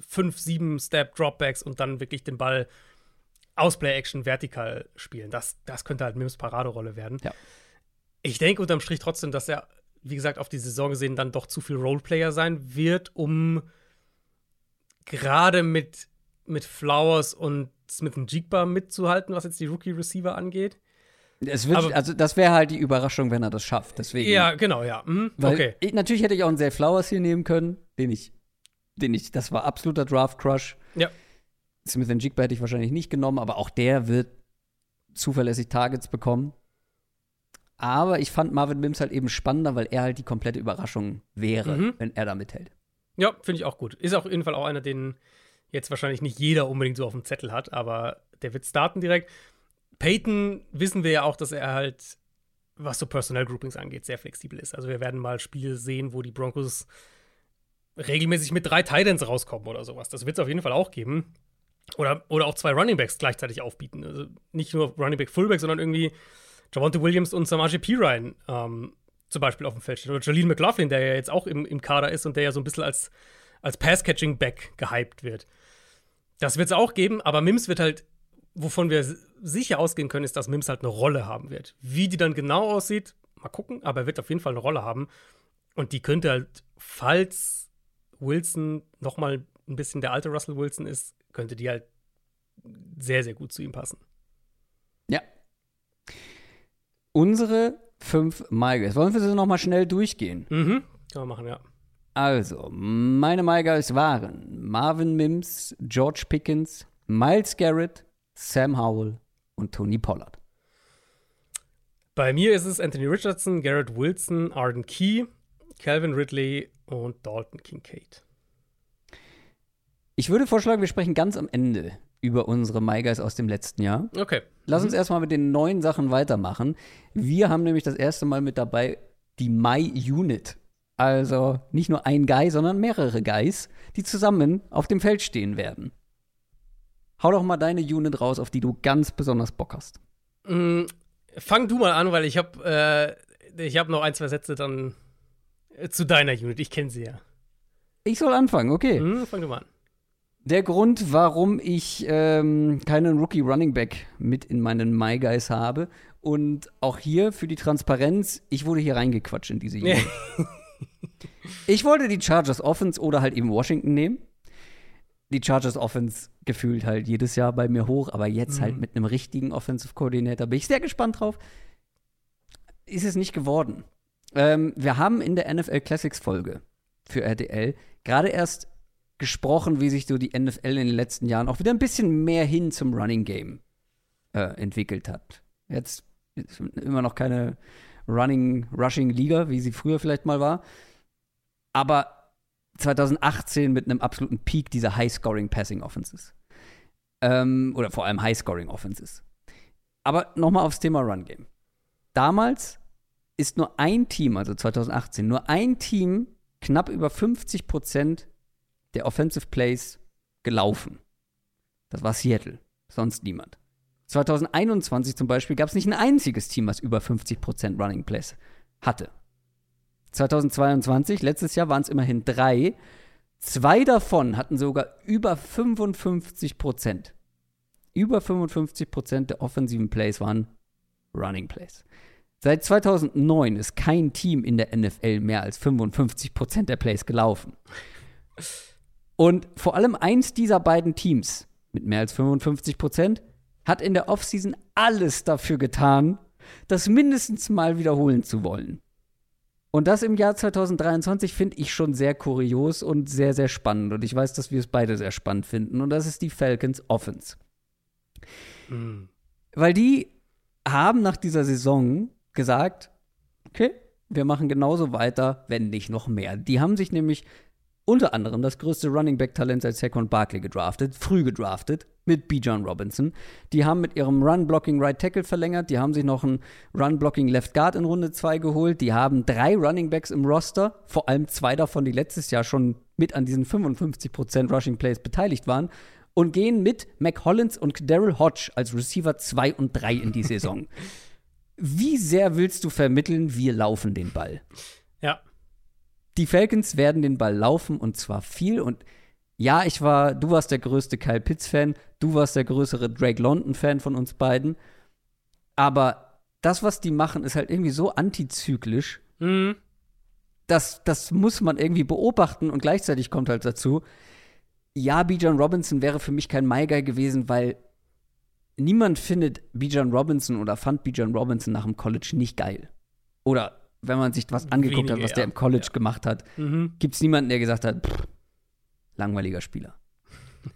5, 7 Step Dropbacks und dann wirklich den Ball aus Play-Action vertikal spielen. Das, das könnte halt Mims Paraderolle werden. Ja. Ich denke unterm Strich trotzdem, dass er, wie gesagt, auf die Saison gesehen dann doch zu viel Roleplayer sein wird, um gerade mit, mit Flowers und Smith Jigba mitzuhalten, was jetzt die Rookie-Receiver angeht. Es wird, Aber- also das wäre halt die Überraschung, wenn er das schafft. Deswegen. Ja, genau, ja. Weil okay. ich, natürlich hätte ich auch einen Zay Flowers hier nehmen können, den ich, den ich, das war absoluter Draft-Crush. Ja. Smith Jigba hätte ich wahrscheinlich nicht genommen, aber auch der wird zuverlässig Targets bekommen. Aber ich fand Marvin Mims halt eben spannender, weil er halt die komplette Überraschung wäre, Mhm. wenn er da mithält. Ja, finde ich auch gut. Ist auf jeden Fall auch einer, den jetzt wahrscheinlich nicht jeder unbedingt so auf dem Zettel hat, aber der wird starten direkt. Peyton wissen wir ja auch, dass er halt, was so Personnel Groupings angeht, sehr flexibel ist. Also wir werden mal Spiele sehen, wo die Broncos regelmäßig mit drei Titans rauskommen oder sowas. Das wird es auf jeden Fall auch geben. Oder, oder auch zwei Running Backs gleichzeitig aufbieten. Also nicht nur Running Back Fullback, sondern irgendwie Javante Williams und Samaje Pirine ähm, zum Beispiel auf dem Feld stehen. Oder Jaleel McLaughlin, der ja jetzt auch im, im Kader ist und der ja so ein bisschen als, als Pass-Catching-Back gehypt wird. Das wird es auch geben, aber Mims wird halt, wovon wir sicher ausgehen können, ist, dass Mims halt eine Rolle haben wird. Wie die dann genau aussieht, mal gucken, aber er wird auf jeden Fall eine Rolle haben. Und die könnte halt, falls Wilson noch mal ein bisschen der alte Russell Wilson ist, könnte die halt sehr, sehr gut zu ihm passen. Ja. Unsere fünf MyGuys. Wollen wir sie noch mal schnell durchgehen? Mhm, kann man machen, ja. Also, meine MyGuys waren Marvin Mims, George Pickens, Miles Garrett, Sam Howell und Tony Pollard. Bei mir ist es Anthony Richardson, Garrett Wilson, Arden Key, Calvin Ridley und Dalton Kincaid. Ich würde vorschlagen, wir sprechen ganz am Ende über unsere MyGuys aus dem letzten Jahr. Okay. Lass uns erstmal mit den neuen Sachen weitermachen. Wir haben nämlich das erste Mal mit dabei die My-Unit. Also nicht nur ein Guy, sondern mehrere Guys, die zusammen auf dem Feld stehen werden. Hau doch mal deine Unit raus, auf die du ganz besonders Bock hast. Mm, fang du mal an, weil ich habe äh, ich hab noch ein, zwei Sätze dann äh, zu deiner Unit. Ich kenne sie ja. Ich soll anfangen, okay. Hm, fang du mal an. Der Grund, warum ich ähm, keinen Rookie Running Back mit in meinen My Guys habe und auch hier für die Transparenz, ich wurde hier reingequatscht in diese Unit. *laughs* ich wollte die Chargers Offense oder halt eben Washington nehmen. Die Chargers Offense gefühlt halt jedes Jahr bei mir hoch, aber jetzt halt mit einem richtigen Offensive Coordinator bin ich sehr gespannt drauf. Ist es nicht geworden. Ähm, wir haben in der NFL Classics Folge für RTL gerade erst gesprochen, wie sich so die NFL in den letzten Jahren auch wieder ein bisschen mehr hin zum Running Game äh, entwickelt hat. Jetzt ist immer noch keine Running, Rushing Liga, wie sie früher vielleicht mal war. Aber 2018 mit einem absoluten Peak dieser High-Scoring Passing Offenses. Ähm, oder vor allem High-Scoring Offenses. Aber nochmal aufs Thema Run Game. Damals ist nur ein Team, also 2018, nur ein Team knapp über 50 Prozent der Offensive Plays gelaufen. Das war Seattle, sonst niemand. 2021 zum Beispiel gab es nicht ein einziges Team, was über 50% Running Plays hatte. 2022, letztes Jahr waren es immerhin drei. Zwei davon hatten sogar über 55% Über 55% der offensiven Plays waren Running Plays. Seit 2009 ist kein Team in der NFL mehr als 55% der Plays gelaufen. Und vor allem eins dieser beiden Teams mit mehr als 55% hat in der Offseason alles dafür getan, das mindestens mal wiederholen zu wollen. Und das im Jahr 2023 finde ich schon sehr kurios und sehr, sehr spannend. Und ich weiß, dass wir es beide sehr spannend finden. Und das ist die Falcons Offense. Mhm. Weil die haben nach dieser Saison gesagt, okay, wir machen genauso weiter, wenn nicht noch mehr. Die haben sich nämlich unter anderem das größte Running Back Talent seit Saquon Barkley gedraftet, früh gedraftet mit B. John Robinson. Die haben mit ihrem Run Blocking Right Tackle verlängert, die haben sich noch einen Run Blocking Left Guard in Runde 2 geholt, die haben drei Running Backs im Roster, vor allem zwei davon, die letztes Jahr schon mit an diesen 55% Rushing Plays beteiligt waren und gehen mit Mac Hollins und Daryl Hodge als Receiver 2 und 3 in die *laughs* Saison. Wie sehr willst du vermitteln, wir laufen den Ball? Ja. Die Falcons werden den Ball laufen und zwar viel. Und ja, ich war, du warst der größte Kyle Pitts-Fan, du warst der größere Drake London-Fan von uns beiden. Aber das, was die machen, ist halt irgendwie so antizyklisch. Mhm. Das, das muss man irgendwie beobachten und gleichzeitig kommt halt dazu, ja, Bijan Robinson wäre für mich kein Guy gewesen, weil niemand findet Bijan Robinson oder fand Bijan Robinson nach dem College nicht geil. Oder wenn man sich was angeguckt Wenige, hat, was der im College ja. gemacht hat, mhm. gibt es niemanden, der gesagt hat, pff, langweiliger Spieler.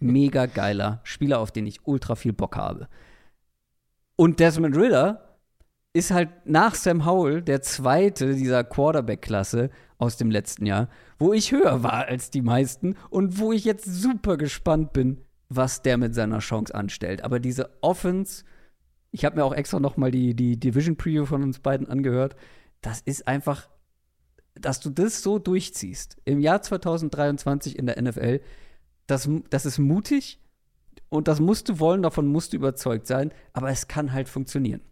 Mega geiler Spieler, auf den ich ultra viel Bock habe. Und Desmond Ritter ist halt nach Sam Howell der zweite dieser Quarterback-Klasse aus dem letzten Jahr, wo ich höher war als die meisten und wo ich jetzt super gespannt bin, was der mit seiner Chance anstellt. Aber diese Offense, ich habe mir auch extra noch mal die, die Division Preview von uns beiden angehört das ist einfach, dass du das so durchziehst im Jahr 2023 in der NFL, das, das ist mutig Und das musst du wollen, davon musst du überzeugt sein. Aber es kann halt funktionieren.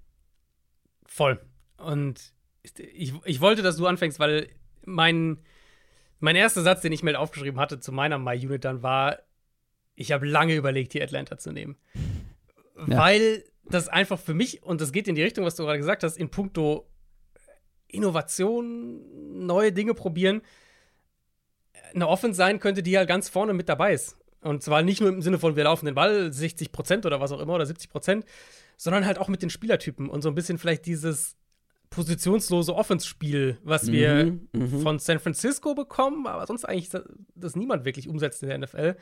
Voll. Und ich, ich wollte, dass du anfängst, weil mein, mein erster Satz, den ich mir aufgeschrieben hatte zu meiner My Unit dann war, ich habe lange überlegt, die Atlanta zu nehmen. Ja. Weil das einfach für mich, und das geht in die Richtung, was du gerade gesagt hast, in puncto Innovation, neue Dinge probieren, eine Offense sein könnte, die halt ganz vorne mit dabei ist. Und zwar nicht nur im Sinne von, wir laufen den Ball 60 Prozent oder was auch immer oder 70 Prozent, sondern halt auch mit den Spielertypen und so ein bisschen vielleicht dieses positionslose Offense-Spiel, was mhm, wir mhm. von San Francisco bekommen, aber sonst eigentlich das, das niemand wirklich umsetzt in der NFL.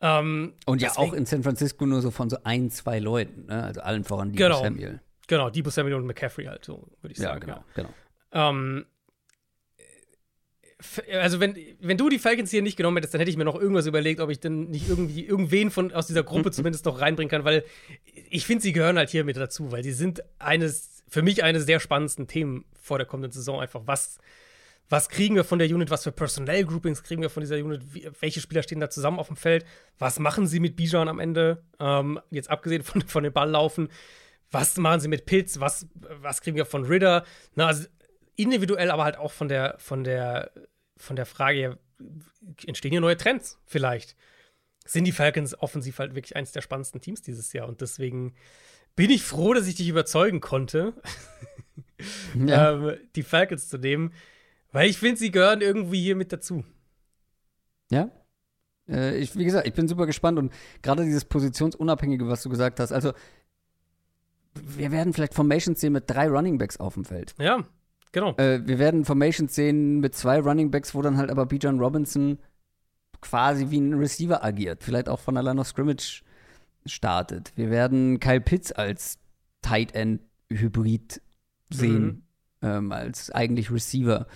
Ähm, und ja deswegen, auch in San Francisco nur so von so ein, zwei Leuten, ne? also allen voran Debo genau, Samuel. Genau, Debo Samuel und McCaffrey halt, so würde ich sagen. Ja, genau, ja. genau. Ähm, also wenn, wenn du die Falcons hier nicht genommen hättest, dann hätte ich mir noch irgendwas überlegt, ob ich denn nicht irgendwie irgendwen von aus dieser Gruppe *laughs* zumindest noch reinbringen kann, weil ich finde, sie gehören halt hier mit dazu, weil sie sind eines, für mich eines der spannendsten Themen vor der kommenden Saison. Einfach, was, was kriegen wir von der Unit, was für Personell-Groupings kriegen wir von dieser Unit, wie, welche Spieler stehen da zusammen auf dem Feld, was machen sie mit Bijan am Ende, ähm, jetzt abgesehen von, von dem Balllaufen, was machen sie mit Pitts, was, was kriegen wir von Ritter, Na, also individuell, aber halt auch von der, von der, von der Frage, ja, entstehen hier neue Trends vielleicht? Sind die Falcons offensiv halt wirklich eines der spannendsten Teams dieses Jahr und deswegen bin ich froh, dass ich dich überzeugen konnte, ja. *laughs* ähm, die Falcons zu nehmen, weil ich finde, sie gehören irgendwie hier mit dazu. Ja, äh, ich, wie gesagt, ich bin super gespannt und gerade dieses Positionsunabhängige, was du gesagt hast, also wir werden vielleicht Formations sehen mit drei Running Backs auf dem Feld. Ja. Genau. Äh, wir werden Formations sehen mit zwei Running Backs, wo dann halt aber Bijan Robinson quasi wie ein Receiver agiert. Vielleicht auch von Line of Scrimmage startet. Wir werden Kyle Pitts als Tight End Hybrid sehen, mhm. ähm, als eigentlich Receiver.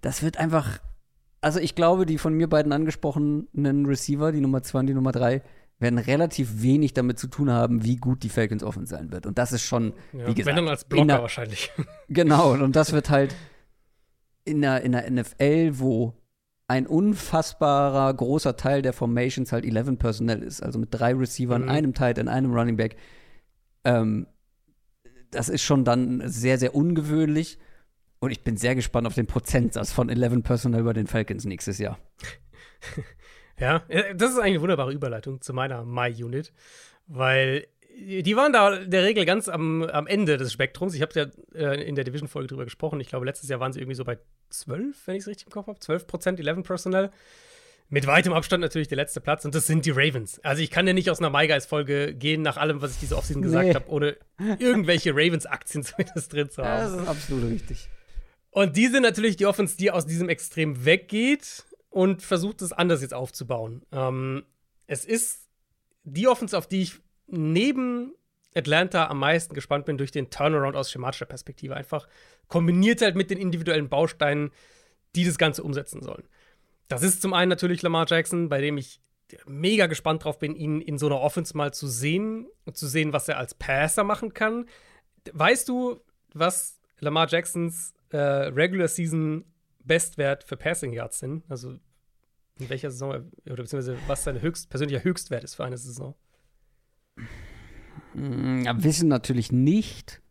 Das wird einfach, also ich glaube, die von mir beiden angesprochenen Receiver, die Nummer zwei und die Nummer drei, werden relativ wenig damit zu tun haben, wie gut die Falcons offen sein wird. Und das ist schon, ja, wie gesagt. Wenn dann als Blocker wahrscheinlich. *laughs* Genau, und das wird halt in der, in der NFL, wo ein unfassbarer großer Teil der Formations halt 11 Personnel ist, also mit drei Receivern, mhm. einem Tight End, einem Running Back. Ähm, das ist schon dann sehr, sehr ungewöhnlich. Und ich bin sehr gespannt auf den Prozentsatz von 11 Personnel bei den Falcons nächstes Jahr. *laughs* Ja, das ist eigentlich eine wunderbare Überleitung zu meiner My-Unit, weil die waren da in der Regel ganz am, am Ende des Spektrums. Ich habe ja äh, in der Division-Folge drüber gesprochen. Ich glaube, letztes Jahr waren sie irgendwie so bei 12, wenn ich es richtig im Kopf habe. 12 Prozent 11 Personnel. Mit weitem Abstand natürlich der letzte Platz und das sind die Ravens. Also ich kann ja nicht aus einer MyGuys-Folge gehen, nach allem, was ich diese Offseason nee. gesagt habe, ohne *laughs* irgendwelche Ravens-Aktien zumindest drin zu haben. Ja, das ist absolut richtig. Und die sind natürlich die Offense, die aus diesem Extrem weggeht und versucht es anders jetzt aufzubauen. Ähm, es ist die Offense, auf die ich neben Atlanta am meisten gespannt bin durch den Turnaround aus schematischer Perspektive. Einfach kombiniert halt mit den individuellen Bausteinen, die das Ganze umsetzen sollen. Das ist zum einen natürlich Lamar Jackson, bei dem ich mega gespannt drauf bin, ihn in so einer Offense mal zu sehen und zu sehen, was er als Passer machen kann. Weißt du, was Lamar Jacksons äh, Regular Season Bestwert für Passing Yards sind. Also in welcher Saison, oder beziehungsweise was sein höchst, persönlicher Höchstwert ist für eine Saison. Hm, ja, wissen natürlich nicht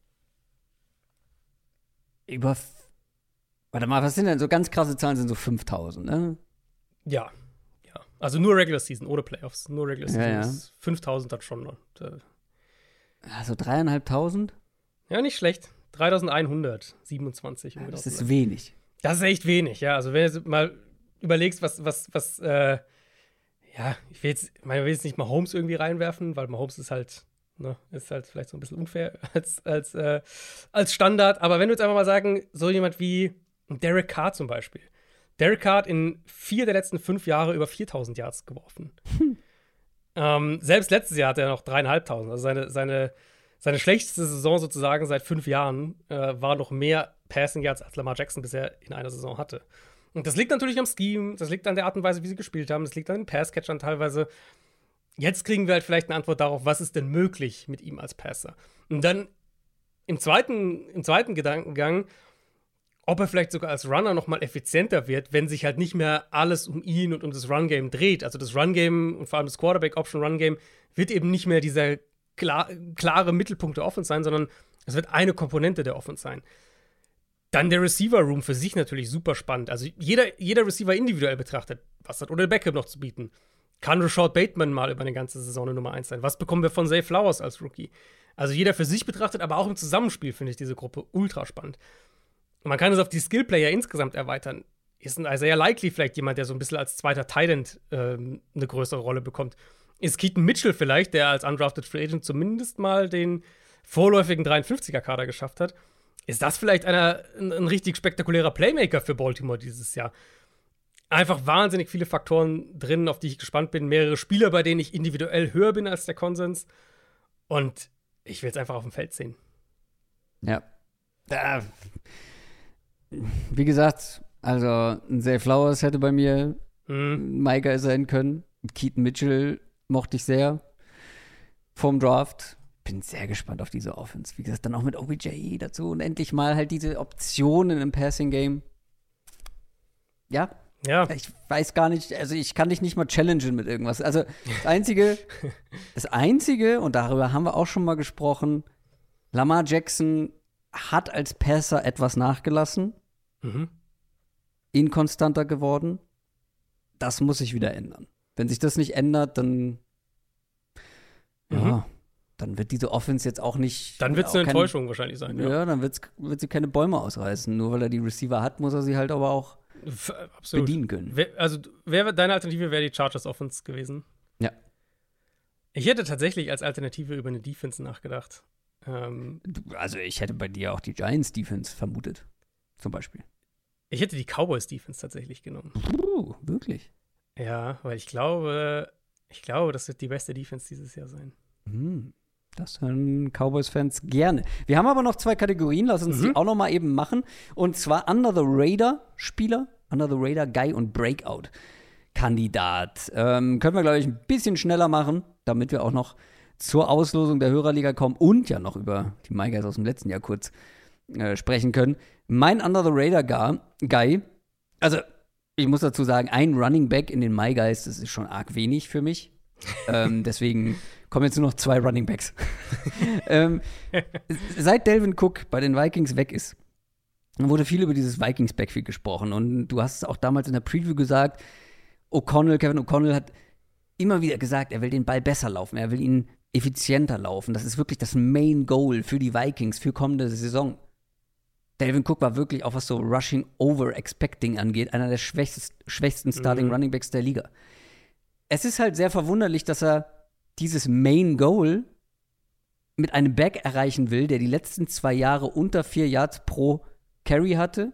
über. Warte mal, was sind denn so ganz krasse Zahlen? Sind so 5000, ne? Ja, ja. Also nur Regular Season, ohne Playoffs. Nur Regular Season ja, ja. 5000 dann schon. Und, äh, also dreieinhalbtausend? Ja, nicht schlecht. 3127. Ja, das ist wenig. Das ist echt wenig, ja. Also, wenn du mal überlegst, was, was, was, äh, ja, ich will jetzt, ich will jetzt nicht mal Holmes irgendwie reinwerfen, weil Holmes ist halt, ne, ist halt vielleicht so ein bisschen unfair *laughs* als, als, äh, als Standard. Aber wenn du jetzt einfach mal sagen, so jemand wie Derek Carr zum Beispiel. Derek Carr hat in vier der letzten fünf Jahre über 4000 Yards geworfen. Hm. Ähm, selbst letztes Jahr hat er noch dreieinhalbtausend. Also seine, seine, seine schlechteste Saison sozusagen seit fünf Jahren äh, war noch mehr Passing Yards als Lamar Jackson bisher in einer Saison hatte. Und das liegt natürlich am Scheme, das liegt an der Art und Weise, wie sie gespielt haben, das liegt an den Passcatchern teilweise. Jetzt kriegen wir halt vielleicht eine Antwort darauf, was ist denn möglich mit ihm als Passer. Und dann im zweiten, im zweiten Gedankengang, ob er vielleicht sogar als Runner noch mal effizienter wird, wenn sich halt nicht mehr alles um ihn und um das Run-Game dreht. Also das Run-Game und vor allem das Quarterback-Option-Run-Game wird eben nicht mehr dieser klar, klare Mittelpunkt der Offense sein, sondern es wird eine Komponente der Offense sein. Dann der Receiver-Room für sich natürlich super spannend. Also jeder, jeder Receiver individuell betrachtet, was hat Odell Beckham noch zu bieten? Kann Rashad Bateman mal über eine ganze Saison eine Nummer 1 sein? Was bekommen wir von Zay Flowers als Rookie? Also jeder für sich betrachtet, aber auch im Zusammenspiel finde ich diese Gruppe ultra spannend. Und man kann es auf die Skillplayer insgesamt erweitern. Ist ein Isaiah Likely vielleicht jemand, der so ein bisschen als zweiter Tident ähm, eine größere Rolle bekommt? Ist Keaton Mitchell vielleicht, der als undrafted Free Agent zumindest mal den vorläufigen 53er-Kader geschafft hat? Ist das vielleicht einer, ein, ein richtig spektakulärer Playmaker für Baltimore dieses Jahr? Einfach wahnsinnig viele Faktoren drin, auf die ich gespannt bin. Mehrere Spieler, bei denen ich individuell höher bin als der Konsens. Und ich will es einfach auf dem Feld sehen. Ja. Da, wie gesagt, also ein Zay Flowers hätte bei mir Mhm. Micah sein können. Keaton Mitchell mochte ich sehr vom Draft. Bin sehr gespannt auf diese Offense. Wie gesagt, dann auch mit OBJ dazu und endlich mal halt diese Optionen im Passing Game. Ja, Ja, ich weiß gar nicht, also ich kann dich nicht mal challengen mit irgendwas. Also das Einzige, *laughs* das Einzige, und darüber haben wir auch schon mal gesprochen, Lamar Jackson hat als Passer etwas nachgelassen, mhm. inkonstanter geworden. Das muss sich wieder ändern. Wenn sich das nicht ändert, dann ja, Mhm. dann wird diese Offense jetzt auch nicht. dann wird es eine kein- Enttäuschung wahrscheinlich sein. Ja, Ja, dann wird's, wird sie keine Bäume ausreißen. Nur weil er die Receiver hat, muss er sie halt aber auch F absolut. bedienen können. Wer, also, wer, deine Alternative wäre die Chargers Offense gewesen? Ja. Ich hätte tatsächlich als Alternative über eine Defense nachgedacht. Ähm, Also ich hätte bei dir auch die Giants Defense vermutet. Zum Beispiel. ich hätte die Cowboys Defense tatsächlich genommen. Uh, wirklich. Ja, weil ich glaube, ich glaube, das wird die beste Defense dieses Jahr sein. Hm, Das hören Cowboys-Fans gerne. Wir haben aber noch zwei Kategorien, lass uns die Mhm. auch noch mal eben machen. Und zwar Under the Radar-Spieler, Under the Radar Guy und Breakout-Kandidat. Ähm, können wir, glaube ich, ein bisschen schneller machen, damit wir auch noch zur Auslosung der Hörerliga kommen und ja noch über die Migers aus dem letzten Jahr kurz äh, sprechen können. Mein Under the Radar Ga- Guy, also ich muss dazu sagen, ein Running Back in den My Guys, das ist schon arg wenig für mich. ähm, *laughs* deswegen kommen jetzt nur noch zwei Running Backs. *laughs* ähm, seit Delvin Cook bei den Vikings weg ist, wurde viel über dieses Vikings Backfield gesprochen. Und du hast es auch damals in der Preview gesagt, O'Connell, Kevin O'Connell hat immer wieder gesagt, er will den Ball besser laufen, er will ihn effizienter laufen. Das ist wirklich das Main Goal für die Vikings für kommende Saison. Delvin Cook war wirklich, auch was so Rushing Over Expecting angeht, einer der schwächsten, schwächsten Starting Mhm. Running Backs der Liga. Es ist halt sehr verwunderlich, dass er dieses Main Goal mit einem Back erreichen will, der die letzten zwei Jahre unter vier Yards pro Carry hatte,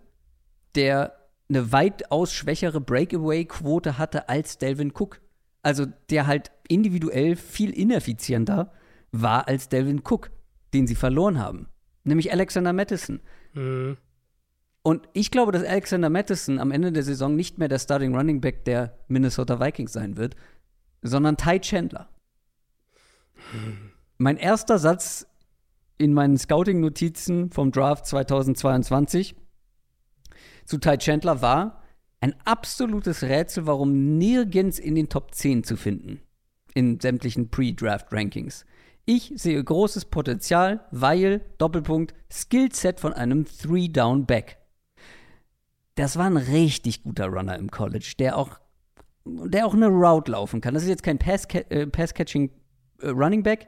der eine weitaus schwächere Breakaway-Quote hatte als Delvin Cook. Also der halt individuell viel ineffizienter war als Delvin Cook, den sie verloren haben. Nämlich Alexander Madison. Mhm. Und ich glaube, dass Alexander Madison am Ende der Saison nicht mehr der Starting Running Back der Minnesota Vikings sein wird, sondern Ty Chandler. Mein erster Satz in meinen Scouting-Notizen vom Draft 2022 zu Ty Chandler war ein absolutes Rätsel, warum nirgends in den Top 10 zu finden in sämtlichen Pre-Draft-Rankings. Ich sehe großes Potenzial, weil, Doppelpunkt, Skillset von einem Three-Down-Back. Das war ein richtig guter Runner im College, der auch, der auch eine Route laufen kann. Das ist jetzt kein äh, Pass-Catching äh, Running Back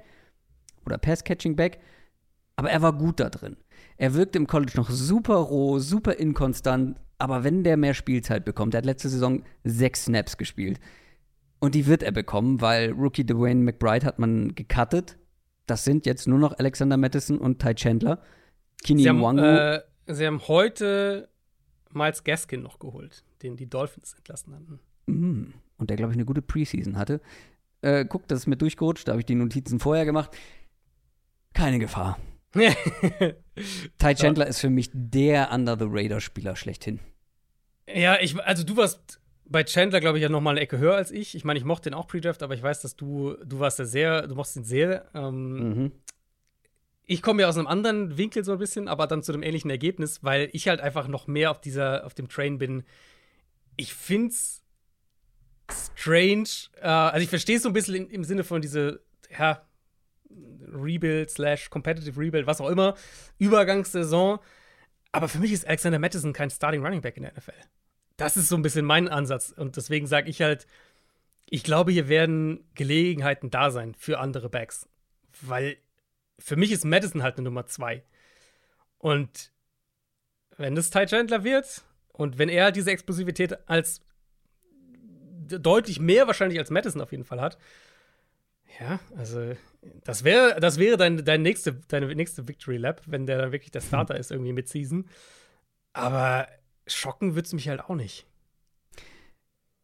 oder Pass-Catching Back, aber er war gut da drin. Er wirkte im College noch super roh, super inkonstant, aber wenn der mehr Spielzeit bekommt, der hat letzte Saison sechs Snaps gespielt. Und die wird er bekommen, weil Rookie Dwayne McBride hat man gecuttet. Das sind jetzt nur noch Alexander Madison und Ty Chandler. Kini Sie, haben, äh, sie haben heute Miles Gaskin noch geholt, den die Dolphins entlassen hatten. Mm. Und der, glaube ich, eine gute Preseason hatte. Äh, guck, das ist mir durchgerutscht, da habe ich die Notizen vorher gemacht. Keine Gefahr. *laughs* Ty Chandler ist für mich der Under-the-Radar-Spieler schlechthin. ja, ich, also du warst bei Chandler, glaube ich, ja noch mal eine Ecke höher als ich. Ich meine, ich mochte den auch Pre-Draft, aber ich weiß, dass du, du warst ja sehr, du mochtest ihn sehr. Ähm, Mhm. ich komme ja aus einem anderen Winkel so ein bisschen, aber dann zu einem ähnlichen Ergebnis, weil ich halt einfach noch mehr auf dieser, auf dem Train bin. Ich find's strange. Äh, also ich verstehe es so ein bisschen in, im Sinne von diese, ja, Rebuild slash Competitive Rebuild, was auch immer, Übergangssaison. Aber für mich ist Alexander Madison kein Starting Running Back in der NFL. Das ist so ein bisschen mein Ansatz. Und deswegen sage ich halt, ich glaube, hier werden Gelegenheiten da sein für andere Backs. Weil für mich ist Madison halt eine Nummer zwei. Und wenn es Ty Chandler wird und wenn er diese Explosivität als deutlich mehr wahrscheinlich als Madison auf jeden Fall hat, ja, also das wäre das wäre dein, dein nächste, deine nächste Victory Lap, wenn der dann wirklich der Starter ist irgendwie mit Season. Aber schocken wird es mich halt auch nicht.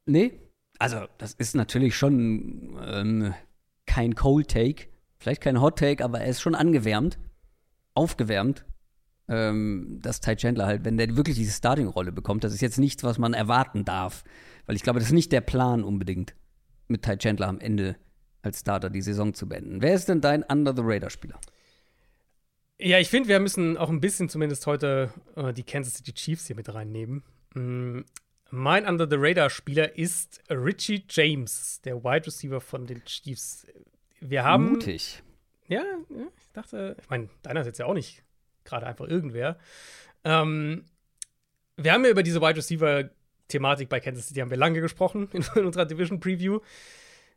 Nee, also das ist natürlich schon ähm, kein Cold Take, vielleicht kein Hot Take, aber er ist schon angewärmt, aufgewärmt. Ähm, dass Ty Chandler halt, wenn der wirklich diese Starting-Rolle bekommt, das ist jetzt nichts, was man erwarten darf. Weil ich glaube, das ist nicht der Plan unbedingt, mit Ty Chandler am Ende als Starter die Saison zu beenden. Wer ist denn dein Under-the-Radar-Spieler? Ja, ich finde, wir müssen auch ein bisschen zumindest heute äh, die Kansas City Chiefs hier mit reinnehmen. Mm, mein Under-the-Radar-Spieler ist Richie James, der Wide Receiver von den Chiefs. Wir haben. Mutig. Ja, ja ich dachte, ich meine, deiner ist jetzt ja auch nicht gerade einfach irgendwer. Ähm, wir haben ja über diese Wide Receiver-Thematik bei Kansas City haben wir lange gesprochen in, *laughs* in unserer Division Preview.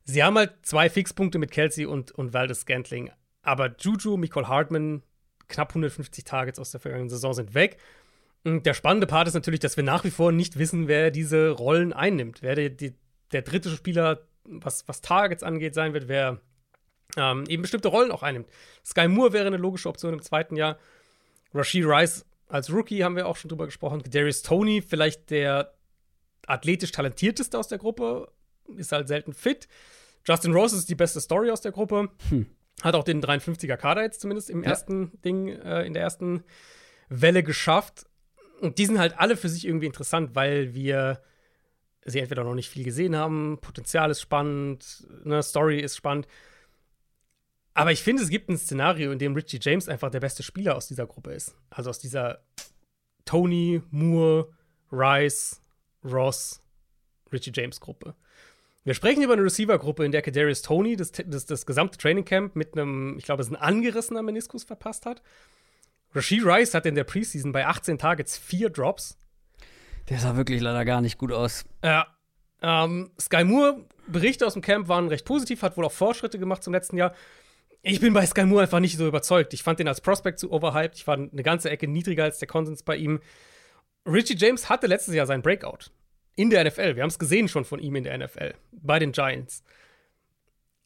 Sie haben halt zwei Fixpunkte mit Kelsey und, und Valdez Scantling. Aber Juju, Nicole Hartman, knapp 150 Targets aus der vergangenen Saison sind weg. Und der spannende Part ist natürlich, dass wir nach wie vor nicht wissen, wer diese Rollen einnimmt. Wer der, die, der dritte Spieler, was, was Targets angeht, sein wird, wer ähm, eben bestimmte Rollen auch einnimmt. Sky Moore wäre eine logische Option im zweiten Jahr. Rashid Rice als Rookie haben wir auch schon drüber gesprochen. Darius Tony, vielleicht der athletisch talentierteste aus der Gruppe, ist halt selten fit. Justin Rose ist die beste Story aus der Gruppe. Hm. Hat auch den 53er Kader jetzt zumindest im ja. ersten Ding, äh, in der ersten Welle geschafft. Und die sind halt alle für sich irgendwie interessant, weil wir sie entweder noch nicht viel gesehen haben, Potenzial ist spannend, ne, Story ist spannend. Aber ich finde, es gibt ein Szenario, in dem Richie James einfach der beste Spieler aus dieser Gruppe ist. Also aus dieser Tony, Moore, Rice, Ross, Richie James Gruppe. Wir sprechen über eine Receiver-Gruppe, in der Kadarius Tony das, das, das gesamte Trainingcamp mit einem, ich glaube, es ist ein angerissener Meniskus verpasst hat. Rashid Rice hat in der Preseason bei 18 Targets vier Drops. Der sah wirklich leider gar nicht gut aus. Ja. Ähm, Sky Moore, Berichte aus dem Camp waren recht positiv, hat wohl auch Fortschritte gemacht zum letzten Jahr. Ich bin bei Sky Moore einfach nicht so überzeugt. Ich fand den als Prospect zu overhyped. Ich war eine ganze Ecke niedriger als der Konsens bei ihm. Richie James hatte letztes Jahr seinen Breakout. In der NFL. Wir haben es gesehen schon von ihm in der NFL. Bei den Giants.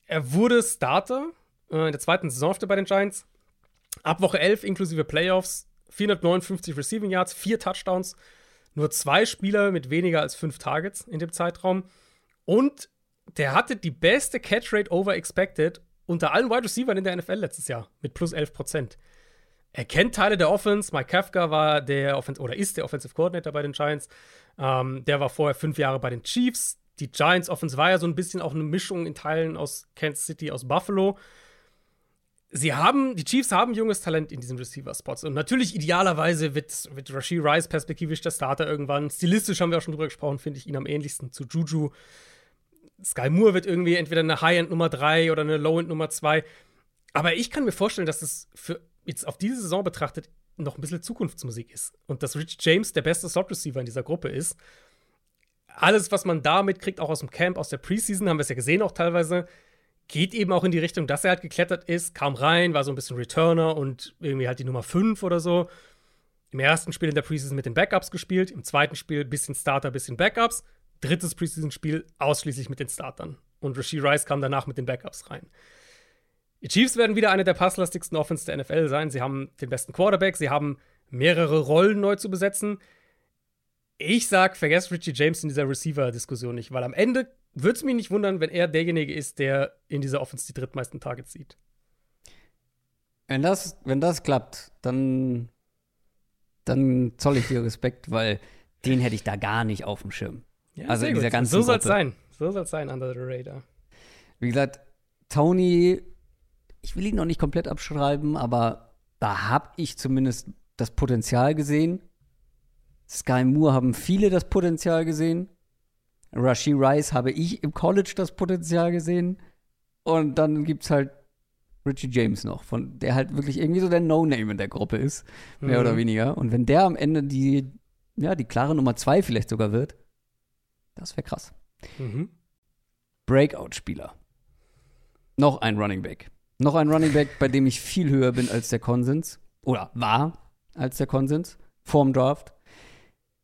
Er wurde Starter äh, in der zweiten Saisonhälfte bei den Giants. Ab Woche 11 inklusive Playoffs. 459 Receiving Yards, vier Touchdowns. Nur zwei Spieler mit weniger als fünf Targets in dem Zeitraum. Und der hatte die beste Catch Rate over expected unter allen Wide Receivers in der NFL letztes Jahr mit plus 11 Prozent. Er kennt Teile der Offense. Mike Kafka war der Offense oder ist der Offensive Coordinator bei den Giants. Ähm, der war vorher fünf Jahre bei den Chiefs. Die Giants Offense war ja so ein bisschen auch eine Mischung in Teilen aus Kansas City, aus Buffalo. Sie haben, die Chiefs haben junges Talent in diesen Receiver-Spots. Und natürlich, idealerweise wird, wird Rashid Rice perspektivisch der Starter irgendwann. Stilistisch haben wir auch schon drüber gesprochen, finde ich ihn am ähnlichsten zu Juju. Sky Moore wird irgendwie entweder eine High-End Nummer 3 oder eine Low-End Nummer 2. Aber ich kann mir vorstellen, dass es für jetzt auf diese Saison betrachtet noch ein bisschen Zukunftsmusik ist. Und dass Rich James der beste Slot-Receiver in dieser Gruppe ist. Alles, was man da mitkriegt, auch aus dem Camp, aus der Preseason, haben wir es ja gesehen auch teilweise, geht eben auch in die Richtung, dass er halt geklettert ist, kam rein, war so ein bisschen Returner und irgendwie halt die Nummer 5 oder so. Im ersten Spiel in der Preseason mit den Backups gespielt, im zweiten Spiel bisschen Starter, bisschen Backups drittes Preseason-Spiel ausschließlich mit den Startern. Und Rasheed Rice kam danach mit den Backups rein. Die Chiefs werden wieder eine der passlastigsten Offense der NFL sein. Sie haben den besten Quarterback, sie haben mehrere Rollen neu zu besetzen. Ich sag, vergesst Richie James in dieser Receiver-Diskussion nicht, weil am Ende würde es mich nicht wundern, wenn er derjenige ist, der in dieser Offense die drittmeisten Targets sieht. Wenn das, wenn das klappt, dann, dann zoll ich dir Respekt, weil den hätte ich da gar nicht auf dem Schirm. Ja, also in dieser ganzen So soll es sein. So soll es sein, under the radar. Wie gesagt, Tony, ich will ihn noch nicht komplett abschreiben, aber Da habe ich zumindest das Potenzial gesehen. Sky Moore haben viele das Potenzial gesehen. Rashi Rice habe ich im College das Potenzial gesehen. Und dann gibt es halt Richie James noch, von der halt wirklich irgendwie so der No-Name in der Gruppe ist, mehr mhm. oder weniger. Und wenn der am Ende die, ja, die klare Nummer zwei vielleicht sogar wird, das wäre krass. Mhm. Breakout-Spieler. Noch ein Running Back. Noch ein Running Back, bei dem ich viel höher bin als der Konsens. Oder war als der Konsens. Vorm Draft.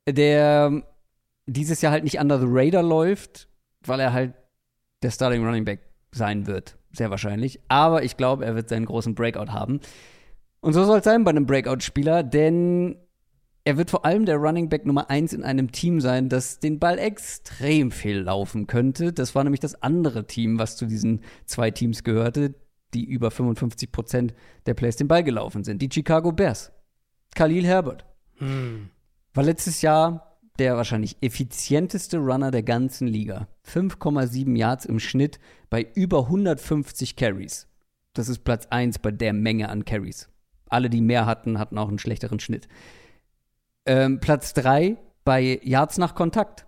Der dieses Jahr halt nicht under the radar läuft, weil er halt der Starting Running Back sein wird. Sehr wahrscheinlich. Aber ich glaube, er wird seinen großen Breakout haben. Und so soll es sein bei einem Breakout-Spieler, denn er wird vor allem der Running Back Nummer 1 in einem Team sein, das den Ball extrem viel laufen könnte. Das war nämlich das andere Team, was zu diesen zwei Teams gehörte, die über 55 Prozent der Plays den Ball gelaufen sind. Die Chicago Bears. Khalil Herbert. Hm. War letztes Jahr der wahrscheinlich effizienteste Runner der ganzen Liga. 5,7 Yards im Schnitt bei über 150 Carries. Das ist Platz 1 bei der Menge an Carries. Alle, die mehr hatten, hatten auch einen schlechteren Schnitt. Ähm, Platz 3 bei Yards nach Kontakt.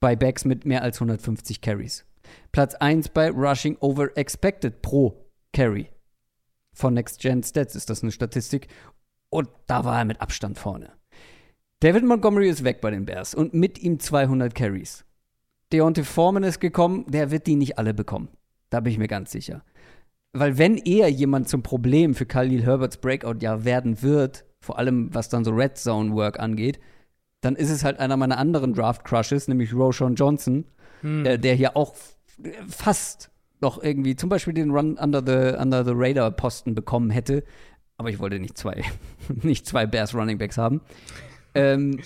Bei Backs mit mehr als 150 Carries. Platz 1 bei Rushing Over Expected pro Carry. Von Next Gen Stats ist das eine Statistik. Und da war er mit Abstand vorne. David Montgomery ist weg bei den Bears und mit ihm 200 Carries. Deontay Foreman ist gekommen, der wird die nicht alle bekommen. Da bin ich mir ganz sicher. Weil wenn eher jemand zum Problem für Khalil Herberts Breakout ja werden wird, vor allem was dann so Red Zone Work angeht, dann ist es halt einer meiner anderen Draft Crushes, nämlich Roshan Johnson, hm. äh, der hier auch fast noch irgendwie zum Beispiel den Run under the, under the Radar Posten bekommen hätte. Aber ich wollte nicht zwei, *laughs* nicht zwei Bears Running Backs haben. Ähm,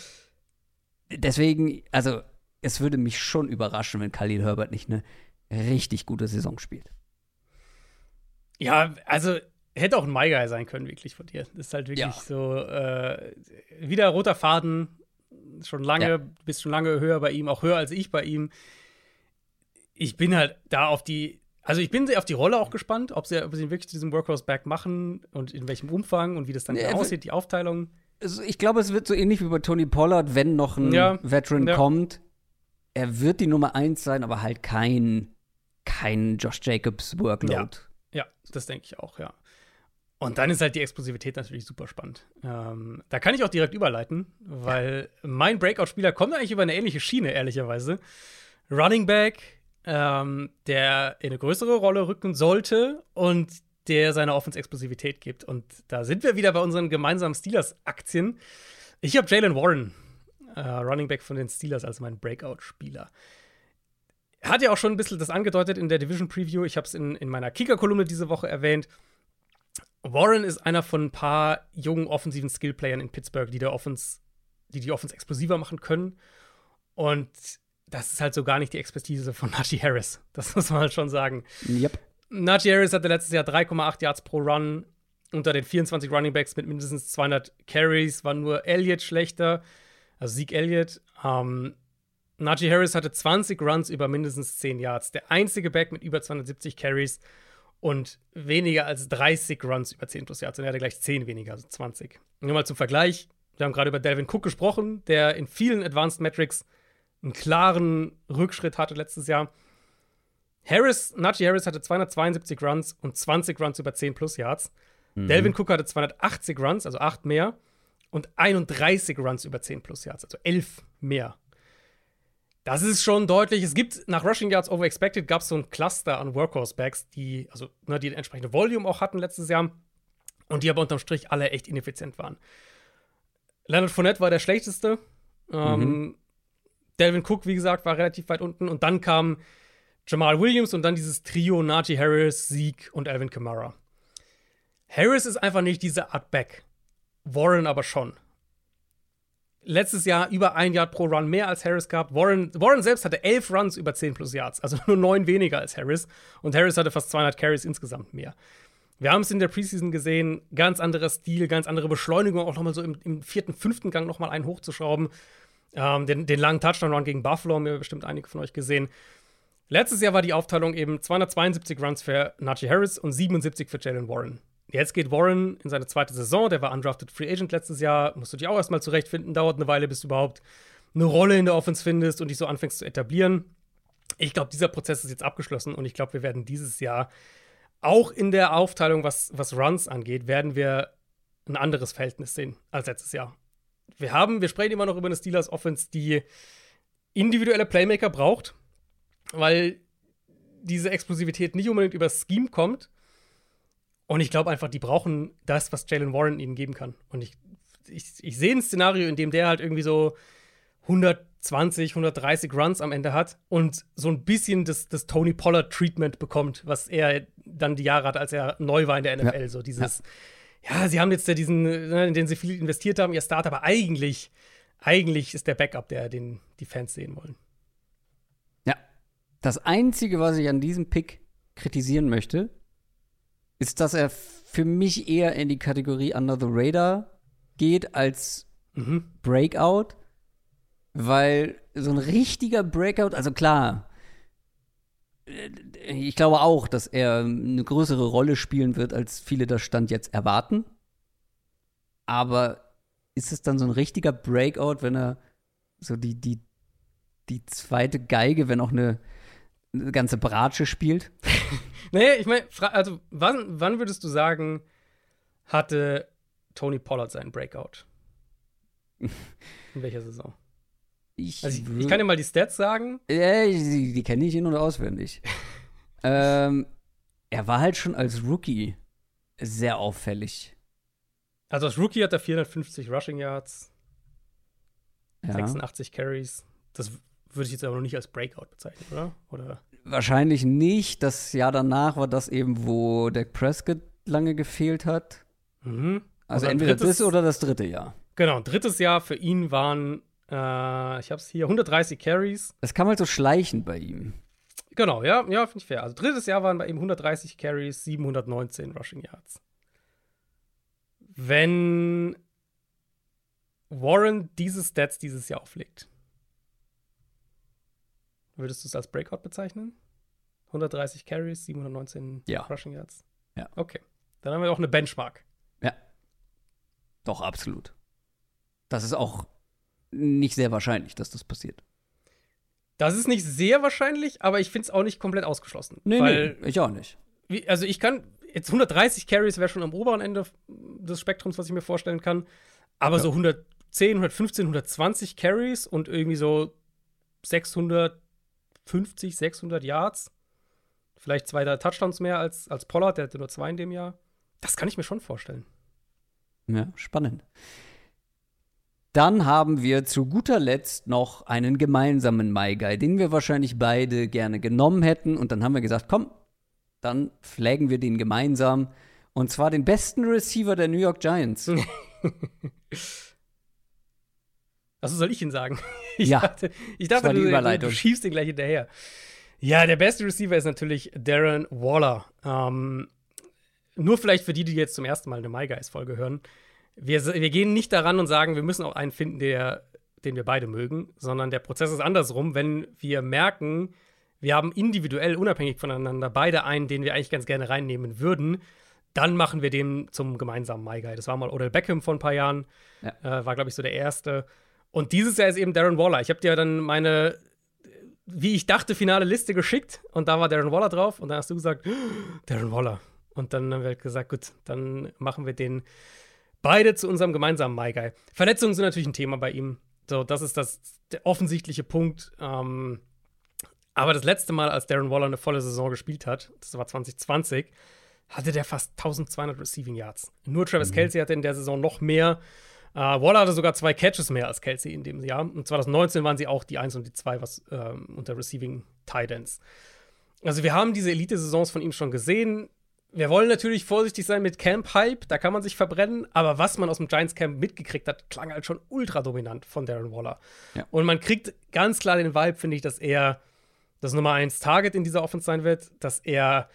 deswegen, also es würde mich schon überraschen, wenn Khalil Herbert nicht eine richtig gute Saison spielt. Ja, also hätte auch ein MyGuy sein können, wirklich von dir. Das ist halt wirklich ja. so äh, wieder roter Faden. Schon lange, ja. bist schon lange höher bei ihm, auch höher als ich bei ihm. Ich bin halt da auf die, also ich bin sehr auf die Rolle auch gespannt, ob sie, ob sie wirklich diesen Workhorse Back machen und in welchem Umfang und wie das dann ja, genau aussieht, die Aufteilung. Also ich glaube, es wird so ähnlich wie bei Tony Pollard, wenn noch ein ja, Veteran kommt. Er wird die Nummer eins sein, aber halt kein, kein Josh Jacobs Workload. Ja, ja das denke ich auch, ja. Und dann ist halt die Explosivität natürlich super spannend. Ähm, da kann ich auch direkt überleiten, weil ja. mein Breakout-Spieler kommt eigentlich über eine ähnliche Schiene, ehrlicherweise. Running Back, ähm, der in eine größere Rolle rücken sollte und der seine Offense-Explosivität gibt. Und da sind wir wieder bei unseren gemeinsamen Steelers-Aktien. Ich habe Jalen Warren, äh, Running Back von den Steelers, als meinen Breakout-Spieler. Hat ja auch schon ein bisschen das angedeutet in der Division Preview. Ich habe es in, in meiner Kicker-Kolumne diese Woche erwähnt. Warren ist einer von ein paar jungen offensiven Skillplayern in Pittsburgh, die, der Offense, die die Offense explosiver machen können. Und das ist halt so gar nicht die Expertise von *laughs* Najee Harris. Das muss man halt schon sagen. Yep. Najee Harris hatte letztes Jahr 3,8 Yards pro Run. Unter den 24 Running Backs mit mindestens 200 Carries war nur Elliott schlechter, also Sieg Elliott. Ähm, Najee Harris hatte 20 Runs über mindestens 10 Yards. Der einzige Back mit über 270 Carries und weniger als 30 Runs über 10 plus Yards. Und er hatte gleich 10 weniger, also 20. Nur mal zum Vergleich. Wir haben gerade über Delvin Cook gesprochen, der in vielen Advanced Metrics einen klaren Rückschritt hatte letztes Jahr. Harris, Najee Harris hatte 272 Runs und 20 Runs über 10 plus Yards. Mhm. Delvin Cook hatte 280 Runs, also 8 mehr, und 31 Runs über 10 plus Yards, also 11 mehr. Das ist schon deutlich. Es gibt nach Rushing Yards Over Expected gab es so ein Cluster an Workhorse-Backs, die, also, ne, die entsprechende Volume auch hatten letztes Jahr und die aber unterm Strich alle echt ineffizient waren. Leonard Fournette war der schlechteste. Ähm, mhm. Delvin Cook, wie gesagt, war relativ weit unten. Und dann kam Jamal Williams und dann dieses Trio Najee Harris, Sieg und Alvin Kamara. Harris ist einfach nicht diese Art Back. Warren aber schon letztes Jahr über ein Yard pro Run mehr als Harris gehabt. Warren, Warren selbst hatte elf Runs über 10 plus Yards, also *laughs* nur neun weniger als Harris. Und Harris hatte fast 200 Carries insgesamt mehr. Wir haben es in der Preseason gesehen, ganz anderer Stil, ganz andere Beschleunigung, auch nochmal so im, im, vierten, fünften Gang nochmal einen hochzuschrauben. Ähm, den, den, langen Touchdown-Run gegen Buffalo haben wir bestimmt einige von euch gesehen. Letztes Jahr war die Aufteilung eben 272 Runs für Najee Harris und 77 für Jalen Warren. Jetzt geht Warren in seine zweite Saison. Der war undrafted Free Agent letztes Jahr. Musst du dich auch erstmal zurechtfinden. Dauert eine Weile, bis du überhaupt eine Rolle in der Offense findest und dich so anfängst zu etablieren. Ich glaube, dieser Prozess ist jetzt abgeschlossen und ich glaube, wir werden dieses Jahr auch in der Aufteilung, was, was Runs angeht, werden wir ein anderes Verhältnis sehen als letztes Jahr. Wir haben, wir sprechen immer noch über eine Steelers Offense, die individuelle Playmaker braucht, weil diese Explosivität nicht unbedingt über Scheme kommt. Und ich glaube einfach, die brauchen das, was Jalen Warren ihnen geben kann. Und ich, ich, ich sehe ein Szenario, in dem der halt irgendwie so 120, 130 Runs am Ende hat und so ein bisschen das, das Tony Pollard-Treatment bekommt, was er dann die Jahre hat, als er neu war in der NFL. Ja. So dieses, ja. Ja. sie haben jetzt ja diesen, ne, in den sie viel investiert haben, ihr Start, aber eigentlich, eigentlich ist der Backup, der den die Fans sehen wollen. Ja. Das Einzige, was ich an diesem Pick kritisieren möchte, ist, dass er für mich eher in die Kategorie Under the Radar geht als mhm. Breakout, weil so ein richtiger Breakout, also klar, ich glaube auch, dass er eine größere Rolle spielen wird, als viele das Stand jetzt erwarten. Aber ist es dann so ein richtiger Breakout, wenn er so die, die, die zweite Geige, wenn auch eine, eine ganze Bratsche spielt? *laughs* nee, ich meine, also wann, wann würdest du sagen, hatte Tony Pollard seinen Breakout? In welcher Saison? Ich, also ich, ich, kann dir mal die Stats sagen. Ja, die, die kenne ich in- und auswendig. *laughs* ähm, er war halt schon als Rookie sehr auffällig. Also als Rookie hat er 450 Rushing Yards, ja. 86 Carries. Das würde ich jetzt aber noch nicht als Breakout bezeichnen, oder? oder? Wahrscheinlich nicht. Das Jahr danach war das eben, wo Dak Prescott lange gefehlt hat. Mhm. Also entweder drittes, das oder das dritte Jahr. Genau, drittes Jahr für ihn waren äh, ich habe es hier, 130 Carries. Das kam halt so schleichend bei ihm. Genau, ja, ja, finde ich fair. Also drittes Jahr waren bei ihm 130 Carries, 719 Rushing Yards. Wenn Warren diese Stats dieses Jahr auflegt, würdest du es als Breakout bezeichnen? 130 Carries, 719 ja. Rushing Yards? Ja. Okay. Dann haben wir auch eine Benchmark. Ja. Doch, absolut. Das ist auch nicht sehr wahrscheinlich, dass das passiert. Das ist nicht sehr wahrscheinlich, aber ich finde es auch nicht komplett ausgeschlossen. Nee, weil, nee, ich auch nicht. Wie, also ich kann, jetzt 130 Carries wäre schon am oberen Ende des Spektrums, was ich mir vorstellen kann. Aber ja. so 110, 115, 120 Carries und irgendwie so 650, 600 Yards. Vielleicht zwei Touchdowns mehr als, als Pollard, der hatte nur zwei in dem Jahr. Das kann ich mir schon vorstellen. Ja, spannend. Dann haben wir zu guter Letzt noch einen gemeinsamen Guy, den wir wahrscheinlich beide gerne genommen hätten. Und dann haben wir gesagt, komm, dann flaggen wir den gemeinsam. Und zwar den besten Receiver der New York Giants. *laughs* Also soll ich ihn sagen? *laughs* Ich ja, dachte, ich dachte du, du, schiebst ihn gleich hinterher. Ja, der beste Receiver ist natürlich Darren Waller. Ähm, nur vielleicht für die, die jetzt zum ersten Mal eine My Guys-Folge hören wir, wir gehen nicht daran und sagen, wir müssen auch einen finden, der, den wir beide mögen, sondern der Prozess ist andersrum. Wenn wir merken, wir haben individuell, unabhängig voneinander, beide einen, den wir eigentlich ganz gerne reinnehmen würden, dann machen wir den zum gemeinsamen My Guy. Das war mal Odell Beckham vor ein paar Jahren, ja. äh, war, glaube ich, so der erste. Und dieses Jahr ist eben Darren Waller. Ich habe dir dann meine, wie ich dachte, finale Liste geschickt und da war Darren Waller drauf und dann hast du gesagt, Darren Waller. Und dann haben wir gesagt, gut, dann machen wir den Beide zu unserem gemeinsamen Guy. Verletzungen sind natürlich ein Thema bei ihm. So, das ist das der offensichtliche Punkt. Ähm, aber das letzte Mal, als Darren Waller eine volle Saison gespielt hat, das war 2020, hatte der fast 1200 Receiving Yards. Nur Travis mhm. Kelsey hatte in der Saison noch mehr. Uh, Waller hatte sogar zwei Catches mehr als Kelsey in dem Jahr. Und 2019 waren sie auch die 1 und die 2 was, ähm, unter Receiving Tidance. Also wir haben diese Elite-Saisons von ihm schon gesehen wir wollen natürlich vorsichtig sein mit Camp-Hype, da kann man sich verbrennen, aber was man aus dem Giants-Camp mitgekriegt hat, klang halt schon ultra dominant von Darren Waller. Ja. Und man kriegt ganz klar den Vibe, finde ich, dass er das Nummer 1 Target in dieser Offense sein wird, dass er,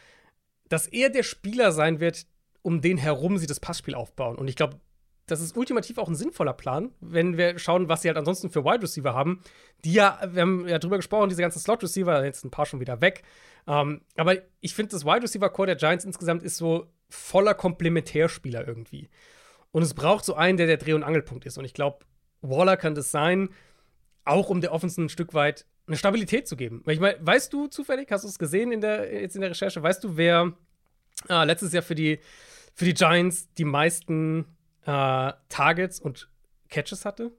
dass er der Spieler sein wird, um den herum sie das Passspiel aufbauen. Und ich glaube, das ist ultimativ auch ein sinnvoller Plan, wenn wir schauen, was sie halt ansonsten für Wide Receiver haben. Die ja, wir haben ja drüber gesprochen, diese ganzen Slot Receiver, jetzt ein paar schon wieder weg. Ähm, aber ich finde, das Wide Receiver Core der Giants insgesamt ist so voller Komplementärspieler irgendwie. Und es braucht so einen, der der Dreh- und Angelpunkt ist. Und ich glaube, Waller kann das sein, auch um der Offense ein Stück weit eine Stabilität zu geben. Ich meine, weißt du zufällig, hast du es gesehen in der, jetzt in der Recherche, weißt du, wer äh, letztes Jahr für die, für die Giants die meisten äh, Targets und Catches hatte?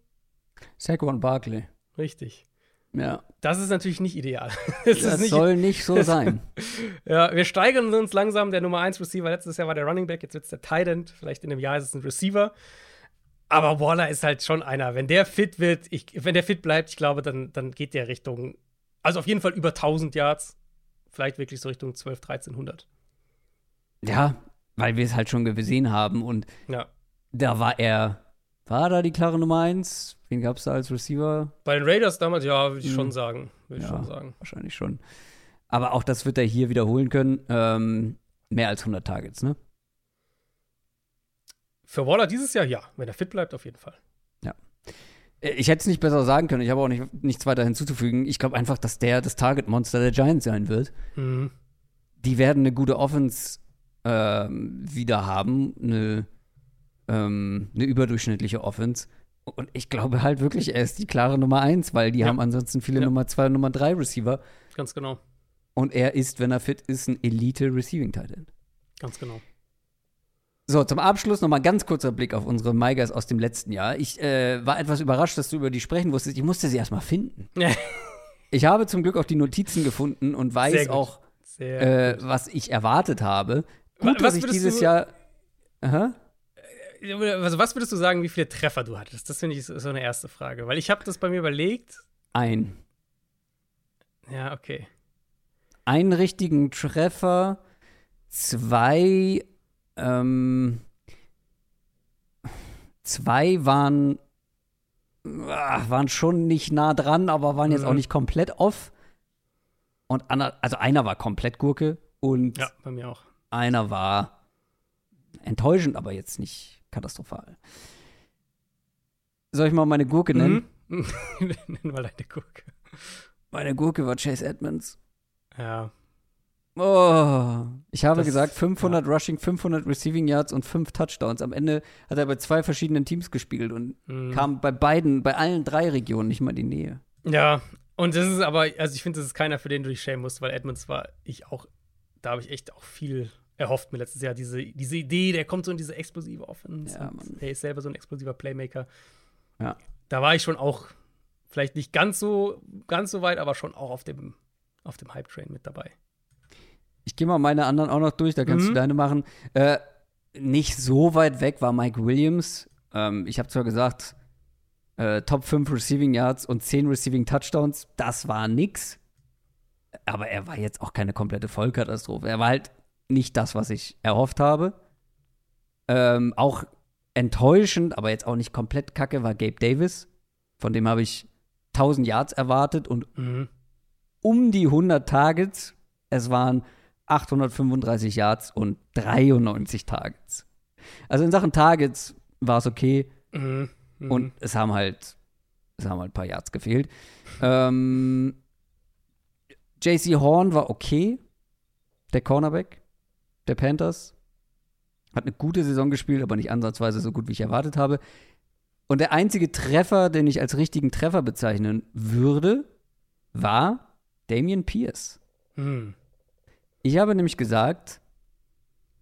Saquon Barkley. Richtig. Ja. Das ist natürlich nicht ideal. *laughs* das, Das nicht, soll nicht so sein. *laughs* ja, wir steigern uns langsam. Der Nummer 1 Receiver letztes Jahr war der Running Back, jetzt wird es der Tight End. Vielleicht in einem Jahr ist es ein Receiver. Aber Waller ist halt schon einer. Wenn der fit wird, ich, wenn der fit bleibt, ich glaube, dann, dann geht der Richtung, also auf jeden Fall über 1000 Yards. Vielleicht wirklich so Richtung 12, 1300. Ja, weil wir es halt schon gesehen haben und Ja. Da war er, war da die klare Nummer 1? Wen gab es da als Receiver? Bei den Raiders damals, ja, würde ich Hm. schon sagen. Würde ich Ja. schon sagen. Wahrscheinlich schon. Aber auch das wird er hier wiederholen können. Ähm, mehr als 100 Targets, ne? Für Waller dieses Jahr ja. Wenn er fit bleibt, auf jeden Fall. Äh, Ich hätte es nicht besser sagen können. Ich habe auch nicht, nichts weiter hinzuzufügen. Ich glaube einfach, dass der das Target-Monster der Giants sein wird. Mhm. Die werden eine gute Offense ähm, wieder haben. Eine, ähm, eine überdurchschnittliche Offense. Und ich glaube halt wirklich, er ist die klare Nummer 1, weil die Ja. haben ansonsten viele Ja. Nummer 2 und Nummer 3 Receiver. Ganz genau. Und er ist, wenn er fit ist, ein Elite-Receiving-Tight-End. Ganz genau. So, zum Abschluss nochmal ganz kurzer Blick auf unsere Maigas aus dem letzten Jahr. Ich äh, war etwas überrascht, dass du über die sprechen wusstest. Ich musste sie erstmal finden. *laughs* Ich habe zum Glück auch die Notizen gefunden und weiß auch, äh, was ich erwartet habe. Gut, was dass ich dieses du- Jahr. Aha. Also, was würdest du sagen, wie viele Treffer du hattest? Das finde ich so eine erste Frage. Weil ich habe das bei mir überlegt. Ein. Ja, okay. Einen richtigen Treffer, zwei, ähm, zwei waren, ah, waren schon nicht nah dran, aber waren jetzt Mhm. auch nicht komplett off. Und Anna, also einer war komplett Gurke und Ja, bei mir auch. einer war enttäuschend, aber jetzt nicht katastrophal. Soll ich mal meine Gurke nennen? Mhm. *laughs* Nenn mal deine Gurke. Meine Gurke war Chase Edmonds. Ja. Oh, ich habe Das- gesagt 500 Rushing, 500 Receiving Yards und 5 Touchdowns. Am Ende hat er bei zwei verschiedenen Teams gespielt und Mhm. kam bei beiden, bei allen drei Regionen nicht mal in die Nähe. Ja, und das ist aber, also ich finde, das ist keiner, für den du dich schämen musst, weil Edmonds war ich auch, da habe ich echt auch viel erhofft mir letztes Jahr. Diese, diese Idee, der kommt so in diese explosive Offense. Ja, der ist selber so ein explosiver Playmaker. Ja. Da war ich schon auch, vielleicht nicht ganz so, ganz so weit, aber schon auch auf dem, auf dem Hype-Train mit dabei. Ich gehe mal meine anderen auch noch durch, da kannst Mhm. du deine machen. Äh, nicht so weit weg war Mike Williams. Ähm, ich habe zwar gesagt, äh, Top 5 Receiving Yards und 10 Receiving Touchdowns, das war nix. Aber er war jetzt auch keine komplette Vollkatastrophe. Er war halt nicht das, was ich erhofft habe. Ähm, auch enttäuschend, aber jetzt auch nicht komplett kacke, war Gabe Davis. Von dem habe ich 1000 Yards erwartet und Mhm. um die 100 Targets. Es waren 835 Yards und 93 Targets. Also in Sachen Targets war es okay Mhm. Mhm. und es haben halt, es haben halt ein paar Yards gefehlt. Ähm, JC Horn war okay, der Cornerback der Panthers. Hat eine gute Saison gespielt, aber nicht ansatzweise so gut, wie ich erwartet habe. Und der einzige Treffer, den ich als richtigen Treffer bezeichnen würde, war Damian Pierce. Mhm. Ich habe nämlich gesagt,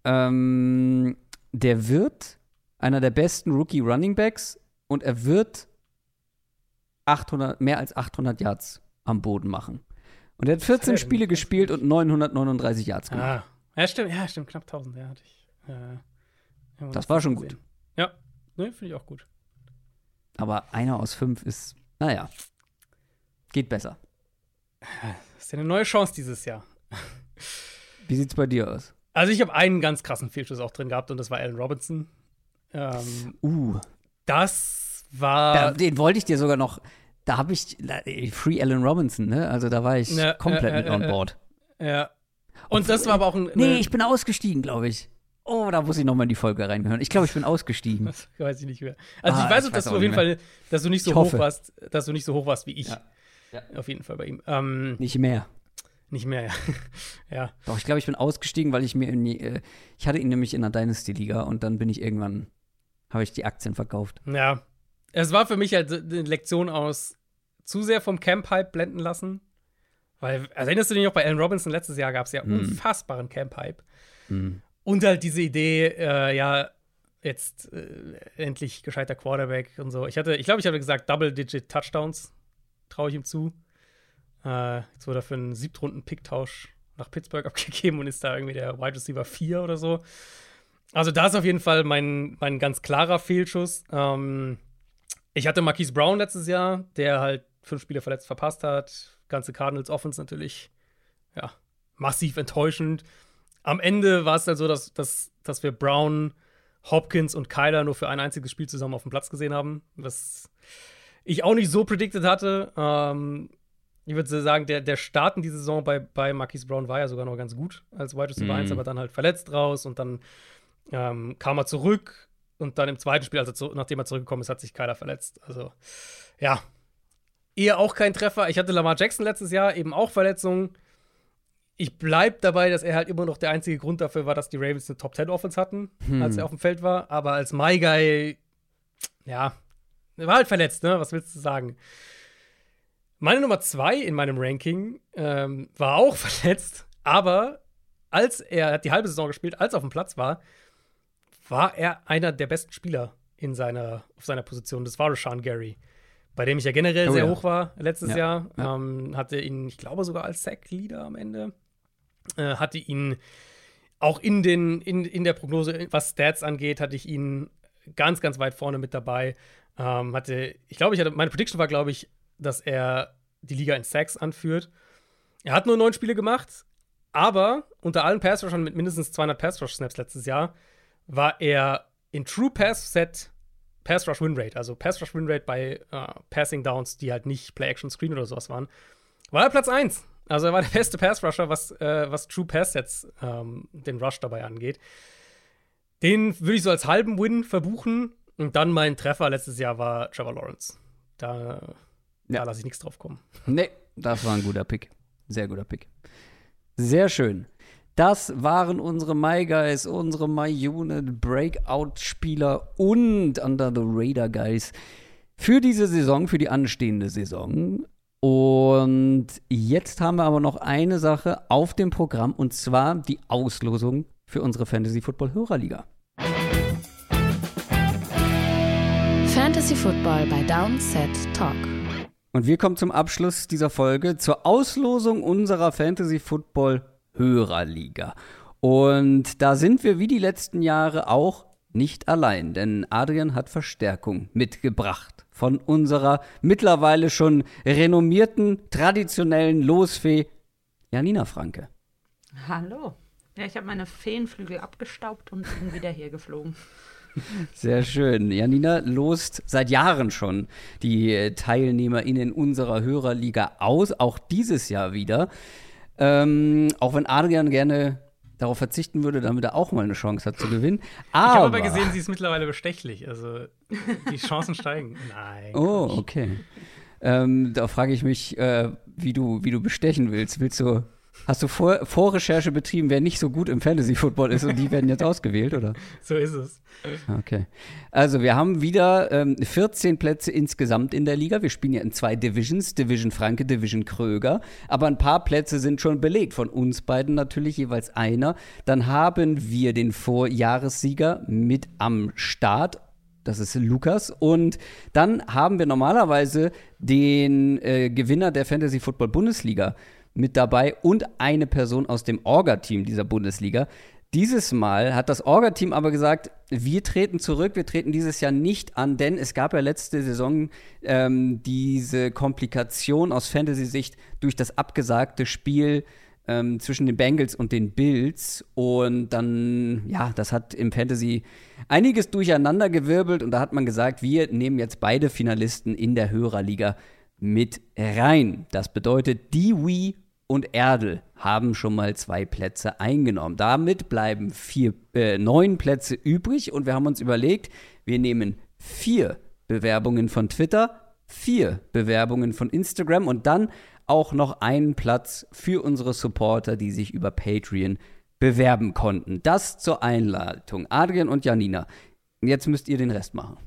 ähm, der wird einer der besten Rookie Running Backs und er wird 800, mehr als 800 Yards am Boden machen. Und er hat 14 denn? Spiele gespielt und 939 Yards gemacht. Ah. Ja, stimmt, ja, stimmt, knapp 1000, ja, hatte ich. Äh, Das war schon gesehen. Ja, ne, finde ich auch gut. Aber einer aus fünf ist, naja, geht besser. Das ist ja eine neue Chance dieses Jahr. *laughs* Wie sieht's bei dir aus? Also ich habe einen ganz krassen Fehlschuss auch drin gehabt und das war Allen Robinson. Ähm, Uh, das da, war den wollte ich dir sogar noch, da habe ich, Free Allen Robinson, ne? Also da war ich Ja, komplett äh, mit äh, on äh, board. ja. Und das war aber auch ein Nee, ich bin ausgestiegen, glaube ich. Oh, da muss ich noch mal in die Folge reinhören. Ich glaube, ich bin ausgestiegen. Das *laughs* weiß ich nicht mehr. Also Ah, ich weiß, ich auch, dass weiß du auf jeden Fall, dass du nicht so Ich hoch hoffe. warst, dass du nicht so hoch warst wie ich. Ja. Ja. Auf jeden Fall bei ihm. Ähm, Nicht mehr. Nicht mehr, ja. *laughs* ja. Doch, ich glaube, ich bin ausgestiegen, weil ich mir, in, äh, ich hatte ihn nämlich in der Dynasty-Liga und dann bin ich irgendwann, habe ich die Aktien verkauft. Ja. Es war für mich halt eine Lektion aus zu sehr vom Camp-Hype blenden lassen. Weil, erinnerst du dich noch, bei Allen Robinson letztes Jahr gab es ja Mhm. unfassbaren Camp-Hype. Mhm. Und halt diese Idee, äh, ja, jetzt äh, endlich gescheiter Quarterback und so. Ich hatte, ich glaube, ich hatte gesagt, Double-Digit Touchdowns traue ich ihm zu. Äh, jetzt wurde er für einen Siebtrunden-Pick-Tausch nach Pittsburgh *laughs* abgegeben und ist da irgendwie der Wide Receiver 4 oder so. Also, da ist auf jeden Fall mein, mein ganz klarer Fehlschuss. Ähm, ich hatte Marquise Brown letztes Jahr, der halt fünf Spiele verletzt verpasst hat. Ganze Cardinals Offense natürlich, ja, massiv enttäuschend. Am Ende war es dann so, dass, dass, dass wir Brown, Hopkins und Kyler nur für ein einziges Spiel zusammen auf dem Platz gesehen haben. Was ich auch nicht so predicted hatte. Ähm, ich würde sagen, der, der Start in die Saison bei, bei Marquise Brown war ja sogar noch ganz gut als Wide Receiver Mhm. 1, aber dann halt verletzt raus und dann ähm, kam er zurück und dann im zweiten Spiel, also zu, nachdem er zurückgekommen ist, hat sich Kyler verletzt. Also, ja. Eher auch kein Treffer. Ich hatte Lamar Jackson letztes Jahr eben auch Verletzungen. Ich bleib dabei, dass er halt immer noch der einzige Grund dafür war, dass die Ravens eine Top 10 Offense hatten, Hm. als er auf dem Feld war. Aber als My Guy, ja, er war halt verletzt, ne? Was willst du sagen? Meine Nummer zwei in meinem Ranking ähm, war auch *laughs* verletzt, aber als er, er hat die halbe Saison gespielt, als er auf dem Platz war, war er einer der besten Spieler in seiner, auf seiner Position. Das war Rashawn Gary, bei dem ich ja generell Oh sehr ja. hoch war letztes Ja, Jahr. ja. Ähm, hatte ihn, ich glaube, sogar als Sack-Leader am Ende. Äh, hatte ihn auch in, den, in, in der Prognose, was Stats angeht, hatte ich ihn ganz, ganz weit vorne mit dabei. Ähm, hatte, ich glaube, ich hatte, meine Prediction war, glaube ich, dass er die Liga in Sacks anführt. Er hat nur neun Spiele gemacht, aber unter allen Pass-Rushern mit mindestens 200 Pass-Rush-Snaps letztes Jahr war er in True Pass-Set Pass-Rush-Win-Rate, also Pass-Rush-Win-Rate bei äh, Passing-Downs, die halt nicht Play-Action-Screen oder sowas waren, war er Platz 1. Also er war der beste Pass-Rusher, was, äh, was True Pass-Sets ähm, den Rush dabei angeht. Den würde ich so als halben Win verbuchen. Und dann mein Treffer letztes Jahr war Trevor Lawrence. Da, da Ja. lasse ich nichts drauf kommen. Nee, das war ein guter Pick. Sehr guter Pick. Sehr schön. Das waren unsere My Guys, unsere My Unit Breakout-Spieler und Under the Radar Guys für diese Saison, für die anstehende Saison. Und jetzt haben wir aber noch eine Sache auf dem Programm und zwar die Auslosung für unsere Fantasy Football Hörerliga. Fantasy Football bei Downset Talk. Und wir kommen zum Abschluss dieser Folge zur Auslosung unserer Fantasy Football Hörerliga. Und da sind wir wie die letzten Jahre auch nicht allein, denn Adrian hat Verstärkung mitgebracht von unserer mittlerweile schon renommierten, traditionellen Losfee Janina Franke. Hallo. Ja, ich habe meine Feenflügel abgestaubt und bin wieder hier geflogen. *laughs* Sehr schön. Janina lost seit Jahren schon die TeilnehmerInnen unserer Hörerliga aus, auch dieses Jahr wieder. Ähm, auch wenn Adrian gerne darauf verzichten würde, damit er auch mal eine Chance hat zu gewinnen. Ich habe Aber, aber gesehen, sie ist mittlerweile bestechlich. Also die Chancen steigen. *laughs* Nein. Oh, okay. Ähm, da frage ich mich, äh, wie, du, wie du bestechen willst. Willst du, hast du Vor Vorrecherche betrieben, wer nicht so gut im Fantasy-Football ist und die werden jetzt ausgewählt, oder? *laughs* So ist es. Okay. Also wir haben wieder ähm, 14 Plätze insgesamt in der Liga. Wir spielen ja in zwei Divisions, Division Franke, Division Kröger. Aber ein paar Plätze sind schon belegt. Von uns beiden natürlich jeweils einer. Dann haben wir den Vorjahressieger mit am Start. Das ist Lukas. Und dann haben wir normalerweise den äh, Gewinner der Fantasy Football Bundesliga mit dabei und eine Person aus dem Orga-Team dieser Bundesliga. Dieses Mal hat das Orga-Team aber gesagt, wir treten zurück, wir treten dieses Jahr nicht an, denn es gab ja letzte Saison ähm, diese Komplikation aus Fantasy-Sicht durch das abgesagte Spiel ähm, zwischen den Bengals und den Bills. Und dann, ja, das hat im Fantasy einiges durcheinander gewirbelt und da hat man gesagt, wir nehmen jetzt beide Finalisten in der Hörerliga mit rein. Das bedeutet, die Wii und Erdel haben schon mal zwei Plätze eingenommen. Damit bleiben vier, äh, neun Plätze übrig und wir haben uns überlegt, wir nehmen vier Bewerbungen von Twitter, vier Bewerbungen von Instagram und dann auch noch einen Platz für unsere Supporter, die sich über Patreon bewerben konnten. Das zur Einleitung. Adrian und Janina, jetzt müsst ihr den Rest machen.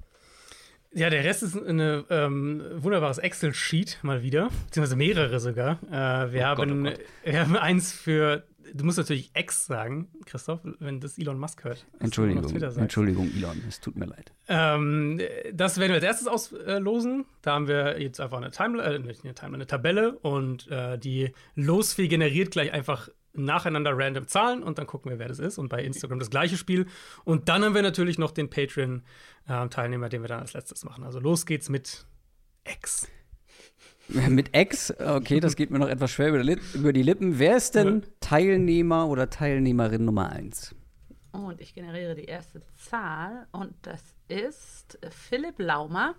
Ja, der Rest ist ein ähm, wunderbares Excel-Sheet mal wieder, beziehungsweise mehrere sogar. Äh, wir, Oh Gott, haben, oh Gott. *laughs* wir haben eins für, du musst natürlich X sagen, Christoph, wenn das Elon Musk hört. Entschuldigung. Entschuldigung, Elon, es tut mir leid. Ähm, das werden wir als erstes auslosen. Da haben wir jetzt einfach eine Timeline, äh, nicht eine Timeline, eine Tabelle und äh, die Losfee generiert gleich einfach nacheinander random Zahlen und dann gucken wir, wer das ist. Und bei Instagram das gleiche Spiel. Und dann haben wir natürlich noch den Patreon-Teilnehmer, den wir dann als letztes machen. Also los geht's mit X. *laughs* Mit Ex, okay, das geht mir noch etwas schwer über die, Lippen. Wer ist denn. Teilnehmer oder Teilnehmerin Nummer 1? Und ich generiere die erste Zahl und das ist Philipp Laumer.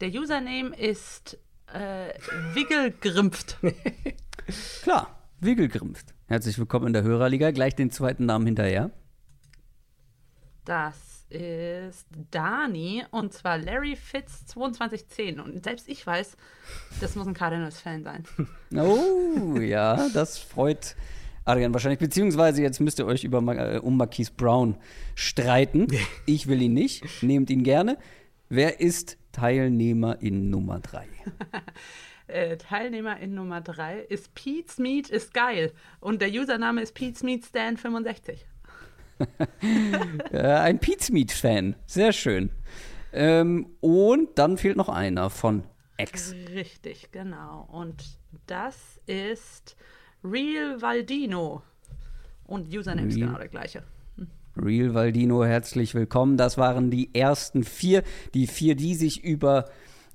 Der Username ist äh, Wiggelgrimpft. *laughs* Klar, Wiegelgrimpft. Herzlich willkommen in der Hörerliga. Gleich den zweiten Namen hinterher. Das ist Dani und zwar Larry Fitz 2210. Und selbst ich weiß, das muss ein Cardinals-Fan sein. *laughs* Oh, ja, das freut Adrian wahrscheinlich. Beziehungsweise jetzt müsst ihr euch über, äh, um Marquise Brown streiten. *laughs* Ich will ihn nicht, nehmt ihn gerne. Wer ist Teilnehmer in Nummer 3? *laughs* Äh, Teilnehmer in Nummer 3 ist Pete's Meat ist geil. Und der Username ist Pete's Meat Stan 65. *laughs* Äh, ein Pizmeat-Fan. Sehr schön. Ähm, und dann fehlt noch einer von X. Richtig, genau. Und das ist Real Valdino. Und Username ist genau der gleiche. Real Valdino, herzlich willkommen. Das waren die ersten vier. Die vier, die sich über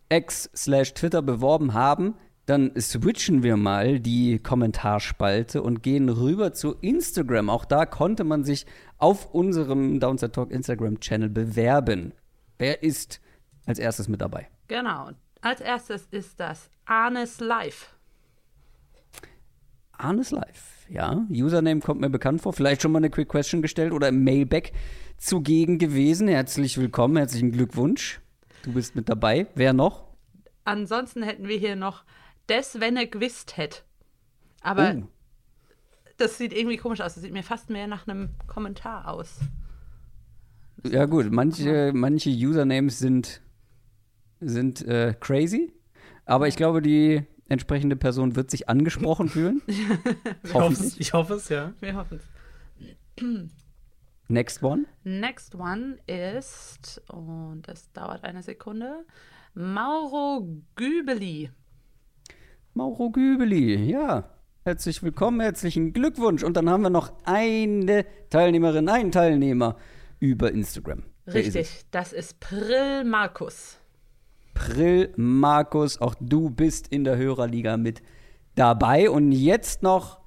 X slash Twitter beworben haben. Dann switchen wir mal die Kommentarspalte und gehen rüber zu Instagram. Auch da konnte man sich auf unserem Downside Talk Instagram-Channel bewerben. Wer ist als erstes mit dabei? Genau. Als erstes ist das Arnes Live. Arnes Live, ja. Username kommt mir bekannt vor. Vielleicht schon mal eine Quick Question gestellt oder im Mailback zugegen gewesen. Herzlich willkommen, herzlichen Glückwunsch. Du bist mit dabei. Wer noch? Ansonsten hätten wir hier noch Des, wenn er gewusst hätte. Aber Oh. das sieht irgendwie komisch aus. Das sieht mir fast mehr nach einem Kommentar aus. Ja gut, manche, manche Usernames sind, sind äh, crazy, aber ich glaube, die entsprechende Person wird sich angesprochen fühlen. *laughs* Ich hoffe es, Hoffentlich. ich hoffe es, ja. Wir hoffen es. Next one. Next one ist, und das dauert eine Sekunde, Mauro Gübeli. Mauro Gübeli, ja. Herzlich willkommen, herzlichen Glückwunsch. Und dann haben wir noch eine Teilnehmerin, einen Teilnehmer über Instagram. Wer ist? Richtig, das ist Prill Markus. Prill Markus, auch du bist in der Hörerliga mit dabei. Und jetzt noch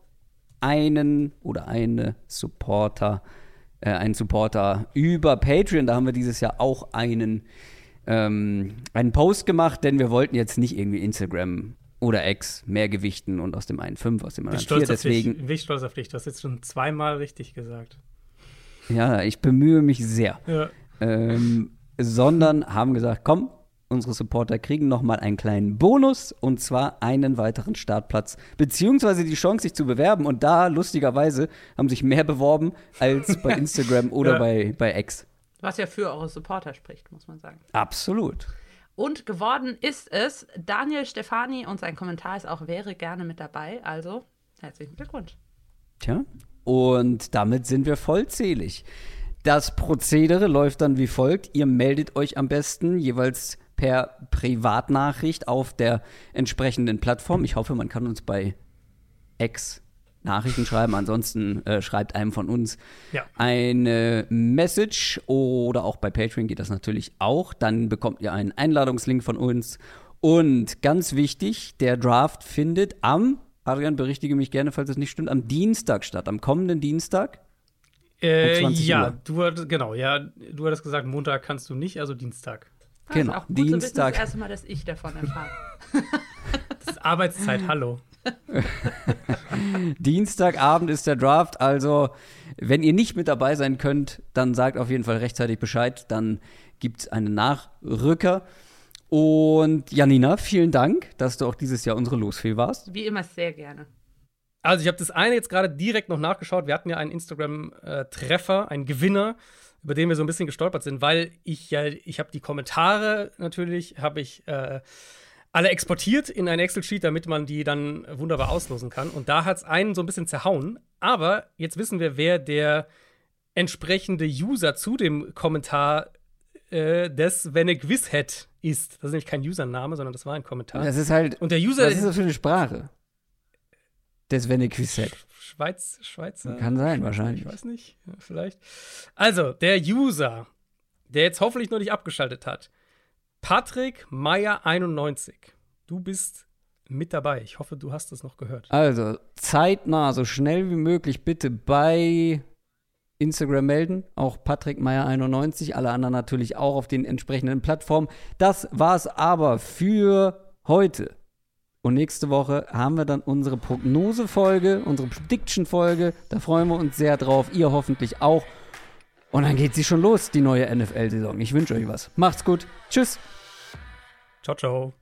einen oder eine Supporter, äh, einen Supporter über Patreon. Da haben wir dieses Jahr auch einen, ähm, einen Post gemacht, denn wir wollten jetzt nicht irgendwie Instagram oder X mehr gewichten und aus dem einen 5, aus dem anderen 4. stolz auf dich. Deswegen, Bin ich stolz auf dich. Du hast jetzt schon zweimal richtig gesagt. ja, ich bemühe mich sehr. Ja. ähm, sondern haben gesagt, komm, unsere Supporter kriegen noch mal einen kleinen Bonus und zwar einen weiteren Startplatz beziehungsweise die Chance, sich zu bewerben. Und da lustigerweise haben sich mehr beworben als *laughs* bei Instagram oder Ja. bei, bei X. Was ja für eure Supporter spricht, muss man sagen. Absolut. Und geworden ist es Daniel Stefani und sein Kommentar ist auch, wäre gerne mit dabei. Also herzlichen Glückwunsch. Tja, und damit sind wir vollzählig. Das Prozedere läuft dann wie folgt. Ihr meldet euch am besten jeweils per Privatnachricht auf der entsprechenden Plattform. Ich hoffe, man kann uns bei X Nachrichten schreiben. Ansonsten äh, schreibt einem von uns Ja. eine Message oder auch bei Patreon geht das natürlich auch. Dann bekommt ihr einen Einladungslink von uns. Und ganz wichtig, der Draft findet am, Adrian, berichtige mich gerne, falls es nicht stimmt, am Dienstag statt, am kommenden Dienstag. Äh, Um 20 ja, Uhr. du hattest, genau, ja, du hattest gesagt, Montag kannst du nicht, also Dienstag. Das Genau, ist auch gut zu wissen, Dienstag. das erste Mal, dass ich davon erfahre. *laughs* *laughs* Das ist Arbeitszeit, hallo. *laughs* Dienstagabend ist der Draft, also wenn ihr nicht mit dabei sein könnt, dann sagt auf jeden Fall rechtzeitig Bescheid, dann gibt es einen Nachrücker. Und Janina, vielen Dank, dass du auch dieses Jahr unsere Losfee warst. Wie immer sehr gerne. Also ich habe das eine jetzt gerade direkt noch nachgeschaut. Wir hatten ja einen Instagram-Treffer, einen Gewinner, über den wir so ein bisschen gestolpert sind, weil ich ja, ich habe die Kommentare natürlich, habe ich äh, alle exportiert in ein Excel-Sheet, damit man die dann wunderbar auslosen kann. Und da hat es einen so ein bisschen zerhauen. Aber jetzt wissen wir, wer der entsprechende User zu dem Kommentar äh, des Wenn ich ist. Das ist nämlich kein Username, sondern das war ein Kommentar. Das ist halt. Und der User was ist das für eine Sprache? Des Venequisset. Schweiz, Schweizer. Kann sein, wahrscheinlich. Ich weiß nicht, ja, vielleicht. Also, der User, der jetzt hoffentlich noch nicht abgeschaltet hat, Patrick Meyer 91. Du bist mit dabei. Ich hoffe, du hast es noch gehört. Also, zeitnah, so schnell wie möglich bitte bei Instagram melden. Auch Patrick Meyer 91, alle anderen natürlich auch auf den entsprechenden Plattformen. Das war's aber für heute. Und nächste Woche haben wir dann unsere Prognosefolge, unsere Prediction-Folge. Da freuen wir uns sehr drauf. Ihr hoffentlich auch. Und dann geht sie schon los, die neue NFL-Saison. Ich wünsche euch was. Macht's gut. Tschüss. Ciao, ciao.